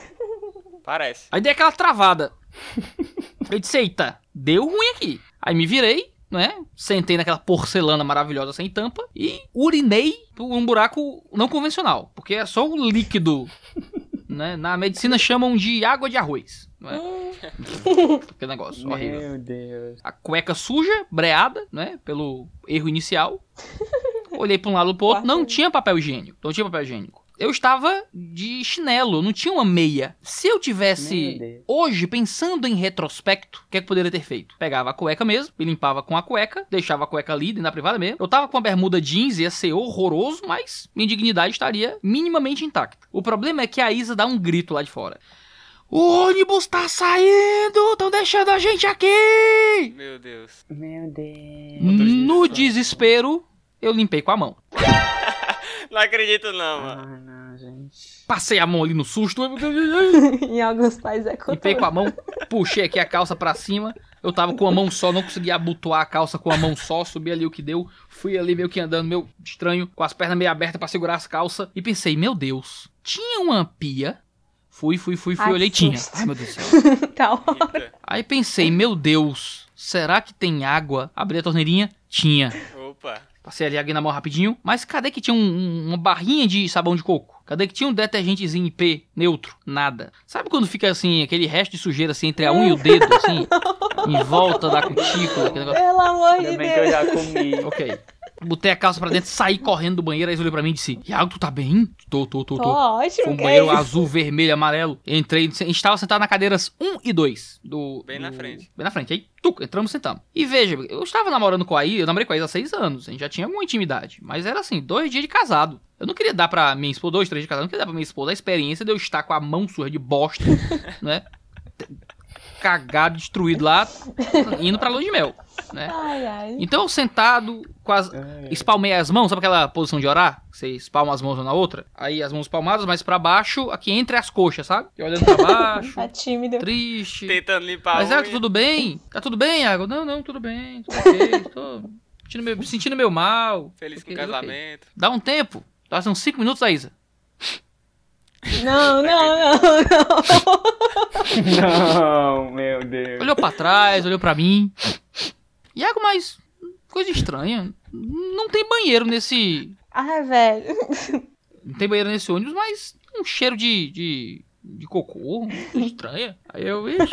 Parece. Aí dei aquela travada. Eu disse, eita, deu ruim aqui. Aí me virei, né? Sentei naquela porcelana maravilhosa sem tampa e urinei por um buraco não convencional, porque é só um líquido, né? Na medicina chamam de água de arroz, não é? Aquele negócio horrível. Meu Deus. A cueca suja, breada, né? Pelo erro inicial. Olhei pra um lado e pro outro, não tinha papel higiênico. Não tinha papel higiênico. Eu estava de chinelo, não tinha uma meia. Se eu tivesse hoje pensando em retrospecto, o que é que eu poderia ter feito? Pegava a cueca mesmo, me limpava com a cueca, deixava a cueca ali dentro da privada mesmo. Eu tava com a bermuda jeans, ia ser horroroso, mas minha dignidade estaria minimamente intacta. O problema é que a Isa dá um grito lá de fora. O ônibus tá saindo! Estão deixando a gente aqui! Meu Deus. Meu Deus. No desespero, eu limpei com a mão. Não acredito não, mano. Ai, não, gente. Passei a mão ali no susto. em alguns países é Limpei com a mão, puxei aqui a calça pra cima. Eu tava com a mão só, não conseguia abotoar a calça com a mão só, subi ali o que deu. Fui ali meio que andando, meio estranho, com as pernas meio abertas pra segurar as calças. E pensei, meu Deus, tinha uma pia. Fui, fui, fui, fui, Ai, olhei, tinha. Ai, meu Deus do céu. Tal. Eita. Aí pensei, meu Deus, será que tem água? Abri a torneirinha, tinha. Passei ali aqui na mão rapidinho. Mas cadê que tinha um- um- uma barrinha de sabão de coco? Cadê que tinha um detergentezinho IP neutro? Nada. Sabe quando fica assim, aquele resto de sujeira assim entre a unha e o dedo, assim? em volta da cutícula, aquele negócio. Pelo amor de Ainda bem que eu Deus. já comi. Ok. Botei a calça pra dentro, saí correndo do banheiro, aí eles olhou pra mim e disse: Iago, tu tá bem? Tô, tô, tô, Tô tô. ótimo, Foi um banheiro é azul, vermelho, amarelo. Entrei, a gente tava sentado na cadeiras 1 e 2 do. Bem do- na frente. Bem na frente. Aí, tuc, entramos sentamos. E veja, eu estava namorando com a Isa, eu namorei com a Isa há seis anos. A gente já tinha alguma intimidade. Mas era assim, dois dias de casado. Eu não queria dar pra minha esposa, dois, três dias de casado, eu não queria dar pra minha esposa a experiência de eu estar com a mão suja de bosta, né? Cagado, destruído lá, indo pra lua de mel, né? Ai, ai. Então, eu sentado, quase. Espalmei as mãos, sabe aquela posição de orar? Você espalma as mãos uma na outra? Aí as mãos palmadas, mas pra baixo, aqui entre as coxas, sabe? E olhando pra baixo, Tá tímido. triste. Tentando limpar Mas a é, unha. tá tudo bem? Tá tudo bem, Iago? Não, não, tudo bem, tudo ok. Tô sentindo meu, sentindo meu mal. Feliz com o casamento. Dá um tempo. Dá uns 5 minutos, Aisa. Não, não, não, não. Não, meu Deus. Olhou pra trás, olhou pra mim. Iago, mas. Coisa estranha. Não tem banheiro nesse. Ai, velho. Não tem banheiro nesse ônibus, mas um cheiro de. de. de cocô. Coisa estranha. Aí eu, ixi.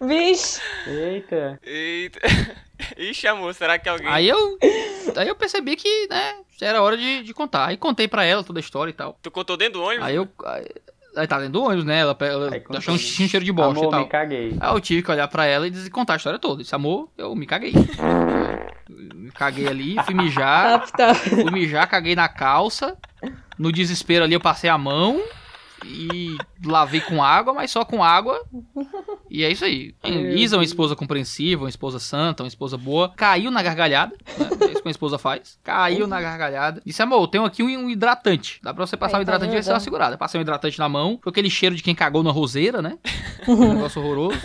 Vixe. Eita. Eita. Ixi, amor, será que alguém... Aí eu. Aí eu percebi que, né, era hora de, de contar. Aí contei pra ela toda a história e tal. Tu contou dentro do ônibus? Aí eu. Aí, aí tá dentro do ônibus, né? Ela, ela Aí contou, achou um, cheiro de bosta Amor, e tal. me caguei. Aí eu tive que olhar pra ela e dizer, contar a história toda. Disse, amor, eu me caguei. me caguei ali, fui mijar. Tá, tá. Fui mijar, caguei na calça. No desespero ali eu passei a mão e lavei com água, mas só com água. E é isso aí. Isa, uma esposa compreensiva, uma esposa santa, uma esposa boa, caiu na gargalhada. Né? É isso que uma esposa faz. Caiu na gargalhada. Disse, amor, eu tenho aqui um, hidratante. Dá pra você passar Aí, um tá hidratante e vai ser uma segurada. Eu Passei um hidratante na mão, com aquele cheiro de quem cagou na roseira, né? Um negócio horroroso.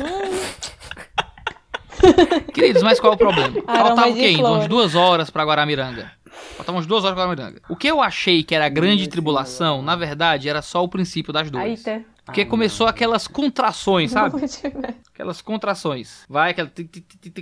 Queridos, mas qual é o problema? Faltava o quê? Umas duas horas pra Guaramiranga. Faltavam umas duas horas pra Guaramiranga. O que eu achei que era a grande tribulação, na verdade, era só o princípio das Aí, dores. tá. Porque Ah, começou aquelas contrações, sabe? Aquelas contrações. Vai, aquela.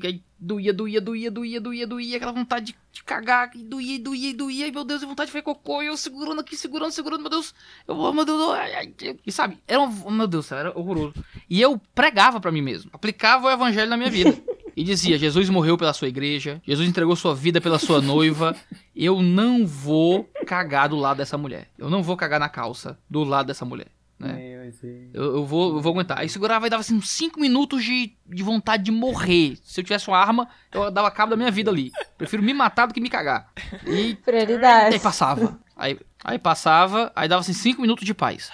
aí Doía, doía, doía, doía, doía, doía, aquela vontade de, cagar, e doía, doía, doía, e meu Deus, e vontade de fazer cocô, e eu segurando aqui, segurando, segurando, meu Deus, eu vou, meu Deus, ai, ai, e sabe, era um, meu Deus, era horroroso. E eu pregava pra mim mesmo, aplicava o evangelho na minha vida. E dizia: Jesus morreu pela sua igreja, Jesus entregou sua vida pela sua noiva. Eu não vou cagar do lado dessa mulher. Eu não vou cagar na calça do lado dessa mulher. Né? Deus. Eu, eu vou, eu vou aguentar. Aí segurava e dava assim uns 5 minutos de, de vontade de morrer. Se eu tivesse uma arma, eu dava cabo da minha vida ali. Prefiro me matar do que me cagar. E aí Prioridade. passava. Aí, aí passava, aí dava assim 5 minutos de paz.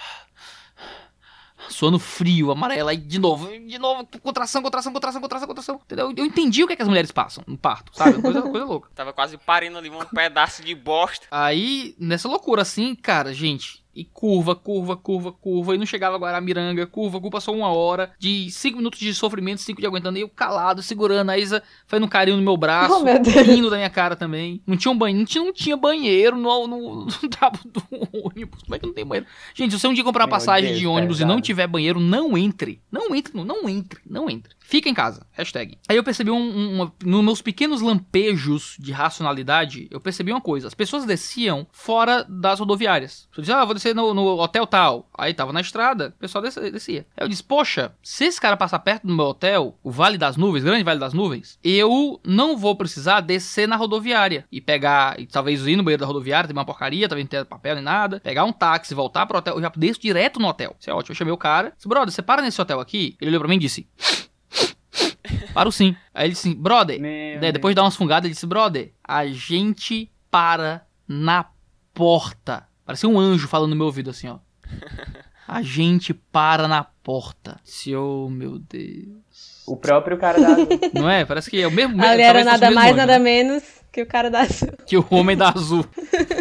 Sono frio, amarelo, aí de novo, de novo, contração, contração, contração, contração, contração. Entendeu? Eu entendi o que, é que as mulheres passam no parto, sabe? Coisa, coisa louca. Tava quase parindo ali um pedaço de bosta. Aí, nessa loucura assim, cara, gente. E curva, curva, curva, curva. E não chegava a Guaramiranga, curva, curva. Passou uma hora de cinco minutos de sofrimento, cinco de aguentando. E eu calado, segurando. A Isa fazendo um carinho no meu braço. Oh, meu Deus. rindo da minha cara também. Não tinha um banheiro, não tinha, não tinha banheiro no, no, no do ônibus. Como é que não tem banheiro? Gente, se você um dia comprar Meu passagem Deus, de ônibus e pesado. não tiver banheiro, não entre. Não entre, não, não entre, não entre. Fica em casa. Hashtag. Aí eu percebi um, um, nos meus pequenos lampejos de racionalidade, eu percebi uma coisa. As pessoas desciam fora das rodoviárias. Você dizia, ah, vou descer no, no hotel tal. Aí tava na estrada, o pessoal descia. Aí eu disse, poxa, se esse cara passar perto do meu hotel, o Vale das Nuvens, Grande Vale das Nuvens, eu não vou precisar descer na rodoviária e pegar, e talvez ir no banheiro da rodoviária, tem uma porcaria, talvez não tenha papel nem nada, pegar um táxi, voltar pro hotel, eu já desço direto no hotel. Isso é ótimo. Eu chamei o cara, disse, brother, você para nesse hotel aqui? Ele olhou pra mim e disse, paro sim. Aí ele disse, brother, Meu né, depois de dar umas fungadas, ele disse, brother, a gente para na porta. Parecia um anjo falando no meu ouvido assim, ó. A gente para na porta. Se, oh, meu Deus. O próprio cara da. Não é? Parece que é o mesmo. Ali era nada mais, anjo, nada né? menos que o cara da Que o homem da azul.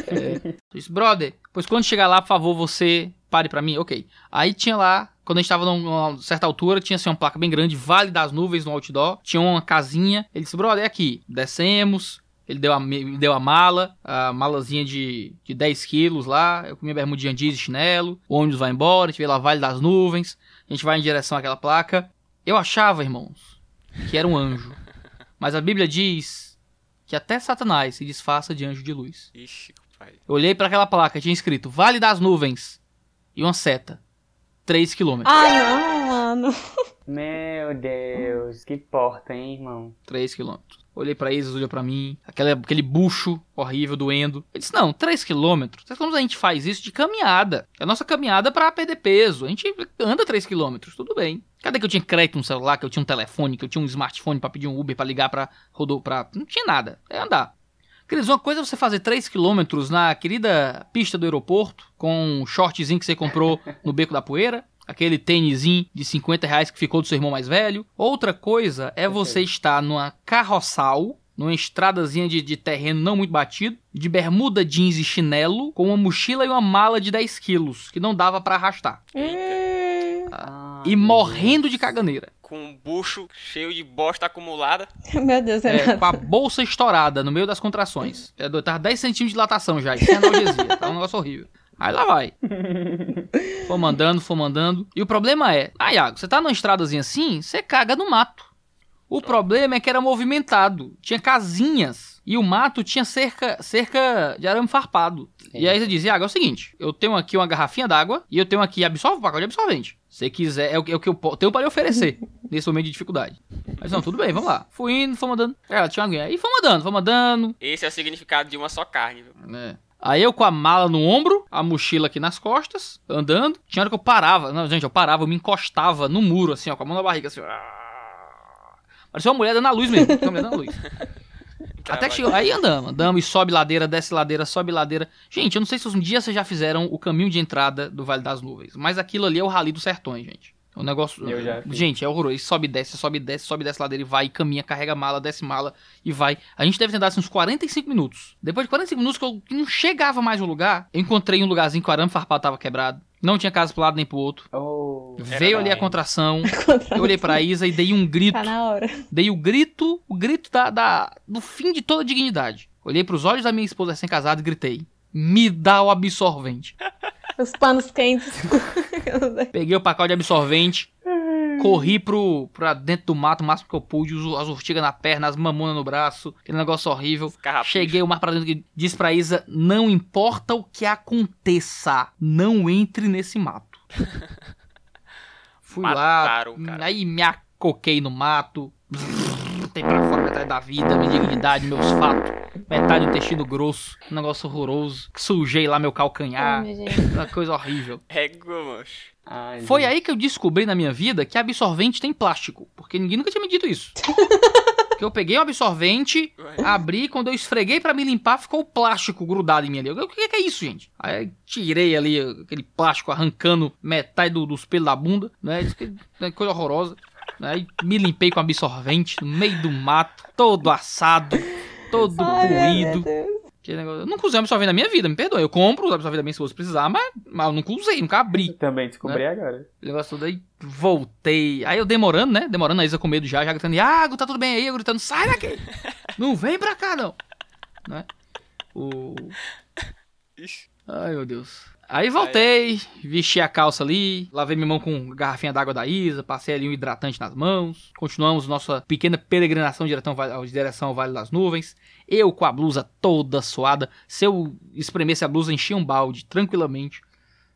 é. Disse, brother, pois quando chegar lá, por favor, você pare pra mim. Ok. Aí tinha lá, quando a gente tava numa certa altura, tinha assim uma placa bem grande, Vale das Nuvens no outdoor. Tinha uma casinha. Ele disse, brother, é aqui. Descemos. Ele deu a, me deu a mala, a malazinha de, de 10 quilos lá. Eu comi bermudinha jeans e chinelo. O ônibus vai embora, a gente vê lá Vale das Nuvens. A gente vai em direção àquela placa. Eu achava, irmãos, que era um anjo. Mas a Bíblia diz que até Satanás se disfarça de anjo de luz. Ixi, pai. Eu olhei pra aquela placa, tinha escrito Vale das Nuvens e uma seta. 3 quilômetros. Ah, não, mano. Meu Deus, que porta, hein, irmão? 3 quilômetros. Olhei pra Isis, olhou pra mim, aquele, aquele bucho horrível, doendo. Eu disse, não, 3 quilômetros? 3 quilômetros a gente faz isso de caminhada. É a nossa caminhada pra perder peso. A gente anda 3 quilômetros, tudo bem. Cadê que eu tinha crédito no celular, que eu tinha um telefone, que eu tinha um smartphone pra pedir um Uber pra ligar pra rodou pra... Não tinha nada. É andar. Queridos, uma coisa é você fazer 3 quilômetros na querida pista do aeroporto, com um shortzinho que você comprou no Beco da Poeira, aquele tênisinho de 50 reais que ficou do seu irmão mais velho. Outra coisa é você estar numa carroçal, numa estradazinha de, de terreno não muito batido, de bermuda, jeans e chinelo, com uma mochila e uma mala de 10 quilos, que não dava pra arrastar. Hum, Ah, E morrendo de caganeira. Com um bucho cheio de bosta acumulada. meu Deus, É, Renato. com a bolsa estourada no meio das contrações. É, tava 10 centímetros de dilatação já, isso é analgesia, tá um negócio horrível. Aí lá vai. Foi mandando, foi mandando. E o problema é, ah, Iago, você tá numa estradazinha assim, você caga no mato. O problema é que era movimentado, tinha casinhas. E o mato tinha cerca, cerca de arame farpado. E aí você diz, Iago, é o seguinte, eu tenho aqui uma garrafinha d'água e eu tenho aqui absorve, pacote de absorvente. Se quiser, é o, que- é o que eu tenho para lhe oferecer nesse momento de dificuldade. Mas não, tudo bem, vamos lá. Fui indo, foi mandando. Ela tinha uma aguinha. Aí foi mandando, foi mandando. Esse é o significado de uma só carne, viu? né? Aí eu com a mala no ombro, a mochila aqui nas costas, andando. Tinha hora que eu parava. Não, gente, eu parava, eu me encostava no muro, assim, ó, com a mão na barriga, assim. ó. Parecia uma mulher dando a luz mesmo. Uma mulher dando a luz. Até que chegou. Aí andamos, andamos e sobe ladeira, desce ladeira, sobe ladeira. Gente, eu não sei se um dia vocês já fizeram o caminho de entrada do Vale das Nuvens, mas aquilo ali é o Rally dos Sertões, gente. Um negócio. Eu já fiz. Gente, é horroroso. E sobe, desce, sobe, desce, sobe, desce ladeira e vai, e caminha, carrega mala, desce mala e vai. A gente deve ter andado assim, uns 45 minutos. Depois de 45 minutos que eu não chegava mais no lugar, eu encontrei um lugarzinho que o arame farpado tava quebrado. Não tinha casa pro lado nem pro outro. Oh, Veio ali a contração. Eu olhei pra Isa e dei um grito. Tá na hora. Dei o grito, o grito da, da- do fim de toda dignidade. Olhei pros olhos da minha esposa recém-casada e gritei: Me dá o absorvente. Os panos quentes. Peguei o pacote de absorvente, Corri pro, pra dentro do mato o máximo que eu pude, as urtigas na perna, as mamonas no braço, aquele negócio horrível. Carrapicho. Cheguei o mais pra dentro que disse pra Isa: não importa o que aconteça, não entre nesse mato. Fui Mataram lá, cara. aí me acoquei no mato. Botei pra fora metade da vida, minha dignidade, meus fatos. Metade do intestino grosso. Um negócio horroroso. Sujei lá meu calcanhar. Ai. Uma coisa horrível. Moço. Ai, Foi gente. aí que eu descobri na minha vida que absorvente tem plástico. Porque ninguém nunca tinha me dito isso. que eu peguei o absorvente, abri, quando eu esfreguei pra me limpar, ficou o plástico grudado em mim ali. Eu, O que que é isso, gente? Aí eu tirei ali aquele plástico arrancando metade do- dos pelos da bunda, né? Isso que é coisa horrorosa. Aí me limpei com absorvente no meio do mato, todo assado, todo Ai, Eu nunca usei absorvente na minha vida, me perdoa. Eu compro o absorvente também se fosse precisar, mas, mas eu nunca usei, nunca abri. Também descobri Né? agora. O negócio todo aí, voltei. Aí eu demorando, né? Demorando, a Isa com medo já, já gritando, Iago, tá tudo bem aí? Eu gritando, sai daqui! não vem pra cá, não! Né? O... Ixi. Ai, meu Deus. Aí voltei, vesti a calça ali, lavei minha mão com garrafinha d'água da Isa, passei ali um hidratante nas mãos. Continuamos nossa pequena peregrinação em direção ao Vale- das Nuvens. Eu com a blusa toda suada. Se eu espremesse a blusa, enchia um balde tranquilamente.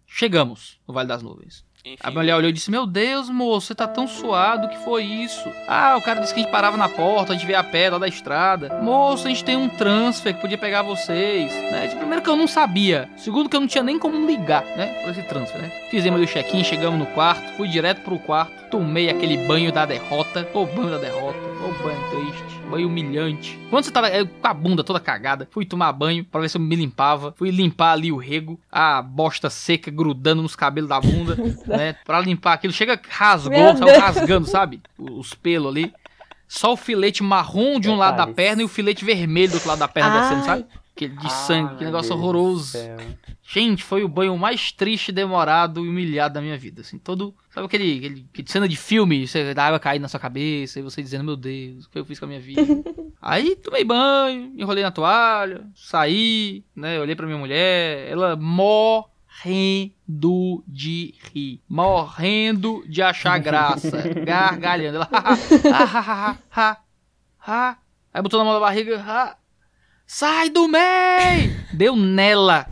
Chegamos no Vale das Nuvens. Enfim. A mulher olhou e disse: Meu Deus, moço, você tá tão suado, que foi isso? Ah, o cara disse que a gente parava na porta, a gente veio a pé lá da estrada. Moço, a gente tem um transfer que podia pegar vocês. Né? Primeiro que eu não sabia. Segundo que eu não tinha nem como ligar, né? Pra esse transfer, né? Fizemos o check-in, chegamos no quarto, fui direto pro quarto, tomei aquele banho da derrota. Ô banho da derrota, ô banho triste, banho humilhante. Quando você tava é, com a bunda toda cagada, fui tomar banho pra ver se eu me limpava. Fui limpar ali o rego, a bosta seca grudando nos cabelos da bunda né? Pra limpar aquilo. Chega, rasgou, saiu rasgando, sabe? Os pelos ali. Só o filete marrom de um lado da perna e o filete vermelho do outro lado da perna Ai. descendo, sabe? Aquele de Ah, sangue, que negócio Deus horroroso. Gente, foi o banho mais triste, demorado e humilhado da minha vida. Assim, todo. Sabe aquele, aquele, aquele cena de filme, você, da água caindo na sua cabeça e você dizendo, meu Deus, o que eu fiz com a minha vida? Aí tomei banho, enrolei na toalha, saí, né? Olhei pra minha mulher, ela morrendo de rir, morrendo de achar graça, gargalhando. Ela, ha, ha, ha, ha, ha, ha. Aí botou na mão da barriga, ha. Sai do meio! Deu nela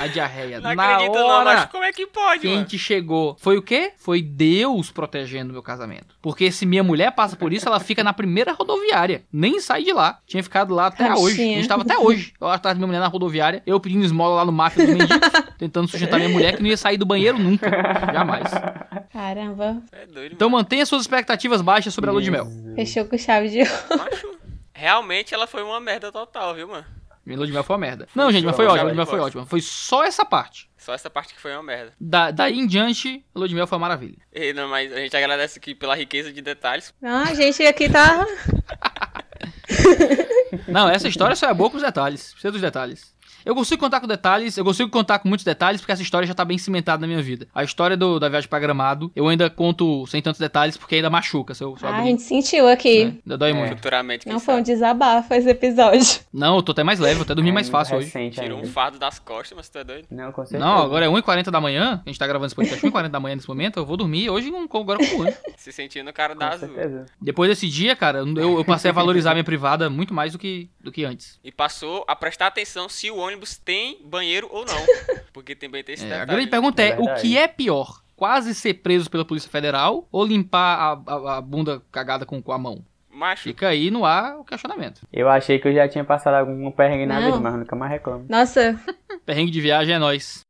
a diarreia. Não na acredito não, hora mas como é que pode, que a mano? gente chegou. Foi o quê? Foi Deus protegendo meu casamento. Porque se minha mulher passa por isso, ela fica na primeira rodoviária. Nem sai de lá. Tinha ficado lá até Tadinha. hoje. A gente tava até hoje. Eu atrás da minha mulher na rodoviária. Eu pedindo esmola lá no máfia dos mendigos. tentando sustentar minha mulher que não ia sair do banheiro nunca. Jamais. Caramba, É doido, Então mantenha suas expectativas baixas sobre a lua de mel. fechou com chave de ouro. Realmente ela foi uma merda total, viu, mano? Minha lua de mel foi uma merda. Não, gente, mas foi show, ótimo. A lua já de mel foi ótima. Foi só essa parte. Só essa parte que foi uma merda. Da, daí em diante, a lua de mel foi uma maravilha. E, não, mas a gente agradece aqui pela riqueza de detalhes. Ah, a gente aqui tá. Não, essa história só é boa com os detalhes. Precisa dos detalhes. Eu consigo contar com detalhes, eu consigo contar com muitos detalhes, porque essa história já tá bem cimentada na minha vida. A história do, da viagem pra Gramado, eu ainda conto sem tantos detalhes, porque ainda machuca se eu, se eu Ah, a abrir, gente sentiu aqui. né? Ainda dói É. muito. Futuramente, Não foi um desabafo esse episódio. Não, eu tô até mais leve, vou até dormir É mais fácil hoje. Tirou um fardo das costas, mas tu é doido. Não, com certeza. Não, agora é 1h40 da manhã, a gente tá gravando esse podcast 1h40 da manhã nesse momento, eu vou dormir hoje com, agora com o anjo. Se sentindo o cara da azul. Depois desse dia, cara, eu, eu passei a valorizar minha privada muito mais do que, do que antes. E passou a prestar atenção se o ônibus tem banheiro ou não. Porque também tem esse É, a detalhe. grande pergunta é, É o que é pior? Quase ser preso pela Polícia Federal ou limpar a, a- a bunda cagada com, com a mão? Macho, Fica aí no ar o questionamento. Eu achei que eu já tinha passado algum perrengue na Não. vida, mas nunca mais reclamo. Nossa, Perrengue de viagem é nóis.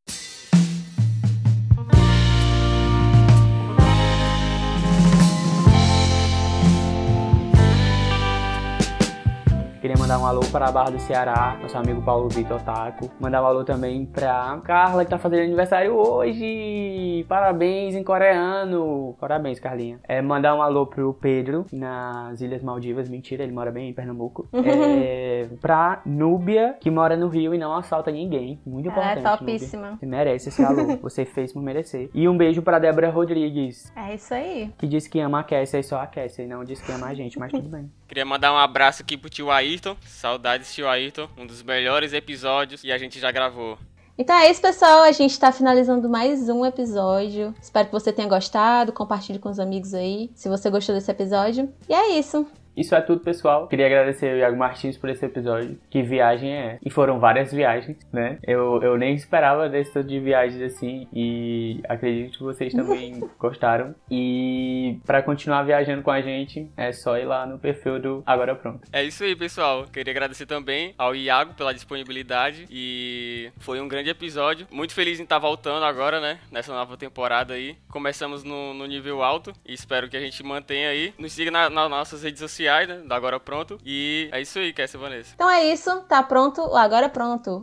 Queria mandar um alô para a Barra do Ceará, nosso amigo Paulo Vitor Taco. Mandar um alô também pra Carla, que tá fazendo aniversário hoje. Parabéns em coreano. Parabéns, Carlinha. É, mandar um alô pro Pedro, nas Ilhas Maldivas. Mentira, ele mora bem em Pernambuco. É, pra Núbia, que mora no Rio e não assalta ninguém. Muito ela é importante. topíssima. Núbia. Você merece esse alô. Você fez por merecer. E um beijo pra Débora Rodrigues, É isso aí. que diz que ama a Cassia e só a Cassia. E não diz que ama a gente, mas tudo bem. queria mandar um abraço aqui pro tio Ayrton. Saudades, tio Ayrton. Um dos melhores episódios que a gente já gravou. Então é isso, pessoal. A gente tá finalizando mais um episódio. Espero que você tenha gostado. Compartilhe com os amigos aí, se você gostou desse episódio. E é isso. Isso é tudo, pessoal. Queria agradecer ao Iago Martins por esse episódio. Que viagem é? E foram várias viagens, né? Eu, eu nem esperava desse tanto de viagens assim. E acredito que vocês também gostaram. E para continuar viajando com a gente, é só ir lá no perfil do Agora Pronto. É isso aí, pessoal. Queria agradecer também ao Iago pela disponibilidade. E foi um grande episódio. Muito feliz em estar voltando agora, né? Nessa nova temporada aí. Começamos no, no nível alto. E espero que a gente mantenha aí. Nos siga na- nas nossas redes sociais, né? Do Agora Pronto. E é isso aí, Kessia e Vanessa. Então é isso. Tá pronto. o Agora é pronto.